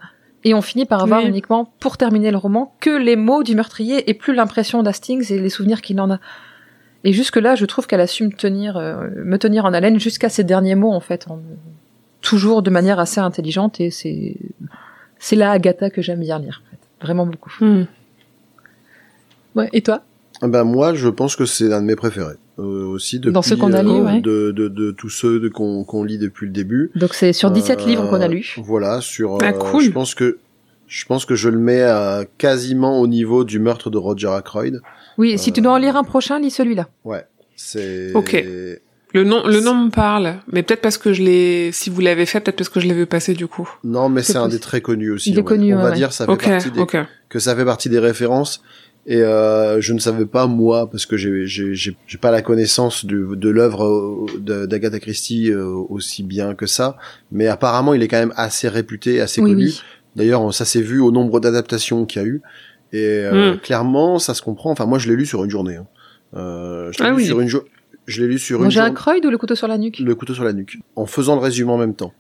A: Et on finit par avoir
C: Oui.
A: uniquement, pour terminer le roman, que les mots du meurtrier et plus l'impression d'Hastings et les souvenirs qu'il en a. Et jusque-là, je trouve qu'elle a su me tenir, euh, me tenir en haleine jusqu'à ces derniers mots, en fait, en- toujours de manière assez intelligente. Et c'est, c'est la Agatha que j'aime bien lire, en fait. vraiment beaucoup.
C: Hmm.
A: Ouais. Et toi?
B: Ah Ben moi, je pense que c'est un de mes préférés euh, aussi depuis,
A: Dans ceux qu'on a
B: euh,
A: lus, ouais.
B: de, de, de tous ceux de- qu'on qu'on lit depuis le début.
A: Donc c'est sur 17
B: Euh,
A: livres qu'on a lus.
B: Voilà, sur.
C: Ah,
B: euh,
C: cool.
B: Je pense que je pense que je le mets à quasiment au niveau du meurtre de Roger Ackroyd.
A: Oui, si tu dois en lire un prochain, lis celui-là.
B: C'est.
C: Ok. Le nom, le nom me parle, mais peut-être parce que je l'ai, si vous l'avez fait, peut-être parce que je l'ai vu passer du coup.
B: Non, mais
A: C'est
B: c'est un des très connus aussi.
A: Il est
B: ouais.
A: connu,
B: On
A: ouais,
B: va
A: ouais.
B: dire ça fait
C: Ok,
B: partie des,
C: ok.
B: que ça fait partie des références. Et euh, je ne savais pas moi parce que j'ai j'ai j'ai j'ai pas la connaissance du, de l'œuvre euh, d'Agatha Christie euh, aussi bien que ça, mais apparemment il est quand même assez réputé, assez
A: Oui,
B: connu.
A: oui.
B: D'ailleurs, ça s'est vu au nombre d'adaptations qu'il y a eu. Et euh,
C: Mm.
B: clairement, ça se comprend. Enfin, moi, je l'ai lu sur une journée. hein. Euh, je l'ai
C: Ah
B: lu
C: oui.
B: sur une jo- Je l'ai lu sur une journée.
A: Ackroyd ou le couteau sur la nuque?
B: Le couteau sur la nuque. En faisant le résumé en même temps.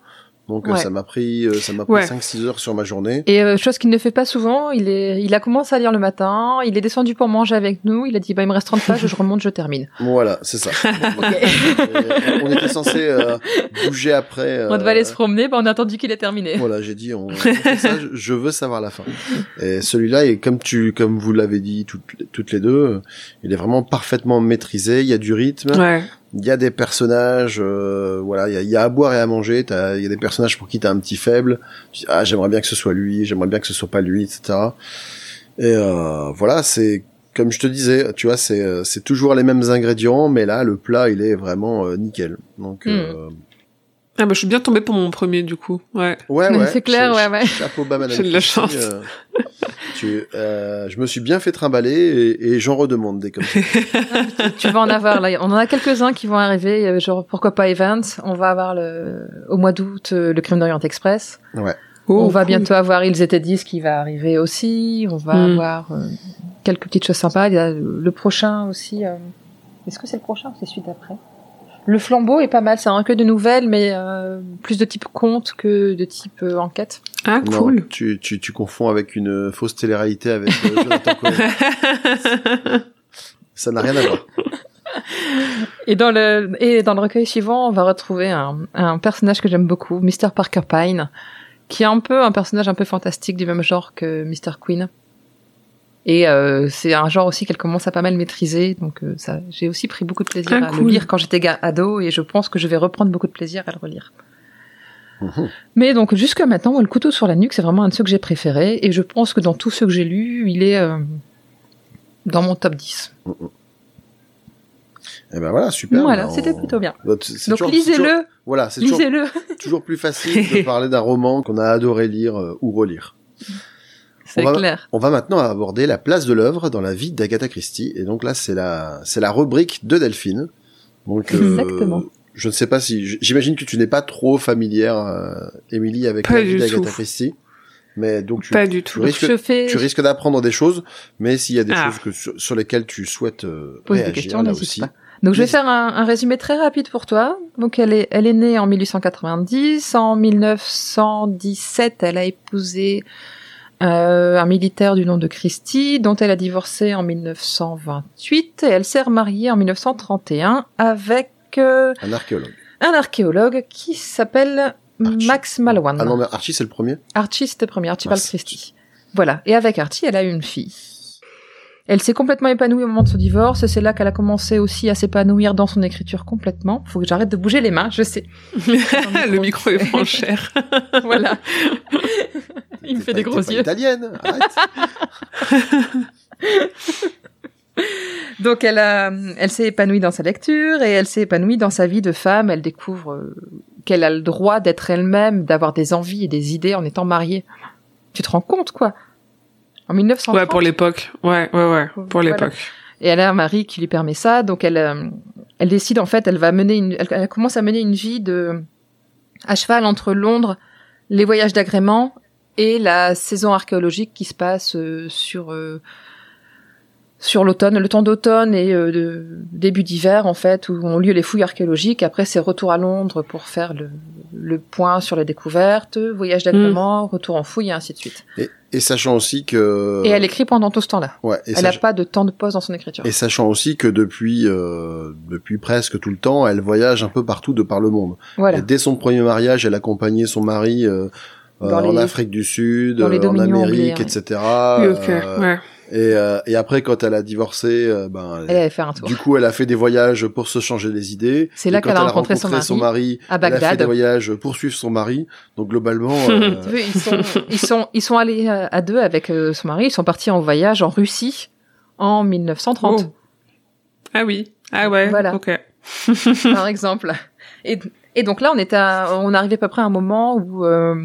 B: Donc euh,
A: Ouais.
B: ça m'a pris, euh, ça m'a pris
C: Ouais.
B: 5-6 heures sur ma journée.
A: Et euh, chose qu'il ne fait pas souvent, il est, il a commencé à lire le matin, il est descendu pour manger avec nous, il a dit bah il me reste 30 pages, je remonte, je termine.
B: Voilà, c'est ça. On était censé euh, bouger après.
A: On
B: euh,
A: devait aller se promener, bah on a attendu qu'il ait terminé.
B: Voilà, j'ai dit, on, on fait ça, je- veux savoir la fin. Et celui-là, et comme tu, comme vous l'avez dit toutes, toutes les deux, euh, il est vraiment parfaitement maîtrisé. Il y a du rythme,
C: Ouais.
B: Il y a des personnages, euh, voilà, il y a, y a à boire et à manger. Il y a des personnages pour qui t'as un petit faible. Tu dis, ah, j'aimerais bien que ce soit lui, j'aimerais bien que ce soit pas lui, etc. Et euh, voilà, c'est comme je te disais, tu vois, c'est euh, c'est toujours les mêmes ingrédients, mais là, le plat, il est vraiment euh, nickel. Donc
A: Hmm.
C: Ah bah je suis bien tombée pour mon premier du coup. Ouais.
B: Ouais, ouais.
A: c'est clair, ouais, ouais.
B: Chapeau bas.
C: J'ai de la chance.
B: euh, tu, euh, je me suis bien fait trimballer et, et j'en redemande des comme ça.
A: tu vas en avoir là, on en a quelques-uns qui vont arriver, genre pourquoi pas Evans, on va avoir le, au mois d'août euh, le Crime d'Orient Express,
B: Ouais.
C: Oh,
A: on va
C: cool.
A: bientôt avoir Ils étaient 10 qui va arriver aussi, on va
C: Hmm.
A: avoir euh, quelques petites choses sympas, il y a le le prochain aussi, euh, est-ce que c'est le prochain ou c'est celui d'après? Le flambeau est pas mal, c'est un recueil de nouvelles, mais euh, plus de type conte que de type euh, enquête.
C: Ah
B: Non,
C: cool.
B: tu, tu, tu confonds avec une fausse télé-réalité avec euh, Jonathan Cohen. Ça n'a rien à voir.
A: Et dans le et dans le recueil suivant, on va retrouver un, un personnage que j'aime beaucoup, Mr Parker Pine, qui est un peu un personnage un peu fantastique du même genre que Mr Queen. Et euh, c'est un genre aussi qu'elle commence à pas mal maîtriser, donc euh, ça, j'ai aussi pris beaucoup de plaisir
C: Ah,
A: à le lire quand j'étais ado, et je pense que je vais reprendre beaucoup de plaisir à le relire.
B: Mhm.
A: Mais donc jusqu'à maintenant, moi, le couteau sur la nuque, c'est vraiment un de ceux que j'ai préférés, et je pense que dans tous ceux que j'ai lus, il est euh, dans mon top 10.
B: Et ben voilà, super.
A: voilà, c'était
B: on-
A: plutôt bien.
B: Bah,
A: Donc lisez-le,
B: Voilà, c'est toujours, toujours plus facile de parler d'un roman qu'on a adoré lire euh, ou relire.
A: C'est
B: va-
A: clair.
B: On va maintenant aborder la place de l'œuvre dans la vie d'Agatha Christie. Et donc là, c'est la, c'est la rubrique de Delphine. Donc, euh,
A: Exactement.
B: je ne sais pas si, j'imagine que tu n'es pas trop familière, euh, Émilie, avec
C: Pas
B: la vie d'Agatha. Christie. Mais donc, tu,
C: Pas du
B: tu
C: tout.
B: risques,
A: je fais
B: tu risques d'apprendre des choses, mais s'il y a des
C: Ah.
B: choses que, sur, sur lesquelles tu souhaites euh,
A: Pose des
B: réagir,
A: questions,
B: là aussi.
A: pas. Donc je vais faire un, un résumé très rapide pour toi. Donc elle est, elle est née en 1890. En 1917, elle a épousé euh, un militaire du nom de Christie, dont elle a divorcé en 1928. Et elle s'est remariée en 1931 avec euh,
B: Un archéologue.
A: un archéologue qui s'appelle. Max Malwan.
B: Ah non, mais Archie, c'est le premier.
A: Archie, c'était le premier, Archibald
B: Ah,
A: Christie. Voilà. Et avec Archie, elle a une fille. Elle s'est complètement épanouie au moment de son divorce, et c'est là qu'elle a commencé aussi à s'épanouir dans son écriture complètement. Faut que j'arrête de bouger les mains, je sais.
C: le micro est franc cher.
A: voilà. Il me fait
B: pas-
A: des gros yeux.
B: italienne, arrête.
A: Donc elle a, elle s'est épanouie dans sa lecture et elle s'est épanouie dans sa vie de femme. Elle découvre euh, qu'elle a le droit d'être elle-même, d'avoir des envies et des idées en étant mariée. Tu te rends compte, quoi? En 1930.
C: Ouais, pour l'époque. Ouais, ouais, ouais, pour
A: Voilà.
C: l'époque.
A: Et elle a un mari qui lui permet ça, donc elle, euh, elle décide en fait, elle va mener une, elle, elle commence à mener une vie de à cheval entre Londres, les voyages d'agrément et la saison archéologique qui se passe euh, sur euh, sur l'automne, le temps d'automne et euh, de début d'hiver en fait, où ont lieu les fouilles archéologiques. Après, c'est retour à Londres pour faire le, le point sur les découvertes, voyage d'agrément, retour en fouille et ainsi de suite.
B: Et, et sachant aussi que
A: Et elle écrit pendant tout ce temps-là.
B: ouais, et,
A: Elle n'a
B: sach-
A: pas de temps de pause dans son écriture.
B: et sachant aussi que depuis euh, depuis presque tout le temps, elle voyage un peu partout de par le monde.
A: Voilà.
B: Et dès son premier mariage, elle accompagnait son mari euh, euh,
A: Dans
B: en
A: les-
B: Afrique du Sud,
A: dans les
B: euh, en Amérique,
A: anglais,
B: etc.
C: Oui, ok,
B: Euh,
C: ouais.
B: Et, euh, et après, quand elle a divorcé, euh, ben,
A: Elle allait faire un tour.
B: du coup, elle a fait des voyages pour se changer les idées.
A: C'est là qu'elle a rencontré son
B: rencontré
A: mari à
B: Elle a fait
A: Bagdad.
B: des voyages pour suivre son mari. Donc globalement, euh,
A: ils sont, ils sont, ils sont allés euh, à deux avec son mari. Ils sont partis en voyage en Russie en 1930,
C: Oh. Ah oui. Ah ouais.
A: Voilà.
C: Ok.
A: par exemple. Et, et donc là, on est à, on arrivait à peu près à un moment où euh,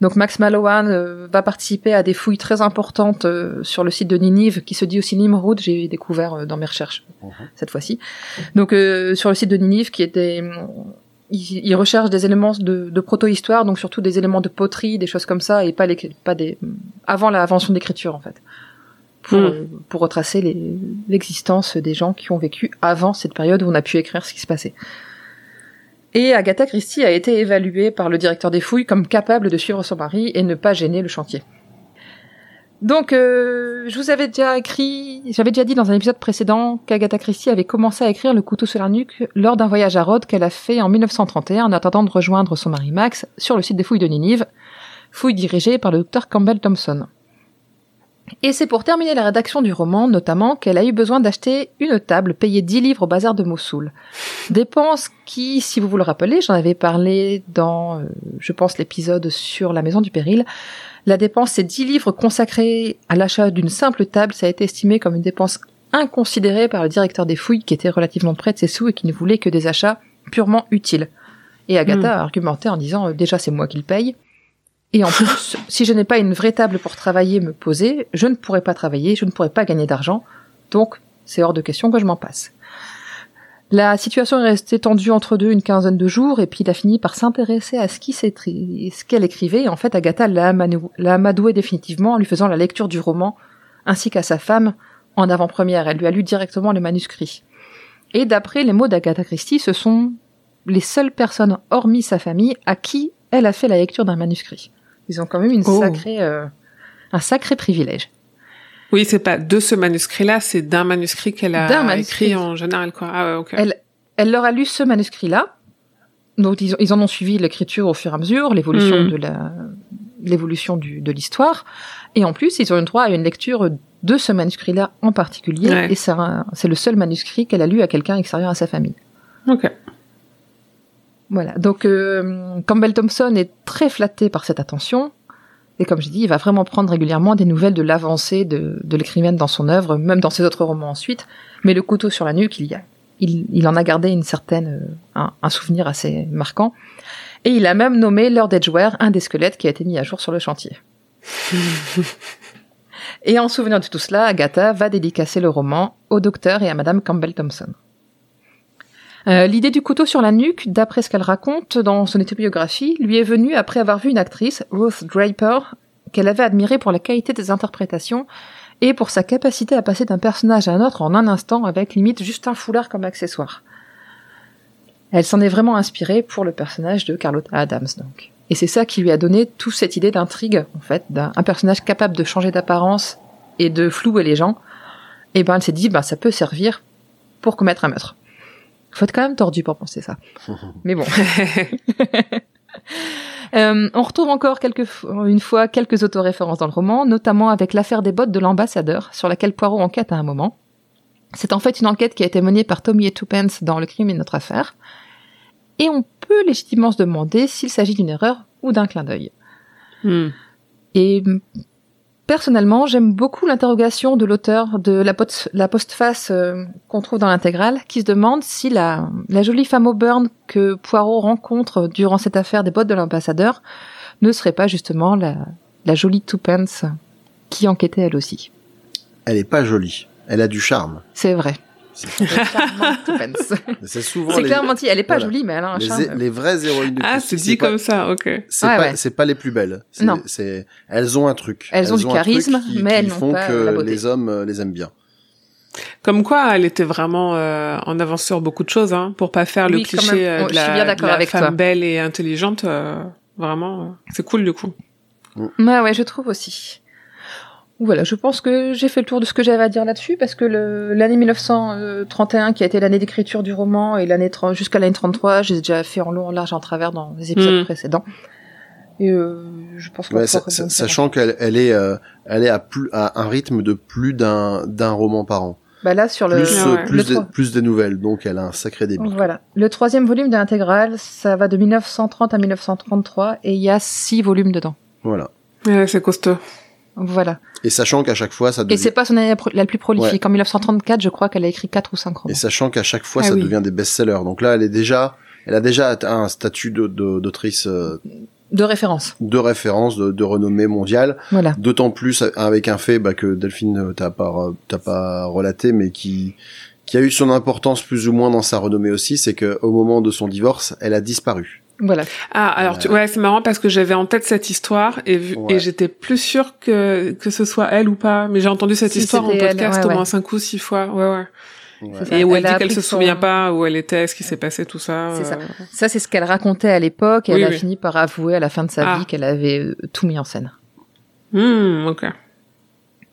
A: donc Max Mallowan euh, va participer à des fouilles très importantes euh, sur le site de Ninive, qui se dit aussi Nimrud. J'ai découvert euh, dans mes recherches
B: Mhm.
A: cette fois-ci. Donc euh, sur le site de Ninive, qui était il, il recherche des éléments de, de proto-histoire, donc surtout des éléments de poterie, des choses comme ça, et pas les, pas des avant l'invention de l'écriture en fait, pour
C: Mm.
A: euh, pour retracer les- l'existence des gens qui ont vécu avant cette période où on a pu écrire ce qui se passait. Et Agatha Christie a été évaluée par le directeur des fouilles comme capable de suivre son mari et ne pas gêner le chantier. Donc, euh, je vous avais déjà écrit, j'avais déjà dit dans un épisode précédent qu'Agatha Christie avait commencé à écrire Le couteau sur la nuque lors d'un voyage à Rhodes qu'elle a fait en 1931 en attendant de rejoindre son mari Max sur le site des fouilles de Ninive, fouilles dirigées par le docteur Campbell Thompson. Et c'est pour terminer la rédaction du roman, notamment, qu'elle a eu besoin d'acheter une table payée 10 livres au bazar de Mossoul. Dépense qui, si vous vous le rappelez, j'en avais parlé dans, euh, je pense, l'épisode sur la maison du péril. La dépense, c'est 10 livres consacrés à l'achat d'une simple table. Ça a été estimé comme une dépense inconsidérée par le directeur des fouilles qui était relativement près de ses sous et qui ne voulait que des achats purement utiles. Et Agatha a argumenté en disant, euh, déjà c'est moi qui le paye. Et en plus, si je n'ai pas une vraie table pour travailler, me poser, je ne pourrai pas travailler, je ne pourrai pas gagner d'argent. Donc, c'est hors de question que je m'en passe. La situation est restée tendue entre deux une quinzaine de jours, et puis il a fini par s'intéresser à ce qu'elle écrivait, et en fait Agatha l'a amadoué définitivement en lui faisant la lecture du roman, ainsi qu'à sa femme, en avant-première. Elle lui a lu directement le manuscrit. Et d'après les mots d'Agatha Christie, ce sont les seules personnes, hormis sa famille, à qui elle a fait la lecture d'un manuscrit. Ils ont quand même une
C: Oh.
A: sacrée, euh, un sacré privilège.
C: Oui, c'est pas de ce manuscrit-là, c'est d'un manuscrit qu'elle a
A: D'un manuscrit.
C: écrit en général, quoi. Ah ouais, ok.
A: Elle, elle leur a lu ce manuscrit-là. Donc ils, ont- ils en ont suivi l'écriture au fur et à mesure, l'évolution
C: Mhm.
A: de la, l'évolution du, de l'histoire. Et en plus, ils ont eu droit à une lecture de ce manuscrit-là en particulier.
C: Ouais.
A: Et c'est un- c'est le seul manuscrit qu'elle a lu à quelqu'un extérieur à sa famille.
C: Ok.
A: Voilà. Donc euh, Campbell Thompson est très flatté par cette attention. Et comme je dis, il va vraiment prendre régulièrement des nouvelles de l'avancée de, de l'écrivaine dans son œuvre, même dans ses autres romans ensuite. Mais le couteau sur la nuque, il y a, il, il en a gardé une certaine, euh, un, un souvenir assez marquant. Et il a même nommé Lord Edgware un des squelettes qui a été mis à jour sur le chantier. et en souvenir de tout cela, Agatha va dédicacer le roman au docteur et à Madame Campbell Thompson. Euh, L'idée du couteau sur la nuque, d'après ce qu'elle raconte dans son autobiographie, lui est venue après avoir vu une actrice, Ruth Draper, qu'elle avait admirée pour la qualité des interprétations et pour sa capacité à passer d'un personnage à un autre en un instant avec limite juste un foulard comme accessoire. Elle s'en est vraiment inspirée pour le personnage de Carlotta Adams, donc. Et c'est ça qui lui a donné toute cette idée d'intrigue, en fait, d'un un personnage capable de changer d'apparence et de flouer les gens. Et ben, elle s'est dit, ben, ça peut servir pour commettre un meurtre. Faut être quand même tordu pour penser ça. Mais bon. Euh, on retrouve encore quelques, une fois quelques autoréférences dans le roman, notamment avec l'affaire des bottes de l'ambassadeur, sur laquelle Poirot enquête à un moment. C'est en fait une enquête qui a été menée par Tommy et Twopence dans Le crime et notre affaire. Et on peut légitimement se demander s'il s'agit d'une erreur ou d'un clin d'œil.
C: Hmm.
A: Et personnellement, j'aime beaucoup l'interrogation de l'auteur de la, post- la postface euh, qu'on trouve dans l'intégrale, qui se demande si la, la jolie femme Auburn que Poirot rencontre durant cette affaire des bottes de l'ambassadeur ne serait pas justement la, la jolie Twopence qui enquêtait elle aussi.
B: Elle est pas jolie. Elle a du charme.
A: C'est vrai.
B: C'est souvent
A: C'est clairement dit. Elle est pas
B: voilà.
A: jolie, mais elle a un
B: les,
A: charme.
B: les vraies héroïnes de
C: Ah, c'est dit
B: pas-
C: comme ça, ok.
B: C'est
A: Ouais,
B: pas,
A: ouais.
B: c'est pas les plus belles.
A: Non.
B: C'est, elles ont un truc.
A: Elles ont du charisme,
B: qui,
A: mais
B: qui
A: elles n'ont
B: font
A: pas
B: que
A: la beauté.
B: les hommes euh, les aiment bien.
C: Comme quoi, elle était vraiment euh, en avance sur beaucoup de choses, hein, pour pas faire le
A: Oui,
C: cliché euh,
A: Oh,
C: de
A: je suis
C: la,
A: bien
C: de
A: d'accord
C: la
A: avec
C: femme
A: toi.
C: belle et intelligente. euh, vraiment, euh, c'est cool du coup.
A: Ouais, ouais, je trouve aussi. Voilà, je pense que j'ai fait le tour de ce que j'avais à dire là-dessus, parce que le- l'année 1931, qui a été l'année d'écriture du roman, et l'année 30 jusqu'à l'année 33, j'ai déjà fait en long, en large, en travers dans les épisodes
C: Mm.
A: précédents. Et euh, je pense
B: Ouais, sachant qu'elle elle est euh, elle est à plus à un rythme de plus d'un d'un roman par an.
A: Bah là, sur le,
B: Plus euh,
C: ouais.
B: plus
A: le
B: des,
A: trois-
B: plus des nouvelles, donc elle a un sacré débit.
A: Voilà. Le troisième volume de l'intégrale, ça va de 1930 à 1933, et il y a six volumes dedans.
B: Voilà.
C: Ouais, c'est costaud.
A: Voilà.
B: Et sachant qu'à chaque fois ça
A: Et
B: devient
A: c'est pas son année la plus prolifique. En 1934, je crois qu'elle a écrit quatre ou cinq romans.
B: et sachant qu'à chaque fois
C: Ah
B: ça
C: oui.
B: devient des best-sellers. Donc là elle est déjà elle a déjà atteint un statut de- de- d'autrice euh,
A: De référence.
B: de référence de, de renommée mondiale.
A: Voilà.
B: D'autant plus avec un fait bah, que Delphine euh, t'as pas t'as pas relaté, mais qui qui a eu son importance plus ou moins dans sa renommée aussi, c'est que au moment de son divorce, elle a disparu.
A: Voilà.
C: Ah, alors tu- ouais, c'est marrant parce que j'avais en tête cette histoire et, vu,
B: Ouais.
C: et j'étais plus sûre que que ce soit elle ou pas. Mais j'ai entendu cette
A: Si,
C: histoire en
A: elle,
C: podcast
A: ouais,
C: au moins
A: ouais.
C: cinq ou six fois. Ouais, ouais. Et où elle, dit qu'elle se
A: son-
C: souvient pas où elle était, ce qui s'est passé, tout ça.
A: C'est ça.
C: euh,
A: Ça, c'est ce qu'elle racontait à l'époque, et
C: Oui,
A: elle a
C: oui.
A: fini par avouer à la fin de sa
C: Ah.
A: vie qu'elle avait euh, tout mis en scène.
C: Hmm, ok.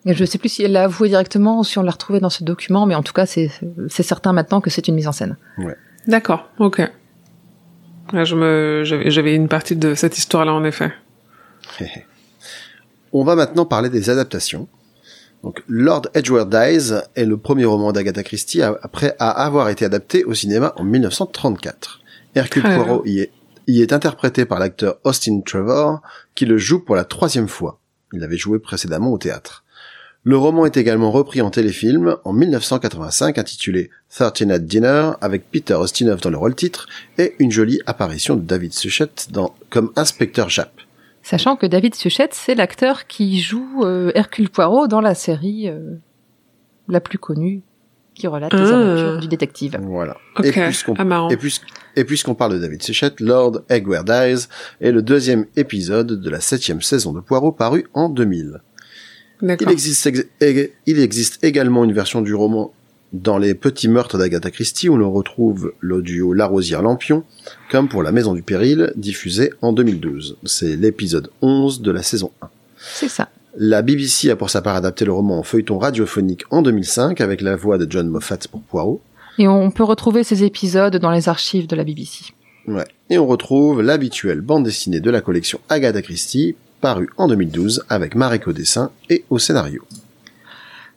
A: Et je sais plus si elle l'a avoué directement ou si on l'a retrouvé dans ce document, mais en tout cas, c'est c'est certain maintenant que c'est une mise en scène.
C: D'accord, ok. Ouais, je me, j'avais, j'avais une partie de cette histoire-là en effet.
B: On va maintenant parler des adaptations. Donc, Lord Edgeworth Dies est le premier roman d'Agatha Christie à- après à avoir été adapté au cinéma en 1934. Hercule
C: Ah.
B: Poirot y est, y est interprété par l'acteur Austin Trevor, qui le joue pour la troisième fois. Il l'avait joué précédemment au théâtre. Le roman est également repris en téléfilm en 1985 intitulé 13 at Dinner avec Peter Ustinov dans le rôle titre et une jolie apparition de David Suchet dans, comme inspecteur Japp.
A: Sachant que David Suchet, c'est l'acteur qui joue euh, Hercule Poirot dans la série euh, la plus connue qui relate les
C: Ah.
A: aventures du détective.
B: Voilà.
C: Ok.
B: Et puisqu'on
C: Ah.
B: Et, puis, et puisqu'on parle de David Suchet, Lord Egware Dies est le deuxième épisode de la septième saison de Poirot paru en 2000. Il existe, il également une version du roman dans les petits meurtres d'Agatha Christie où l'on retrouve l'audio La Rosière Lampion, comme pour La Maison du Péril, diffusé en 2012. C'est l'épisode 11 de la saison 1.
A: C'est ça.
B: La BBC a pour sa part adapté le roman en feuilleton radiophonique en 2005 avec la voix de John Moffat pour Poirot.
A: Et on peut retrouver ces épisodes dans les archives de la BBC.
B: Ouais. Et on retrouve l'habituelle bande dessinée de la collection Agatha Christie, parue en 2012 avec Marek au dessin et au scénario.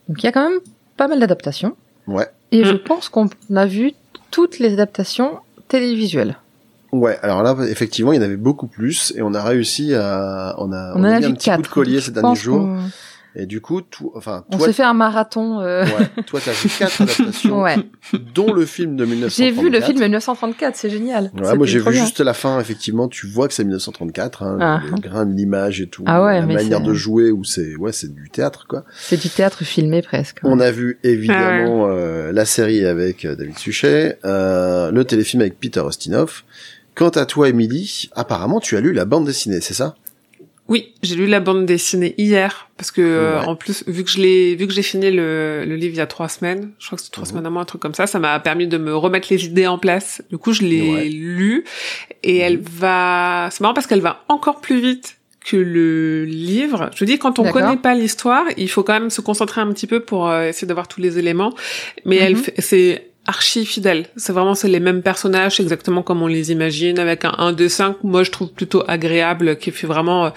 A: Donc il y a quand même pas mal d'adaptations.
B: Ouais.
A: Et je
C: Mm.
A: pense qu'on a vu toutes les adaptations télévisuelles.
B: Ouais, alors là, effectivement, il y en avait beaucoup plus, et on a réussi à, on a,
A: On, en a
B: mis
A: vu
B: un petit coup de
A: quatre.
B: collier
A: Je
B: ces derniers jours,
A: qu'on-
B: et du coup, tout, enfin,
A: On s'est fait un marathon. euh,
B: ouais, toi, t'as vu quatre adaptations,
A: ouais.
B: dont le film de 1934.
A: J'ai vu le film 1934, c'est génial.
B: Ouais, moi j'ai vu
A: bien.
B: juste la fin, effectivement, tu vois que c'est 1934, hein,
A: Ah.
B: le grain de l'image et tout,
A: Ah ouais,
B: la manière de jouer, où c'est, ouais, c'est du théâtre, quoi.
A: C'est du théâtre filmé presque.
B: On a vu
A: Ah
B: évidemment euh, la série avec euh, David Suchet, euh, le téléfilm avec Peter Ustinov. Quant à toi, Emily, apparemment tu as lu la bande dessinée, c'est ça?
C: Oui, j'ai lu la bande dessinée hier parce que euh,
B: Ouais.
C: en plus vu que je l'ai vu que j'ai fini le, le livre il y a trois semaines, je crois que c'est trois
B: Mhm.
C: semaines à moi un truc comme ça, ça m'a permis de me remettre les idées en place. Du coup, je l'ai
B: Ouais.
C: lu et elle va c'est marrant parce qu'elle va encore plus vite que le livre. Je dis quand on connaît pas l'histoire, il faut quand même se concentrer un petit peu pour euh, essayer d'avoir tous les éléments, mais elle
A: Mhm.
C: c'est archi fidèle. C'est vraiment c'est les mêmes personnages exactement comme on les imagine avec un 1 dessin que moi je trouve plutôt agréable qui fait vraiment euh,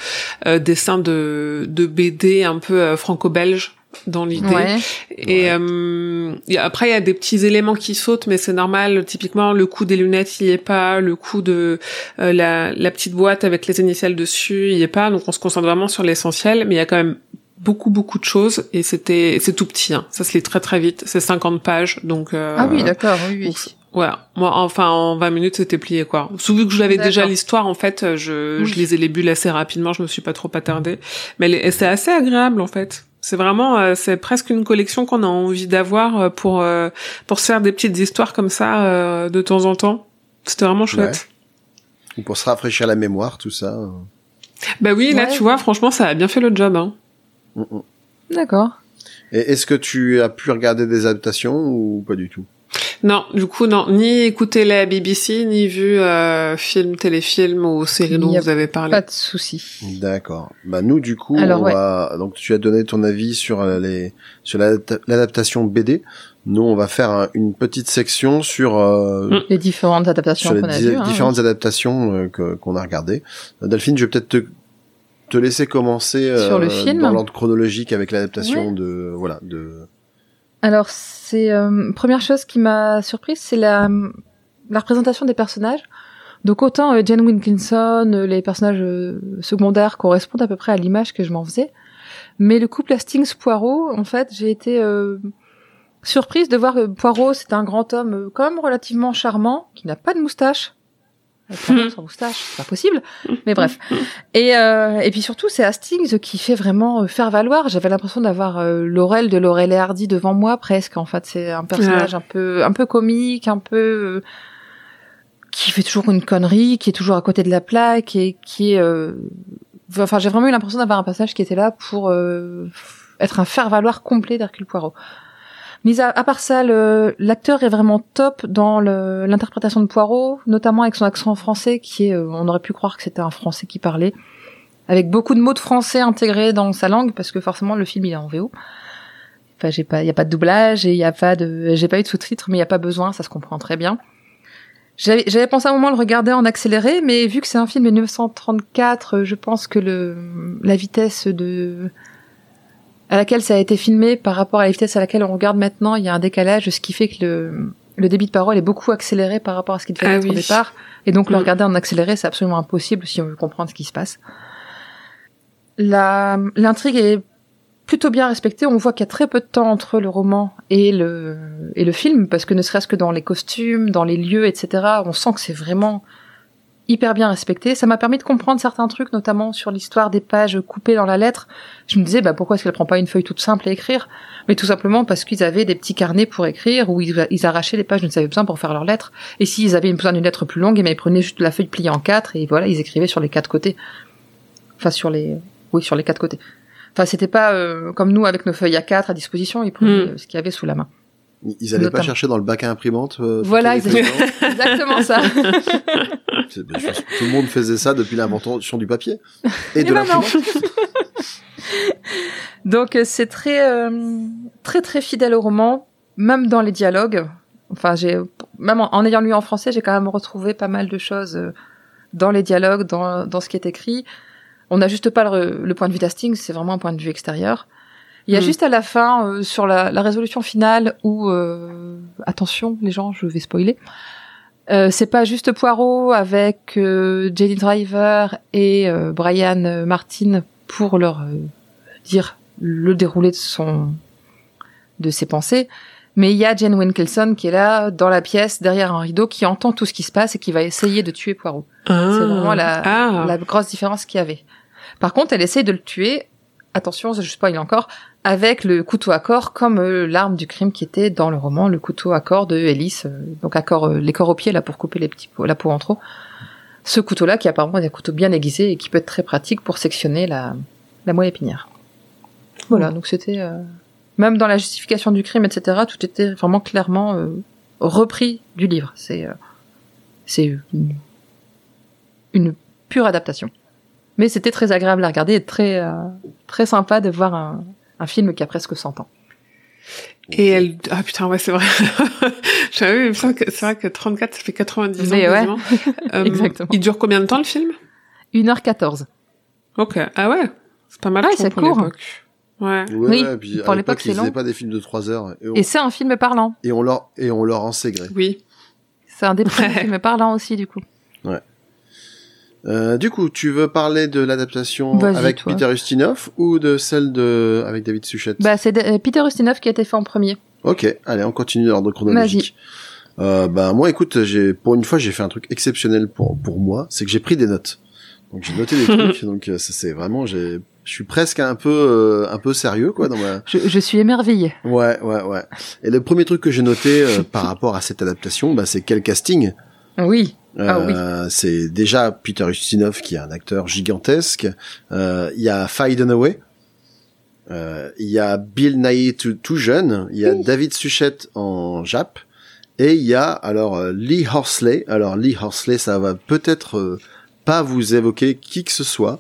C: euh, dessin de de BD un peu euh, franco-belge dans l'idée.
A: Ouais.
C: Et
B: Ouais.
C: euh, y a- après, il y a des petits éléments qui sautent, mais c'est normal. Typiquement, le coup des lunettes, il y est pas. Le coup de euh, la, la petite boîte avec les initiales dessus, il y est pas. Donc, on se concentre vraiment sur l'essentiel. Mais il y a quand même beaucoup, beaucoup de choses. Et c'était, c'est tout petit. Hein. Ça se lit très, très vite. C'est 50 pages. Donc, euh,
A: Ah oui, d'accord, oui, oui.
C: donc, Ouais, moi, enfin, en 20 minutes, c'était plié, quoi. Sous vu que je l'avais déjà l'histoire, en fait, je,
A: Oui.
C: je lisais les bulles assez rapidement, je me suis pas trop attardée. Mais c'est assez agréable, en fait. C'est vraiment, euh, c'est presque une collection qu'on a envie d'avoir euh, pour, euh, pour se faire des petites histoires comme ça, euh, de temps en temps. C'était vraiment chouette.
B: Ou pour se rafraîchir la mémoire, tout ça. euh.
C: Bah oui, là,
A: Ouais.
C: tu vois, franchement, ça a bien fait le job, hein.
B: Mm, mm.
A: D'accord.
B: Et est-ce que tu as pu regarder des adaptations ou pas du tout?
C: Non, du coup non, ni écouter la BBC, ni vu euh, film, téléfilm ou série dont vous avez parlé.
A: Pas de souci.
B: D'accord. Bah nous du coup,
A: Alors,
B: on
A: ouais.
B: va donc tu as donné ton avis sur euh, les sur l'adapta- l'adaptation BD. Nous on va faire un- une petite section sur euh,
C: Mm.
A: Les différentes adaptations
B: sur les
A: qu'on a
B: di-
A: vues. hein.
B: différentes adaptations euh, qu'on a regardées. Delphine, je vais peut-être te te laisser commencer euh,
A: Sur le film
B: dans l'ordre chronologique avec l'adaptation
A: Ouais.
B: de voilà de
A: Alors, c'est euh, première chose qui m'a surprise, c'est la, la représentation des personnages. Donc autant euh, Jane Wilkinson, euh, les personnages euh, secondaires correspondent à peu près à l'image que je m'en faisais, mais le couple Hastings-Poirot, en fait, j'ai été euh, surprise de voir que Poirot, c'est un grand homme quand même relativement charmant, qui n'a pas de moustache. Poirot sans moustache, c'est pas possible. Mais bref. Et, euh, et puis surtout, c'est Hastings qui fait vraiment euh, faire valoir. J'avais l'impression d'avoir euh, Laurel de Laurel et Hardy devant moi presque. En fait, c'est un personnage un peu, un peu comique, un peu euh, qui fait toujours une connerie, qui est toujours à côté de la plaque et qui est. euh, Enfin, j'ai vraiment eu l'impression d'avoir un personnage qui était là pour euh, être un faire valoir complet d'Hercule Poirot. Mis à, part ça, l'acteur est vraiment top dans l'interprétation de Poirot, notamment avec son accent français qui est, euh, on aurait pu croire que c'était un français qui parlait, avec beaucoup de mots de français intégrés dans sa langue parce que forcément le film il est en VO. Enfin, j'ai pas, y a pas de doublage et y a pas de, j'ai pas eu de sous-titres, mais y a pas besoin, ça se comprend très bien. J'avais pensé à un moment le regarder en accéléré, mais vu que c'est un film de 1934, euh, je pense que le la vitesse de à laquelle ça a été filmé par rapport à la vitesse à laquelle on regarde maintenant, il y a un décalage, ce qui fait que le, le débit de parole est beaucoup accéléré par rapport à ce qu'il devait
C: Ah
A: être au départ. Et donc le
C: Mm.
A: regarder en accéléré, c'est absolument impossible si on veut comprendre ce qui se passe. La, l'intrigue est plutôt bien respectée. On voit qu'il y a très peu de temps entre le roman et le, et le film, parce que ne serait-ce que dans les costumes, dans les lieux, etc., on sent que c'est vraiment hyper bien respecté. Ça m'a permis de comprendre certains trucs, notamment sur l'histoire des pages coupées dans la lettre. Je me disais, bah, pourquoi est-ce qu'elle prend pas une feuille toute simple à écrire? Mais tout simplement parce qu'ils avaient des petits carnets pour écrire, où ils, ils arrachaient les pages dont ils avaient besoin pour faire leurs lettres. Et s'ils avaient besoin d'une lettre plus longue, eh bien, ils prenaient juste la feuille pliée en quatre, et voilà, ils écrivaient sur les quatre côtés. Enfin, sur les, oui, sur les quatre côtés. Enfin, c'était pas euh, comme nous avec nos feuilles à quatre à disposition, ils prenaient
C: Hmm.
A: ce qu'il y avait sous la main.
B: ils allaient pas chercher dans le bac à imprimante. euh,
A: Voilà, Exactement ça.
B: Tout le monde faisait ça depuis l'invention du papier et de
A: Eh ben. Donc euh, c'est très euh, très très fidèle au roman, même dans les dialogues. Enfin, j'ai même en, en ayant lu en français, j'ai quand même retrouvé pas mal de choses euh, dans les dialogues, dans dans ce qui est écrit. On n'a juste pas le, le point de vue d'Hastings, c'est vraiment un point de vue extérieur. Il y a
C: Mm.
A: juste à la fin, euh, sur la, la résolution finale, où euh, attention les gens, je vais spoiler. Euh, c'est pas juste Poirot avec euh, Jenny Driver et euh, Brian Martin pour leur euh, dire le déroulé de son de ses pensées, mais il y a Jane Wilkinson qui est là dans la pièce derrière un rideau qui entend tout ce qui se passe et qui va essayer de tuer Poirot.
C: Ah.
A: C'est vraiment la,
C: Ah.
A: la grosse différence qu'il y avait. Par contre, elle essaye de le tuer. Attention, je spoil encore avec le couteau à corps comme euh, l'arme du crime qui était dans le roman, le couteau à corps de Ellis, euh, donc à corps, euh, les corps au pied là pour couper les petits la peau en trop. Ce couteau-là qui apparemment est un couteau bien aiguisé et qui peut être très pratique pour sectionner la, la moelle épinière. Voilà, donc c'était euh, même dans la justification du crime, etc. Tout était vraiment clairement euh, repris du livre. C'est euh, c'est une, une pure adaptation. Mais c'était très agréable à regarder et très euh, très sympa de voir un, un film qui a presque 100 ans.
C: Et elle, ah putain, ouais, c'est vrai. J'avais vu, c'est vrai que, c'est vrai que 34, ça fait 90 ans.
A: Mais ouais.
C: quasiment. Euh,
A: Exactement.
C: Il dure combien de temps, le film?
A: 1h14.
C: Ok. Ah ouais. C'est pas mal,
A: Ouais,
C: je trouve,
A: c'est
C: pour
A: court.
C: l'époque. Ouais.
B: Ouais,
A: Oui,
B: ouais, puis
A: pour
B: à
A: l'époque,
B: ils
A: c'est
B: faisaient
A: long.
B: pas des films de 3 heures et on,
A: Et c'est un film parlant.
B: et on leur et on leur enségré.
C: Oui.
A: C'est un des premiers
C: Ouais.
A: films parlants aussi, du coup.
B: Euh, du coup, tu veux parler de l'adaptation avec
A: toi.
B: Peter Ustinov ou de celle de avec David Suchet?
A: Bah, c'est de- euh, Peter Ustinov qui a été fait en premier.
B: Ok, allez, on continue l'ordre chronologique. Euh, bah moi, écoute, j'ai pour une fois, j'ai fait un truc exceptionnel pour pour moi, c'est que j'ai pris des notes. Donc j'ai noté des trucs, donc euh, ça, c'est vraiment, j'ai, je suis presque un peu euh, un peu sérieux quoi dans ma.
A: Je, je suis émerveillée.
B: Ouais, ouais, ouais. Et le premier truc que j'ai noté euh, par rapport à cette adaptation, bah c'est quel casting?
A: Oui. Ah oui.
B: Euh, C'est déjà Peter Ustinov qui est un acteur gigantesque. Euh, Il y a Faye Dunaway. Euh, il y a Bill Nighy tout, tout jeune, il y a David Suchet en Jap, et il y a alors euh, Lee Horsley. Alors Lee Horsley, ça va peut-être euh, pas vous évoquer qui que ce soit,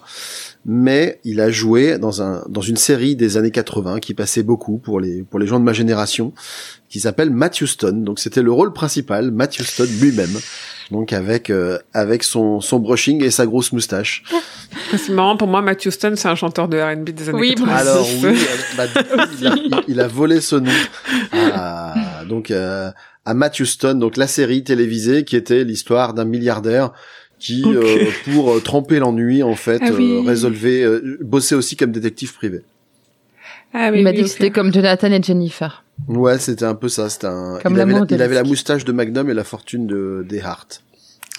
B: mais il a joué dans un dans une série des années 80 qui passait beaucoup pour les pour les gens de ma génération, qui s'appelle Matthew Stone. Donc c'était le rôle principal, Matthew Stone lui-même. Donc avec euh, avec son son brushing et sa grosse moustache.
C: C'est marrant pour moi, Matthew Stone, c'est un chanteur de R&B des années
A: Oui,
C: 90.
B: Alors oui, bah, il, a, il- il a volé ce nom à, donc euh, à Matthew Stone, donc la série télévisée qui était l'histoire d'un milliardaire qui, euh, pour euh, tremper l'ennui, en fait,
C: Ah oui.
B: euh, résolvait, euh, bossait aussi comme détective privé.
C: Ah
A: Il m'a
C: oui,
A: dit que c'était comme Jonathan et Jennifer.
B: Ouais, c'était un peu ça. C'était un.
A: Comme
B: il, avait la, il avait la moustache de Magnum et la fortune de des Hart.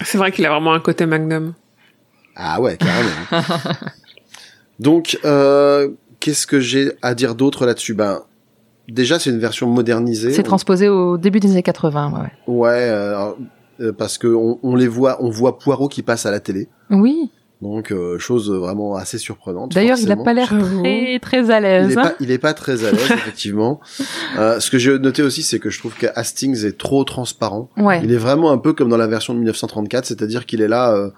C: C'est vrai qu'il a vraiment un côté Magnum.
B: Ah ouais, carrément. Donc, euh, qu'est-ce que j'ai à dire d'autre là-dessus? Ben, déjà, c'est une version modernisée.
A: C'est transposé au début des années 80, ouais, ouais.
B: Euh, euh, parce que on, on les voit, on voit Poirot qui passe à la télé,
A: Oui.
B: Donc euh, chose vraiment assez surprenante.
A: D'ailleurs, il a
B: forcément.
A: pas l'air très très à
B: Il
A: l'aise.
B: est
A: hein.
B: pas, il est pas très à l'aise effectivement. Euh, ce que j'ai noté aussi, c'est que je trouve que Hastings est trop transparent.
A: Ouais.
B: Il est vraiment un peu comme dans la version de 1934, c'est-à-dire qu'il est là, euh,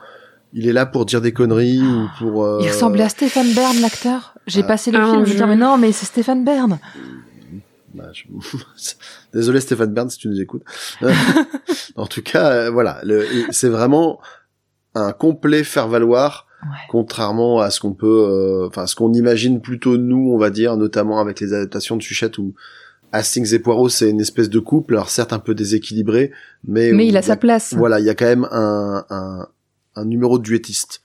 B: il est là pour dire des conneries ou pour. euh,
A: Il ressemblait à Stéphane Bern, l'acteur. J'ai
B: Ah.
A: passé le
C: Ah,
A: film, je me disais,
C: Dieu.
A: mais non, mais c'est Stéphane Bern.
B: bah, je- Désolé Stéphane Bern si tu nous écoutes. en tout cas, euh, voilà, le- c'est vraiment un complet faire valoir.
A: Ouais.
B: Contrairement à ce qu'on peut, euh, enfin ce qu'on imagine plutôt nous, on va dire, notamment avec les adaptations de Suchette où Hastings et Poirot c'est une espèce de couple, alors certes un peu déséquilibré, mais
A: Mais il a sa place.
B: Voilà, il y a quand même un, un, un numéro de duettiste.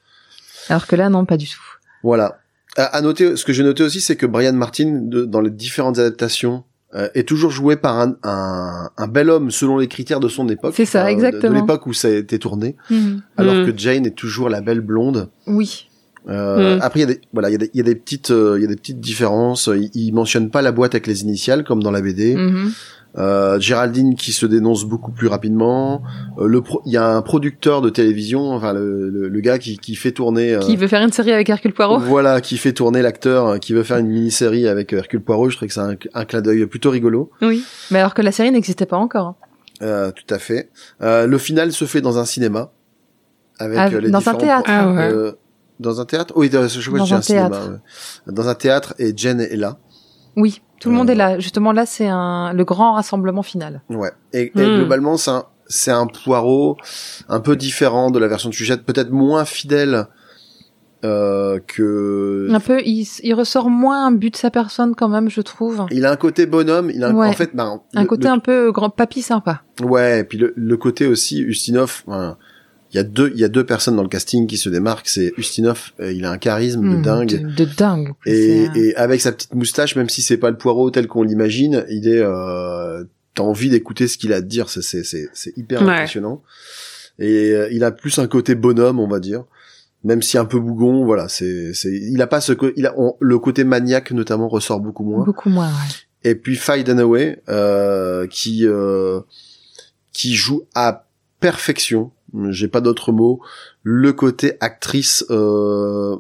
A: Alors que là, non, pas du tout.
B: Voilà. À, à noter, ce que j'ai noté aussi, c'est que Brian Martin, de- dans les différentes adaptations, euh, est toujours joué par un, un, un bel homme selon les critères de son époque.
A: C'est ça,
B: Enfin, de-
A: exactement.
B: De, l'époque où ça a été tourné,
A: Mhm.
B: alors
C: Mhm.
B: que Jane est toujours la belle blonde.
A: Oui.
B: Euh,
C: Mm.
B: Après, il y a des, voilà, il y a des, il y a des petites, euh, il y a des petites différences. Il, il mentionne pas la boîte avec les initiales comme dans la BD. Euh, Géraldine qui se dénonce beaucoup plus rapidement. Euh, le pro- il y a un producteur de télévision, enfin le, le, le gars qui, qui fait tourner. euh,
A: Qui veut faire une série avec Hercule Poirot
B: Voilà, qui fait tourner l'acteur, euh, qui veut faire une mini-série avec euh, Hercule Poirot. Je trouve que c'est un, un clin d'œil plutôt rigolo.
A: Oui. Mais alors que la série n'existait pas encore. hein.
B: Euh, tout à fait. Euh, le final se fait dans un cinéma. Avec
A: Ah,
B: les
A: dans un théâtre.
C: Ah ouais.
B: Euh, dans un théâtre? Oui, dans- je crois que
A: Dans un
B: un cinéma.
A: théâtre.
B: ouais. Dans un théâtre et Jen est là.
A: Oui. Tout le
B: Euh.
A: monde est là. Justement, là, c'est un le grand rassemblement final.
B: Ouais. Et, et
C: Hmm.
B: globalement, c'est un, c'est un Poirot un peu différent de la version de Sujette, peut-être moins fidèle euh, que.
A: Un peu, il, il ressort moins un but de sa personne quand même, je trouve.
B: Il a un côté bonhomme. Il a un-
A: Ouais.
B: en fait, ben,
A: Un
B: le-
A: côté
B: le-
A: un peu grand papy sympa.
B: Ouais, et puis le, le côté aussi Ustinov. Il y a deux, il y a deux personnes dans le casting qui se démarquent. C'est Ustinov, euh, il a un charisme de
A: Mhm.
B: dingue.
A: De, de dingue.
B: Et, et avec sa petite moustache, même si c'est pas le poireau tel qu'on l'imagine, il est, euh, t'as envie d'écouter ce qu'il a à te dire. C'est, c'est, c'est, c'est hyper
C: Ouais.
B: impressionnant. Et euh, il a plus un côté bonhomme, on va dire. Même si un peu bougon, voilà, c'est, c'est, il a pas ce, il a, on- le côté maniaque notamment ressort beaucoup moins.
A: Beaucoup moins, ouais.
B: Et puis Faye Dunaway, euh, qui euh, qui joue à perfection, j'ai pas d'autre mot, le côté actrice euh,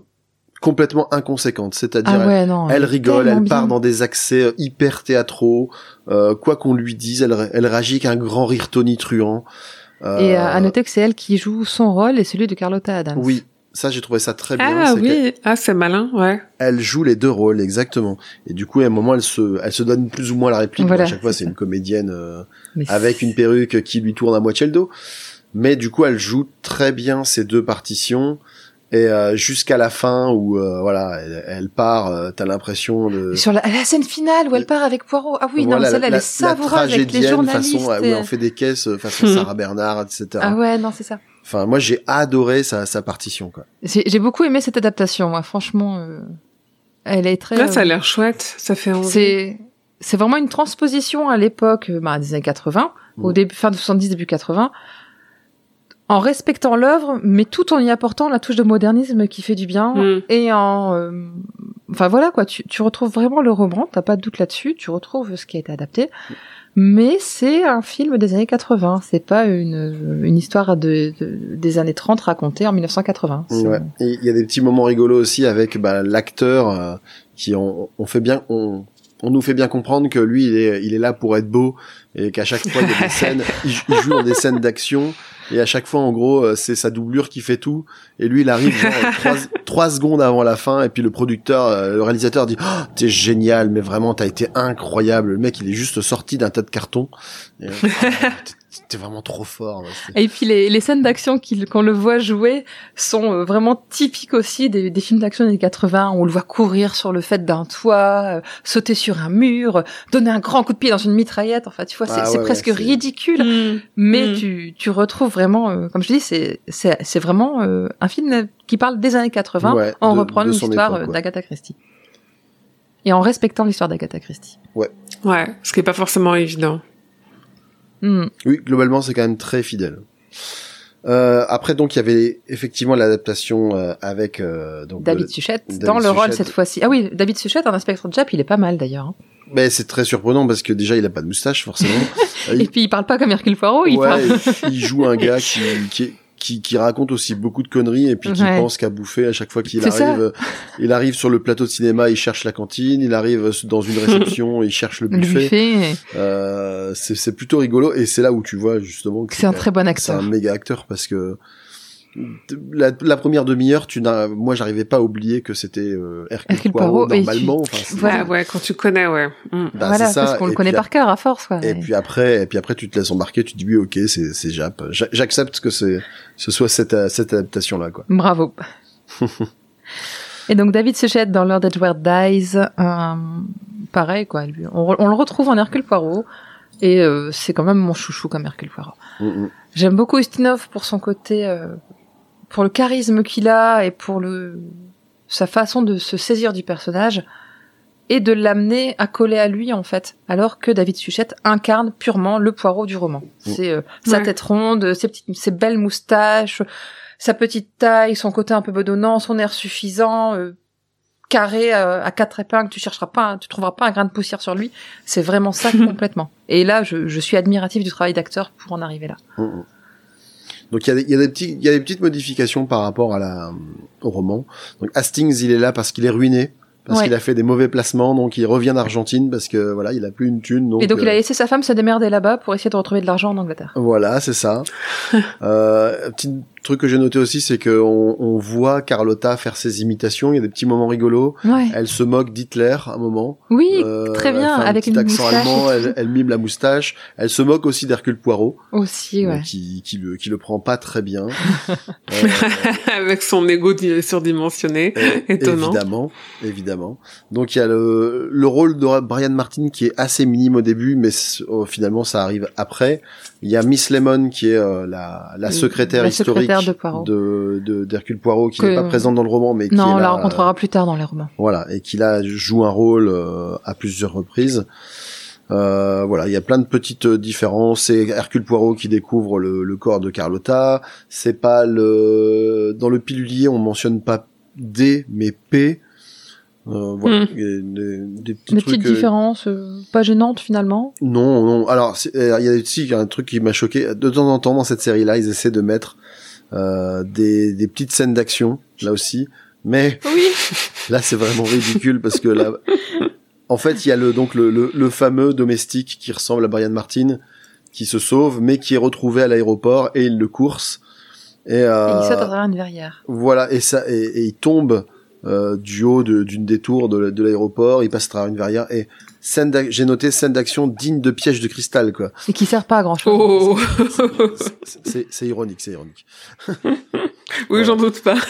B: complètement inconséquente, c'est-à-dire
A: Ah
B: elle,
A: ouais,
B: rigole, elle part
A: bien.
B: dans des accès euh, hyper théâtraux, euh, quoi qu'on lui dise, elle, elle réagit avec un grand rire tonitruant. Euh,
A: Et euh, à noter que c'est elle qui joue son rôle et celui de Carlotta Adams.
B: oui, ça j'ai trouvé ça très bien.
C: Ah oui, ah c'est malin, ouais.
B: elle joue les deux rôles exactement. Et du coup, à un moment, elle se, elle se donne plus ou moins la réplique.
A: Voilà,
B: à chaque fois,
A: c'est
B: une comédienne euh, avec une perruque qui lui tourne à moitié le dos. Mais du coup, elle joue très bien ces deux partitions. Et euh, jusqu'à la fin où euh, voilà, elle, elle part, euh, t'as l'impression de
A: Sur la, la scène finale où elle part avec Poirot. Ah oui, non,
B: Voilà,
A: mais celle-là, elle
B: la,
A: est savoureuse avec les journalistes.
B: façon oui,
A: et-
B: on fait des caisses euh, façon
C: Hmm.
B: Sarah Bernard, etc.
A: Ah ouais, non, c'est ça.
B: Enfin, moi, j'ai adoré sa, sa partition quoi.
A: J'ai beaucoup aimé cette adaptation, moi. Franchement, euh, elle est très.
C: Là, ça a
A: euh,
C: l'air chouette, ça fait envie.
A: C'est c'est vraiment une transposition à l'époque bah, des années 80, au
B: Mm.
A: début fin de 70 début 80, en respectant l'œuvre, mais tout en y apportant la touche de modernisme qui fait du bien
C: Mm.
A: et en euh, enfin voilà quoi, tu, tu retrouves vraiment le Rembrandt, t'as pas de doute là-dessus, tu retrouves ce qui a été adapté, Mais c'est un film des années 80. C'est pas une, une histoire de, de- des années 30 racontée en 1980. C'est-
B: Ouais. Et il y a des petits moments rigolos aussi avec bah, l'acteur euh, qui on, on fait bien on on nous fait bien comprendre que lui il est il est là pour être beau et qu'à chaque fois il y a des scènes il joue dans des scènes d'action et à chaque fois en gros euh, c'est sa doublure qui fait tout et lui il arrive genre trois, trois secondes avant la fin et puis le producteur euh, le réalisateur dit oh, t'es génial mais vraiment t'as été incroyable le mec il est juste sorti d'un tas de cartons et, oh, t'es- vraiment trop fort ouais,
A: Et puis les, les scènes d'action qu'il- qu'on le voit jouer sont euh, vraiment typiques aussi des, des films d'action des années 80. où On le voit courir sur le fait d'un toit, euh, sauter sur un mur, euh, donner un grand coup de pied dans une mitraillette. Enfin, tu vois, c'est
B: Ah ouais,
A: presque ridicule.
C: Mm.
A: Mais
C: Mm.
A: tu, tu retrouves vraiment, euh, comme je dis, c'est c'est c'est vraiment euh, un film qui parle des années 80
B: Ouais,
A: en
B: de-
A: reprenant l'histoire
B: ouais.
A: d'Agatha Christie et en respectant l'histoire d'Agatha Christie.
C: Ouais, ce qui est pas forcément évident.
A: Hmm.
B: Oui, globalement, c'est quand même très fidèle. Euh, après, donc, il y avait effectivement l'adaptation euh, avec euh, donc
A: David
B: le-
A: Suchet
B: David
A: dans le rôle cette fois-ci. Ah oui, David Suchet en inspecteur Jap, il est pas mal d'ailleurs. hein.
B: Mais c'est très surprenant parce que déjà, il a pas de moustache forcément.
A: Et
B: il,
A: puis il parle pas comme Hercule Poirot, il
B: ouais,
A: parle.
B: il- joue un gars qui, qui qui qui raconte aussi beaucoup de conneries et puis qui
A: Ouais.
B: pense qu'à bouffer à chaque fois qu'il
A: ça.
B: arrive. Il arrive sur le plateau de cinéma, il cherche la cantine. Il arrive dans une réception, il cherche le
A: le
B: buffet.
A: buffet.
B: Euh, c'est c'est plutôt rigolo et c'est là où tu vois justement que
A: C'est un très bon
B: c'est un
A: acteur.
B: méga acteur parce que la, la première demi-heure, tu n'as, moi, j'arrivais pas à oublier que c'était euh, Hercule,
A: Hercule
B: Poirot,
A: Poirot,
B: normalement. Enfin, c'est-
A: Voilà.
C: Ouais, ouais, quand tu connais, ouais. Mm.
B: bah,
A: voilà,
B: ça.
A: parce qu'on le connaît par cœur à force, quoi.
B: Et puis après, et puis après, tu te laisses embarquer, tu te dis oui, ok, c'est c'est Jap. J'a- J'accepte que c'est ce soit cette cette adaptation là, quoi.
A: Bravo. Et donc David Suchet dans Lord Edward Dies, euh, pareil quoi. lui, On, re- on le retrouve en Hercule Poirot et euh, c'est quand même mon chouchou comme Hercule Poirot.
B: Mm, mm.
A: J'aime beaucoup Ustinov pour son côté, euh, pour le charisme qu'il a et pour le sa façon de se saisir du personnage et de l'amener à coller à lui en fait, alors que David Suchet incarne purement le Poirot du roman.
B: Mm.
A: C'est euh, sa
C: Ouais.
A: tête ronde, ses petites, ses belles moustaches, sa petite taille, son côté un peu bedonnant, son air suffisant, euh, carré euh, à quatre épingles, tu chercheras pas, un- tu trouveras pas un grain de poussière sur lui. C'est vraiment ça complètement. Et là, je, je suis admiratif du travail d'acteur pour en arriver là.
B: Donc il y a y a des petits, il y a des petites modifications par rapport à la au roman. Donc Hastings, il est là parce qu'il est ruiné, parce
A: Ouais.
B: qu'il a fait des mauvais placements, donc il revient d'Argentine parce que voilà, il a plus une thune. Donc,
A: et donc il a
B: euh,
A: laissé sa femme se démerder là-bas pour essayer de retrouver de l'argent en Angleterre.
B: Voilà, c'est ça. euh, un petit truc que j'ai noté aussi, c'est que on, voit Carlotta faire ses imitations. Il y a des petits moments rigolos.
A: Ouais.
B: Elle se moque d'Hitler à un moment.
A: Oui,
B: Euh,
A: très bien,
B: elle fait un
A: avec
B: petit
A: une
B: accent
A: moustache.
B: allemand. Elle, elle mime la moustache. Elle se moque aussi d'Hercule Poirot,
A: aussi, ouais.
B: qui, qui le qui le prend pas très bien. Euh,
C: Avec son ego di- surdimensionné.
B: Euh,
C: Étonnant.
B: Évidemment, évidemment. Donc il y a le, le rôle de Brian Martin qui est assez minime au début, mais oh, finalement ça arrive après. Il y a Miss Lemon qui est euh, la, la secrétaire
A: la
B: historique
A: secrétaire de Poirot.
B: de de- d'Hercule Poirot qui
A: Que-
B: n'est pas présente dans le roman, mais qui
A: Non,
B: est
A: on la
B: euh,
A: rencontrera plus tard dans les romans.
B: voilà, et qui là joue un rôle euh, à plusieurs reprises. Euh, voilà, il y a plein de petites euh, différences. C'est Hercule Poirot qui découvre le, le corps de Carlotta. C'est pas le dans le pilulier, on mentionne pas D mais P. Euh, voilà, a des, des petits
A: Des
B: trucs.
A: petites
B: euh,
A: différences, euh, pas gênantes finalement.
B: non, non. Alors, euh, il y a aussi un truc qui m'a choqué. De temps en temps, dans cette série-là, ils essaient de mettre euh, des, des petites scènes d'action, là aussi. Mais
A: Oui.
B: Là, c'est vraiment ridicule parce que là, en fait, il y a le donc le, le, le fameux domestique qui ressemble à Brian Martin qui se sauve, mais qui est retrouvé à l'aéroport et il le course. Et,
A: Et il saute à travers une verrière.
B: voilà, et ça, et, et il tombe euh, du haut de- d'une des tours de, de l'aéroport. Il passe à travers une verrière et scène j'ai noté scène d'action digne de piège de cristal, quoi.
A: Et qui sert pas à grand chose.
C: Oh.
B: C'est- ironique, c'est ironique.
C: oui, j'en doute pas.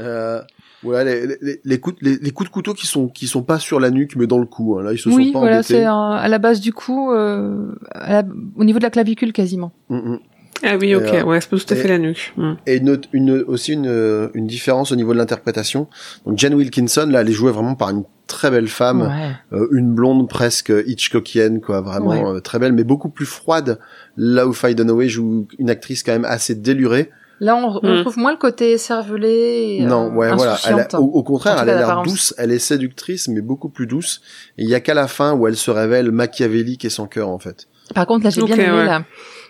B: Euh, ouais, les, les, les coups, les, les coups de couteau qui sont qui sont pas sur la nuque mais dans le cou. Hein. Là, ils se
A: oui,
B: sont pas
A: voilà,
B: embêtés.
A: c'est un- à la base du cou, euh, à la- au niveau de la clavicule quasiment.
B: Mm, mm.
C: Ah oui, ok,
B: euh,
C: ouais, c'est pas tout à
B: et-
C: fait la nuque. Mm.
B: Et une, autre- une, aussi une, euh, une différence au niveau de l'interprétation. Donc Jen Wilkinson, là, elle est jouée vraiment par une très belle femme,
A: Ouais.
B: euh, une blonde presque Hitchcockienne, quoi, vraiment
A: Ouais.
B: euh, très belle, mais beaucoup plus froide. Là où Faye Dunaway joue une actrice quand même assez délurée.
A: Là, on, on
C: Mm.
A: trouve moins le côté cervelé. et,
B: non,
A: euh,
B: ouais, voilà. Elle a-
A: insouciante.
B: au, au contraire, elle a l'air douce, elle est séductrice, mais beaucoup plus douce. Et il y a qu'à la fin où elle se révèle machiavélique et sans cœur, en fait.
A: Par contre, là, j'ai bien aimé
C: ouais.
A: la,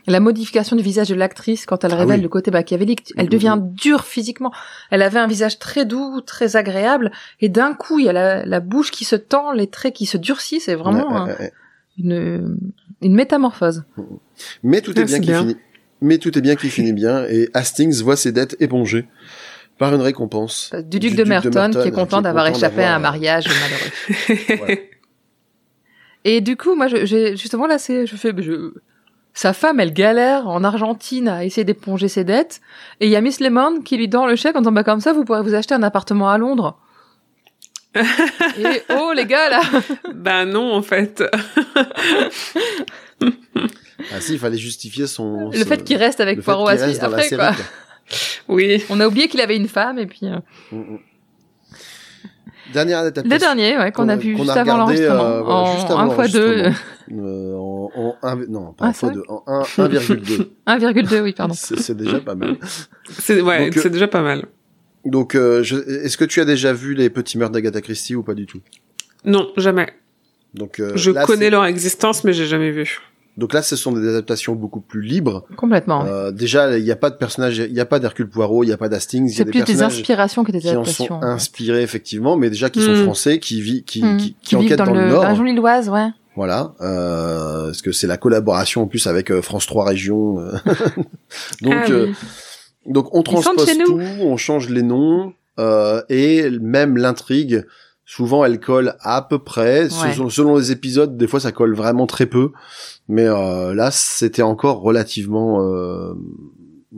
A: la modification du visage de l'actrice quand elle
B: Ah
A: révèle
B: oui.
A: le côté machiavélique. Elle devient dure physiquement. Elle avait un visage très doux, très agréable, et d'un coup, il y a la, la bouche qui se tend, les traits qui se durcissent. C'est vraiment une, une métamorphose.
B: Mais tout est
C: Ah,
B: bien qui
C: bien.
B: finit. Mais tout est bien qui finit bien. Et Hastings voit ses dettes épongées par une récompense.
A: Du duc de Merton, qui est content d'avoir échappé à un
B: mariage.
A: malheureux.
B: Voilà.
A: Et du coup, moi, je- j'ai justement là, c'est, je fais, je- sa femme, elle galère en Argentine à essayer d'éponger ses dettes, et il y a Miss Lemon qui lui donne le chèque en disant bah comme ça, vous pourrez vous acheter un appartement à Londres. et oh les gars là,
C: bah non, en fait.
B: Ah si, il fallait justifier son...
A: le fait qu'il reste avec Poirot à après
B: série,
A: quoi.
B: quoi.
C: Oui.
A: On a oublié qu'il avait une femme et puis euh,
B: Mm, mm. Dernière adaptation.
A: le dernier ouais, qu'on a vu juste
B: a
A: avant l'enregistrement
B: euh, voilà,
A: en
B: juste avant
A: un fois deux,
B: l'enregistrement. Euh, en, en un, non, pas
A: Ah,
B: en fois
A: c'est
B: deux, en un- 1,2.
A: 1,2 oui pardon.
B: c'est déjà pas mal.
C: C'est ouais,
B: Donc, euh,
C: c'est déjà pas mal.
B: Donc, euh, est-ce que tu as déjà vu les petits meurtres d'Agatha Christie ou pas du tout?
C: Non, jamais.
B: Donc, euh,
C: Je
B: là,
C: connais leur existence, mais j'ai jamais vu.
B: Donc là, ce sont des adaptations beaucoup plus libres.
A: Complètement.
B: Euh, déjà, il n'y a pas de personnage, il n'y a pas d'Hercule Poirot, il n'y a pas d'Hastings,
A: C'est
B: des
A: plus des
B: personnages
A: inspirations que des
B: qui en
A: adaptations.
B: sont inspirés effectivement, mais déjà qui sont
C: Mm.
B: français, qui vit, qui,
A: Hmm.
B: qui, qui
A: Qui vivent
B: enquêtent dans, le,
A: dans
B: Nord.
A: la région lilloise, ouais.
B: Voilà, euh, parce que c'est la collaboration en plus avec euh, France 3 Régions. euh. donc,
C: Ah
B: euh, donc on transpose tout, on change les noms euh, et même l'intrigue. Souvent, elle colle à peu près.
A: Ouais.
B: Selon, selon les épisodes, des fois, ça colle vraiment très peu. Mais euh, là, c'était encore relativement euh,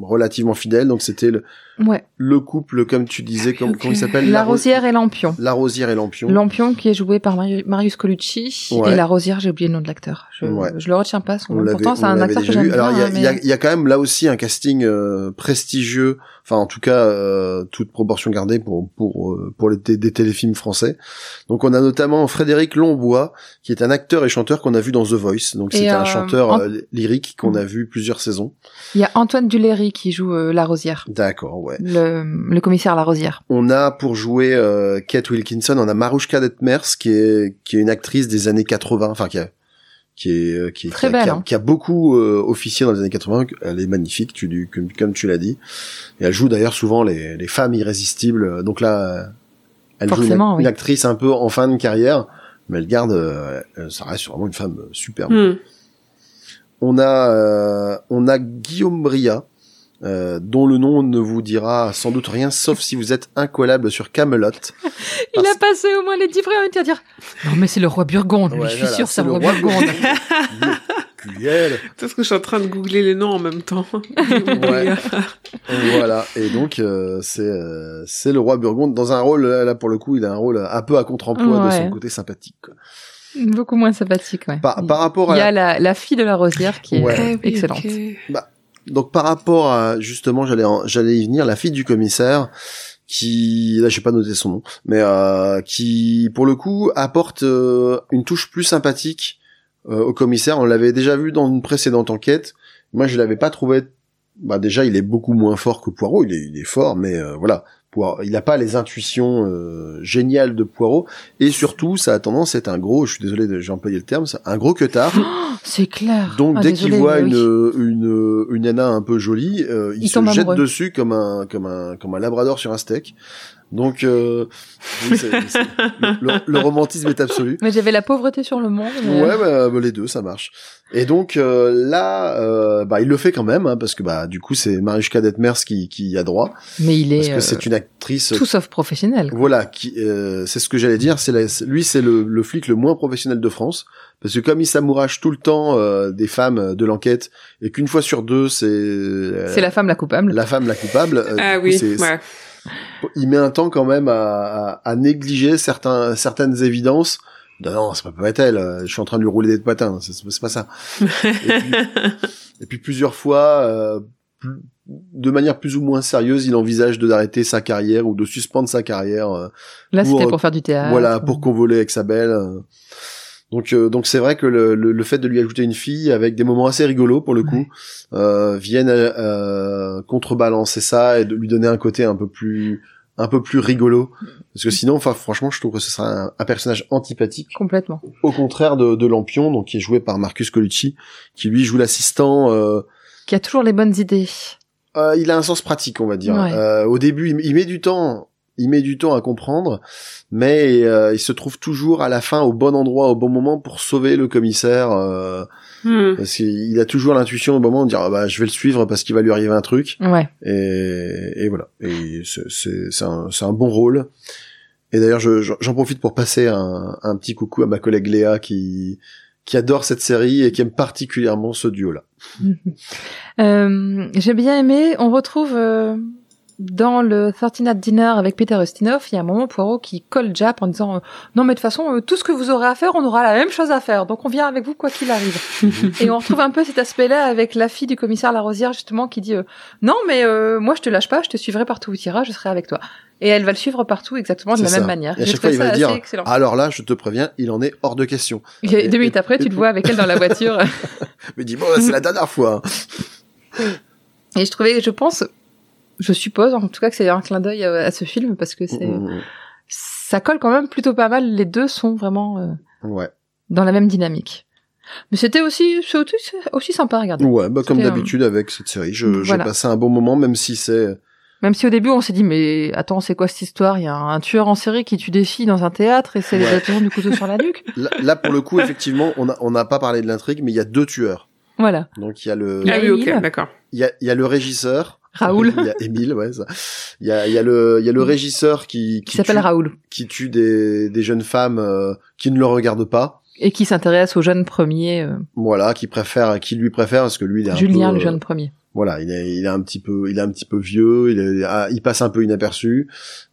B: relativement fidèle. Donc, c'était le,
A: Ouais.
B: le couple, comme tu disais, comme, comment il s'appelle
A: La
B: Ro-
A: Rosière et Lampion.
B: La Rosière et Lampion.
A: Lampion qui est joué par Mari- Marius Colucci
B: Ouais.
A: et la Rosière, j'ai oublié le nom de l'acteur. Je,
B: Ouais.
A: je le retiens pas son
B: On
A: nom. Pourtant, c'est un acteur que j'aime
B: vu. Alors, il y
A: bien.
B: a, il y a-
A: mais-
B: y a quand même là aussi un casting euh, prestigieux. Enfin, en tout cas, euh, toute proportion gardée pour pour euh, pour les des téléfilms français. Donc, on a notamment Frédéric Lombois, qui est un acteur et chanteur qu'on a vu dans The Voice. Donc, c'est un
A: euh,
B: chanteur
A: Ant-
B: euh, lyrique qu'on a vu plusieurs saisons.
A: Il y a Antoine Duléry qui joue euh, la Rosière,
B: D'accord, ouais.
A: le, le commissaire La Rosière.
B: On a pour jouer euh, Kate Wilkinson, on a Marouchka Detmers, qui est qui est une actrice des années 80, enfin qui a qui est euh, qui, est-
A: Très
B: qui a,
A: belle,
B: qui a-
A: hein.
B: qui a beaucoup euh, officié dans les années 80. Elle est magnifique, tu comme, comme tu l'as dit. Et elle joue d'ailleurs souvent les, les femmes irrésistibles. Donc là, euh, elle joue une,
A: Forcément, oui.
B: une actrice un peu en fin de carrière, mais elle garde, euh, ça reste vraiment une femme superbe.
C: Hmm.
B: On a euh, on a Guillaume Bria. Euh, dont le nom ne vous dira sans doute rien, sauf si vous êtes incollable sur Camelot.
A: Il
B: Parce-
A: a passé au moins les dix premières minutes à dire Non, mais c'est le roi Burgonde, lui, je suis
B: voilà,
A: sûr,
B: c'est
A: c'est le roi Burgonde.
C: Parce que je suis en train de googler les noms en même temps.
B: Ouais. voilà. Et donc euh, c'est euh, c'est le roi Burgonde dans un rôle là, là, pour le coup il a un rôle un peu à contre-emploi de son côté sympathique. Quoi.
A: Beaucoup moins sympathique, ouais.
B: Par, par rapport
A: Il y
B: à
A: a la, la fille de la Rosière qui est
B: Ouais.
A: excellente.
C: ok.
B: Donc par rapport à justement j'allais j'allais y venir la fille du commissaire qui là j'ai pas noté son nom mais euh, qui pour le coup apporte euh, une touche plus sympathique euh, au commissaire. On l'avait déjà vu dans une précédente enquête. Moi je l'avais pas trouvé. Bah déjà il est beaucoup moins fort que Poirot. Il est, il est fort mais euh, voilà Poirot, il n'a pas les intuitions euh, géniales de Poirot et surtout ça a tendance à être un gros je suis désolé de- j'ai employé le terme un gros queutard
A: Oh, c'est clair.
B: donc
A: Ah,
B: dès qu'il voit
A: oui.
B: une, une une nana un peu jolie, euh, il,
A: Il
B: se jette
A: amoureux.
B: dessus comme un comme un comme un labrador sur un steak. Donc euh, oui, c'est- c'est- le, le- le romantisme est absolu.
A: Mais j'avais la pauvreté sur le monde. mais-
B: Ouais, bah, bah, les deux, ça marche. Et donc euh, là, euh, bah, il le fait quand même, hein, parce que bah du coup c'est Mariuszka Detmers qui qui y a droit,
A: Mais il
B: parce
A: est
B: que
A: euh,
B: c'est une actrice.
A: tout sauf professionnel. quoi.
B: Voilà, qui, euh, c'est ce que j'allais dire. C'est lui, c'est le, le flic le moins professionnel de France, parce que comme il s'amourache tout le temps euh, des femmes de l'enquête, et qu'une fois sur deux, c'est euh,
A: C'est la femme la coupable.
B: la femme la coupable. euh,
C: Ah oui,
B: c'est-
C: ouais.
B: Il met un temps quand même à, à, à négliger certains, certaines évidences. Non, non, ça peut pas être elle. euh, Je suis en train de lui rouler des patins. C'est c'est pas ça. et, puis, et puis plusieurs fois, euh, plus- de manière plus ou moins sérieuse, il envisage de d'arrêter sa carrière ou de suspendre sa carrière. euh,
A: Là, c'était
B: euh,
A: pour faire du théâtre.
B: voilà, pour convoler avec sa belle. euh. Donc euh, donc c'est vrai que le, le, le fait de lui ajouter une fille avec des moments assez rigolos pour le coup euh, viennent euh, contrebalancer ça et de lui donner un côté un peu plus un peu plus rigolo parce que sinon enfin franchement je trouve que ce sera un, un personnage antipathique
A: Complètement.
B: au contraire de, de Lampion donc qui est joué par Marcus Colucci qui lui joue l'assistant euh,
A: Qui a toujours les bonnes idées.
B: euh, il a un sens pratique, on va dire.
A: Ouais.
B: Euh, au début, il, il met du temps, il met du temps à comprendre, mais euh, il se trouve toujours à la fin au bon endroit, au bon moment pour sauver le commissaire. euh,
C: Hmm.
B: parce qu'il a toujours l'intuition au moment de dire ah bah je vais le suivre parce qu'il va lui arriver un truc.
A: Ouais.
B: Et, et voilà. Et c'est- un, un bon rôle. Et d'ailleurs, je- je- j'en profite pour passer un, un petit coucou à ma collègue Léa qui qui adore cette série et qui aime particulièrement ce duo-là.
A: Euh, J'ai bien aimé. On retrouve euh, dans le 13 at Dinner avec Peter Ustinov, il y a un moment Poirot qui colle Jap en disant euh, non mais de toute façon euh, tout ce que vous aurez à faire, on aura la même chose à faire. Donc on vient avec vous quoi qu'il arrive. Et on retrouve un peu cet aspect-là avec la fille du commissaire Larosière justement qui dit euh, non mais moi je te lâche pas, je te suivrai partout où tu iras, je serai avec toi. Et elle va le suivre partout exactement de la même manière.
B: Et à chaque fois, il va dire,
A: excellent.
B: Alors là, je te préviens, il en est hors de question.
A: Et deux minutes après, tu te vois avec elle dans la voiture.
B: Mais dis bon, c'est la dernière fois. hein.
A: Et je trouvais, je pense, je suppose en tout cas que c'est un clin d'œil à, à ce film parce que c'est,
B: Mm,
A: ça colle quand même plutôt pas mal. Les deux sont vraiment euh,
B: mm, Ouais.
A: dans la même dynamique. Mais c'était aussi, c'est aussi, sympa à regarder.
B: Ouais, bah comme d'habitude avec cette série, je j'ai
A: voilà.
B: passé un bon moment, même si c'est
A: Même si au début on s'est dit mais attends c'est quoi cette histoire? Il y a un tueur en série qui tue des filles dans un théâtre et c'est les
B: Ouais.
A: adaptations du couteau sur la nuque.
B: là, là, pour le coup effectivement, on a on n'a pas parlé de l'intrigue, mais il y a deux tueurs.
A: Voilà.
B: Donc il y a le
C: Ah oui, ok,
A: Émile.
C: d'accord.
B: il y a il y a le régisseur.
A: Raoul
B: Il y a Émile, ouais. ça. Il y a il y a le il y a le régisseur qui
A: qui s'appelle
B: tue,
A: Raoul
B: qui tue des des jeunes femmes euh, qui ne le regardent pas.
A: et qui s'intéresse au jeune premier euh,
B: Voilà, qui préfère qui lui préfère parce que lui il est un
A: Julien
B: peu,
A: le
B: euh,
A: jeune premier.
B: Voilà, il est, il est un petit peu, il est un petit peu vieux, il, est- ah, il passe un peu inaperçu.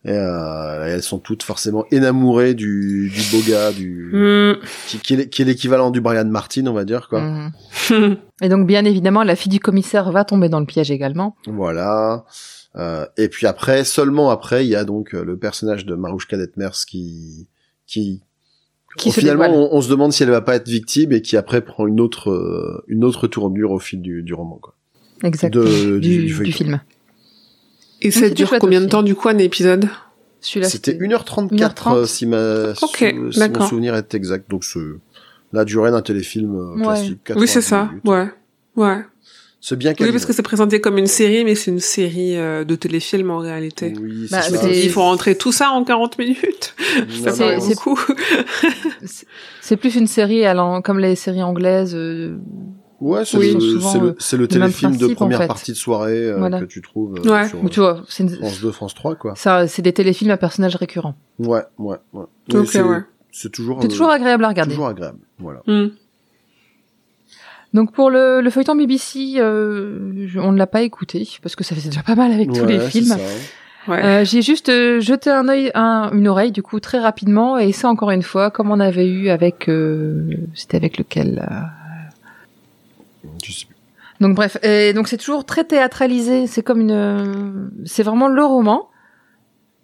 B: Et, euh, elles sont toutes forcément énamourées du, du beau gars, du,
C: Hmm.
B: qui, qui est l'é- qui est l'équivalent du Brian Martin, on va dire quoi.
A: Mhm. Et donc bien évidemment la fille du commissaire va tomber dans le piège également.
B: Voilà. Euh, et puis après, seulement après, il y a donc euh, le personnage de Marouchka Detmers qui, qui,
A: Qui se
B: finalement, on, on se demande si elle va pas être victime et qui après prend une autre, euh, une autre tournure au fil du, du roman, quoi.
A: Exact.
B: De-
A: du,
B: du
A: du
B: feuilleton.
A: film.
C: Et ça dure combien de temps du coup un épisode?
A: Celui-là
B: C'était 1h34
A: 1h30.
B: euh, si, ma,
C: Ok,
B: si mon souvenir est exact. Donc c'est la durée d'un téléfilm euh,
A: Ouais.
B: classique.
C: Oui, c'est
B: 90
C: ça.
B: minutes.
C: Ouais. Ouais.
B: C'est bien
C: Oui, parce que c'est présenté comme une série, mais c'est une série euh, de téléfilm en réalité.
B: Oui,
A: Bah,
B: c'est ça.
C: Il faut rentrer tout ça en 40 minutes.
A: C'est-
C: beaucoup.
A: C'est plus une série allant comme les séries anglaises. euh,
B: Ouais, c'est
A: Oui,
B: le,
A: euh,
B: le, c'est le
A: le même
B: téléfilm de
A: en
B: première
A: fait.
B: partie de soirée euh,
A: Voilà.
B: que tu trouves euh,
C: Ouais.
B: sur
A: tu vois, c'est une-
B: France 2, France 3, quoi.
A: ça, c'est des téléfilms à personnages récurrents.
B: Ouais, ouais, ouais.
C: Ok,
B: Oui, c'est,
C: ouais.
B: c'est toujours,
A: C'est
B: euh,
A: toujours agréable à regarder.
B: toujours agréable. Voilà.
C: Hmm.
A: Donc pour le, le feuilleton BBC, euh, je- on ne l'a pas écouté parce que ça faisait déjà pas mal avec tous
B: Ouais,
A: les
B: c'est
A: films.
B: ça.
C: Ouais.
A: Euh, J'ai juste euh, jeté un œil, un, une oreille du coup très rapidement et ça encore une fois comme on avait eu avec, euh, c'était avec lequel
B: Je sais plus.
A: Donc bref, et donc c'est toujours très théâtralisé. C'est comme une, c'est vraiment le roman.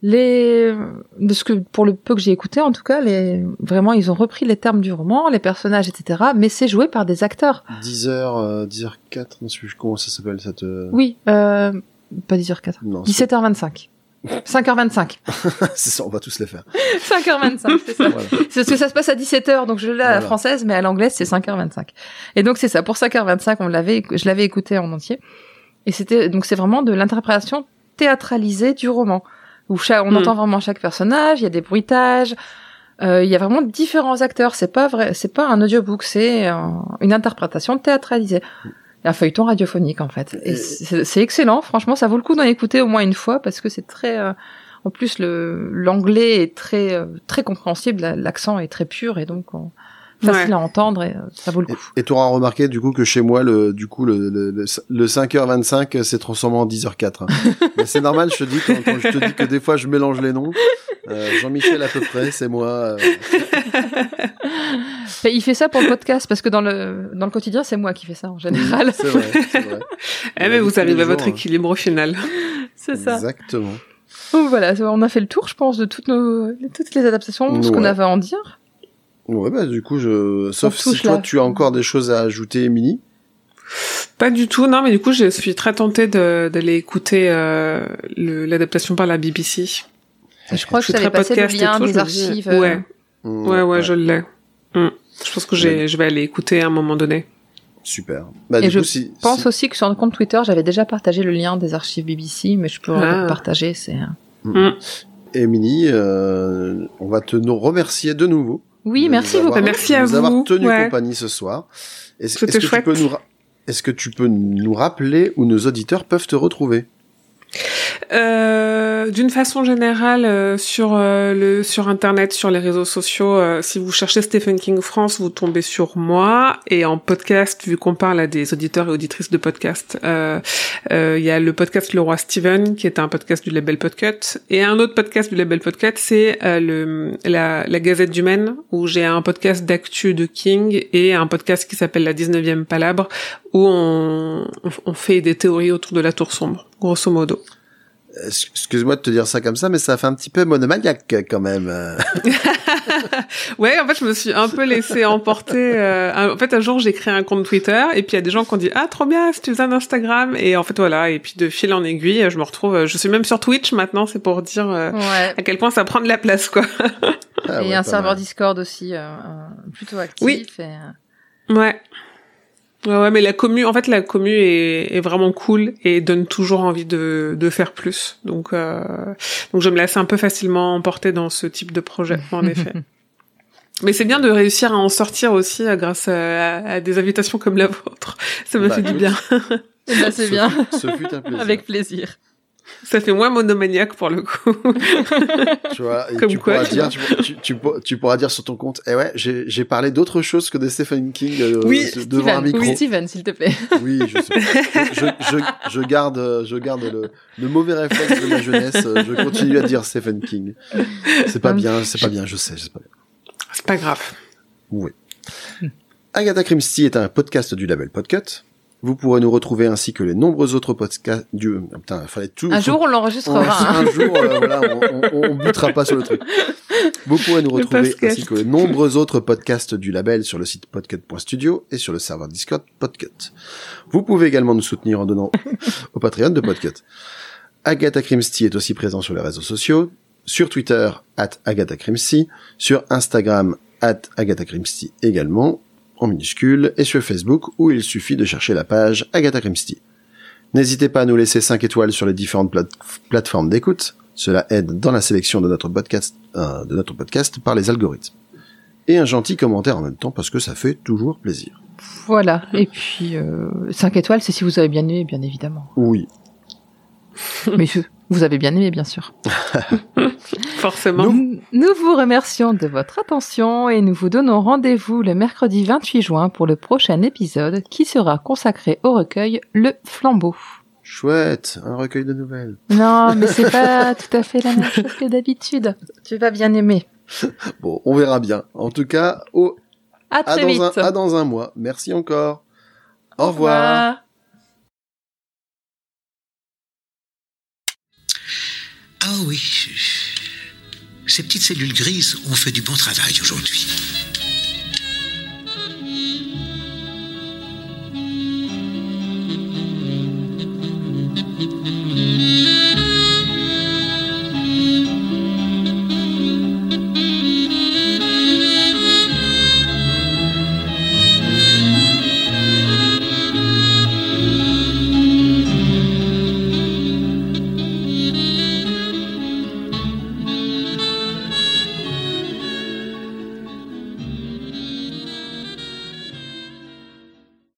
A: Les, de ce que pour le peu que j'ai écouté en tout cas, les vraiment ils ont repris les termes du roman, les personnages, etc. Mais c'est joué par des acteurs.
B: 10h, euh, 10h04, je sais plus comment ça s'appelle cette, euh,
A: Oui, euh, pas 10h04.
B: non, c'est,
A: 17h25. 5h25.
B: c'est ça, on va tous les faire.
A: 5h25, c'est ça.
B: Voilà.
A: C'est parce que ça se passe à 17h, donc je l'ai à la
B: Voilà.
A: française, mais à l'anglaise, c'est 5h25. Et donc, c'est ça. Pour 5h25, on l'avait, je l'avais écouté en entier. Et c'était, donc c'est vraiment de l'interprétation théâtralisée du roman. Où on
C: Hmm.
A: entend vraiment chaque personnage, il y a des bruitages, euh, il y a vraiment différents acteurs. C'est pas vrai, c'est pas un audiobook, c'est un- une interprétation théâtralisée. Un feuilleton radiophonique, en fait. Et
B: Et-
A: c'est c'est excellent. Franchement, ça vaut le coup d'en écouter au moins une fois parce que c'est très, euh, en plus, le l'anglais est très euh, très compréhensible, la- l'accent est très pur et donc on- facile
C: Ouais.
A: à entendre et euh, ça vaut le coup.
B: et t'auras remarqué du coup que chez moi le du coup le le, le, le 5h25 s'est transformé en 10h04. hein. C'est normal, je te dis quand, quand je te dis que des fois je mélange les noms. Euh, Jean-Michel à peu près, c'est moi. euh,
A: il fait ça pour le podcast parce que dans le dans le quotidien c'est moi qui fais ça en général.
B: c'est vrai, c'est vrai.
C: Eh, mais
B: Tous
C: vous
B: les
C: arrivez à votre
B: hein.
C: équilibre au final.
A: c'est ça.
B: Exactement.
A: Donc voilà, on a fait le tour, je pense, de toutes nos toutes les adaptations, ce qu'on
B: Ouais.
A: avait à en dire.
B: Ouais, bah du coup, je... sauf si toi
A: là.
B: tu as encore des choses à ajouter, Mini.
C: Pas du tout, non, mais du coup, je suis très tentée d'aller écouter euh, l'adaptation par la BBC.
A: Je crois que
C: suis
A: je
C: très
A: passé le
C: podcast et
A: lien
C: tout,
A: des archives.
C: Ouais,
A: euh,
B: Mmh,
C: ouais, ouais, je l'ai. Mm. Je pense que j'ai, je vais aller écouter à un moment donné.
B: Super. Bah,
A: Et
B: du
A: je
B: coup, si,
A: Je pense
B: si-
A: aussi que sur le compte Twitter, j'avais déjà partagé le lien des archives BBC, mais je peux
C: Ah.
A: le partager. C'est
B: Et Mini, euh, on va te nous remercier de nouveau.
A: oui,
B: de
A: merci
B: nous
A: beaucoup.
B: avoir-
C: Merci
B: de
C: à
B: nous avoir
C: vous,
B: tenu
C: ouais.
B: compagnie ce soir. Est-ce
C: C'était
B: est-ce que tu
C: chouette.
B: peux nous ra- est-ce que tu peux nous rappeler où nos auditeurs peuvent te retrouver?
C: Euh, D'une façon générale, euh, sur euh, le sur internet, sur les réseaux sociaux, si vous cherchez Stephen King France, vous tombez sur moi. Et en podcast, vu qu'on parle à des auditeurs et auditrices de podcast, il y a le podcast Le Roi Steven, qui est un podcast du label Podcut, et un autre podcast du label Podcut, c'est la, Gazette du Maine, où j'ai un podcast d'actu de King et un podcast qui s'appelle La 19e Palabre, où on, on fait des théories autour de la tour sombre, grosso modo.
B: Excuse-moi de te dire ça comme ça, mais ça fait un petit peu monomaniaque quand même. euh.
C: Ouais, en fait, je me suis un peu laissée emporter. euh, un- en fait, un jour, j'ai créé un compte Twitter et puis il y a des gens qui ont dit ah trop bien, si tu faisais un Instagram et en fait voilà et puis de fil en aiguille, je me retrouve. Je suis même sur Twitch maintenant, c'est pour dire euh,
A: Ouais.
C: à quel point ça prend de la place quoi.
B: Ah
A: et
B: ouais,
A: un serveur
B: mal.
A: Discord aussi, euh, euh, plutôt actif.
C: Oui.
A: et, euh,
C: Ouais. Ouais, ouais, mais la commu, en fait, la commu est, est vraiment cool et donne toujours envie de, de faire plus. Donc, euh, donc je me laisse un peu facilement emporter dans ce type de projet, en effet. Mais c'est bien de réussir à en sortir aussi euh, grâce à, à des invitations comme la vôtre. Ça me
B: Bah,
C: fait du bien.
A: ben, c'est
B: Ce
A: bien.
B: fut- Ce fut un plaisir.
A: Avec plaisir.
C: Ça fait moins monomaniaque pour le coup.
B: Tu vois, et
C: Comme
B: tu
C: quoi,
B: pourras
C: tu
B: dire, tu, tu, tu pour- tu pourras dire sur ton compte, eh ouais, j'ai parlé d'autre chose que de Stephen King euh,
C: Oui,
B: devant un micro.
A: oui, Steven, s'il te plaît.
B: Oui, je sais. Je, je, je garde, je garde le, le mauvais réflexe de ma jeunesse. Je continue à dire Stephen King. C'est pas bien, c'est pas bien, je sais, c'est pas bien.
C: C'est pas grave.
B: Oui. Agatha Christie est un podcast du label Podcut. Vous pourrez nous retrouver ainsi que les nombreux autres podcasts du, ah, putain, fallait tout.
A: Un jour, on l'enregistrera. hein.
B: un jour, euh, voilà, on, on, on butera pas sur le truc. Vous pourrez nous retrouver ainsi que les nombreux autres podcasts du label sur le site podcut.studio et sur le serveur Discord Podcut. Vous pouvez également nous soutenir en donnant au Patreon de Podcut. Agatha Christie est aussi présent sur les réseaux sociaux, sur Twitter, at Agatha Christie, sur Instagram, at Agatha Christie également, en minuscule, et sur Facebook, où il suffit de chercher la page Agatha Christie. N'hésitez pas à nous laisser 5 étoiles sur les différentes plate- plateformes d'écoute. Cela aide dans la sélection de notre podcast, euh, de notre podcast par les algorithmes. Et un gentil commentaire en même temps parce que ça fait toujours plaisir.
A: Voilà. Et puis, euh, 5 étoiles, c'est si vous avez bien aimé, bien évidemment.
B: Oui.
A: Mais je- vous avez bien aimé, bien sûr.
C: Forcément.
A: Nous, nous vous remercions de votre attention et nous vous donnons rendez-vous le mercredi 28 juin pour le prochain épisode qui sera consacré au recueil Le Flambeau.
B: Chouette, un recueil de nouvelles.
A: Non, mais c'est pas tout à fait la même chose que d'habitude. Tu vas bien aimer.
B: Bon, on verra bien. En tout cas, au,
A: À
B: à,
A: très
B: dans
A: vite.
B: un, à dans un mois. Merci encore. Au revoir.
D: Ah oui, ces petites cellules grises ont fait du bon travail aujourd'hui.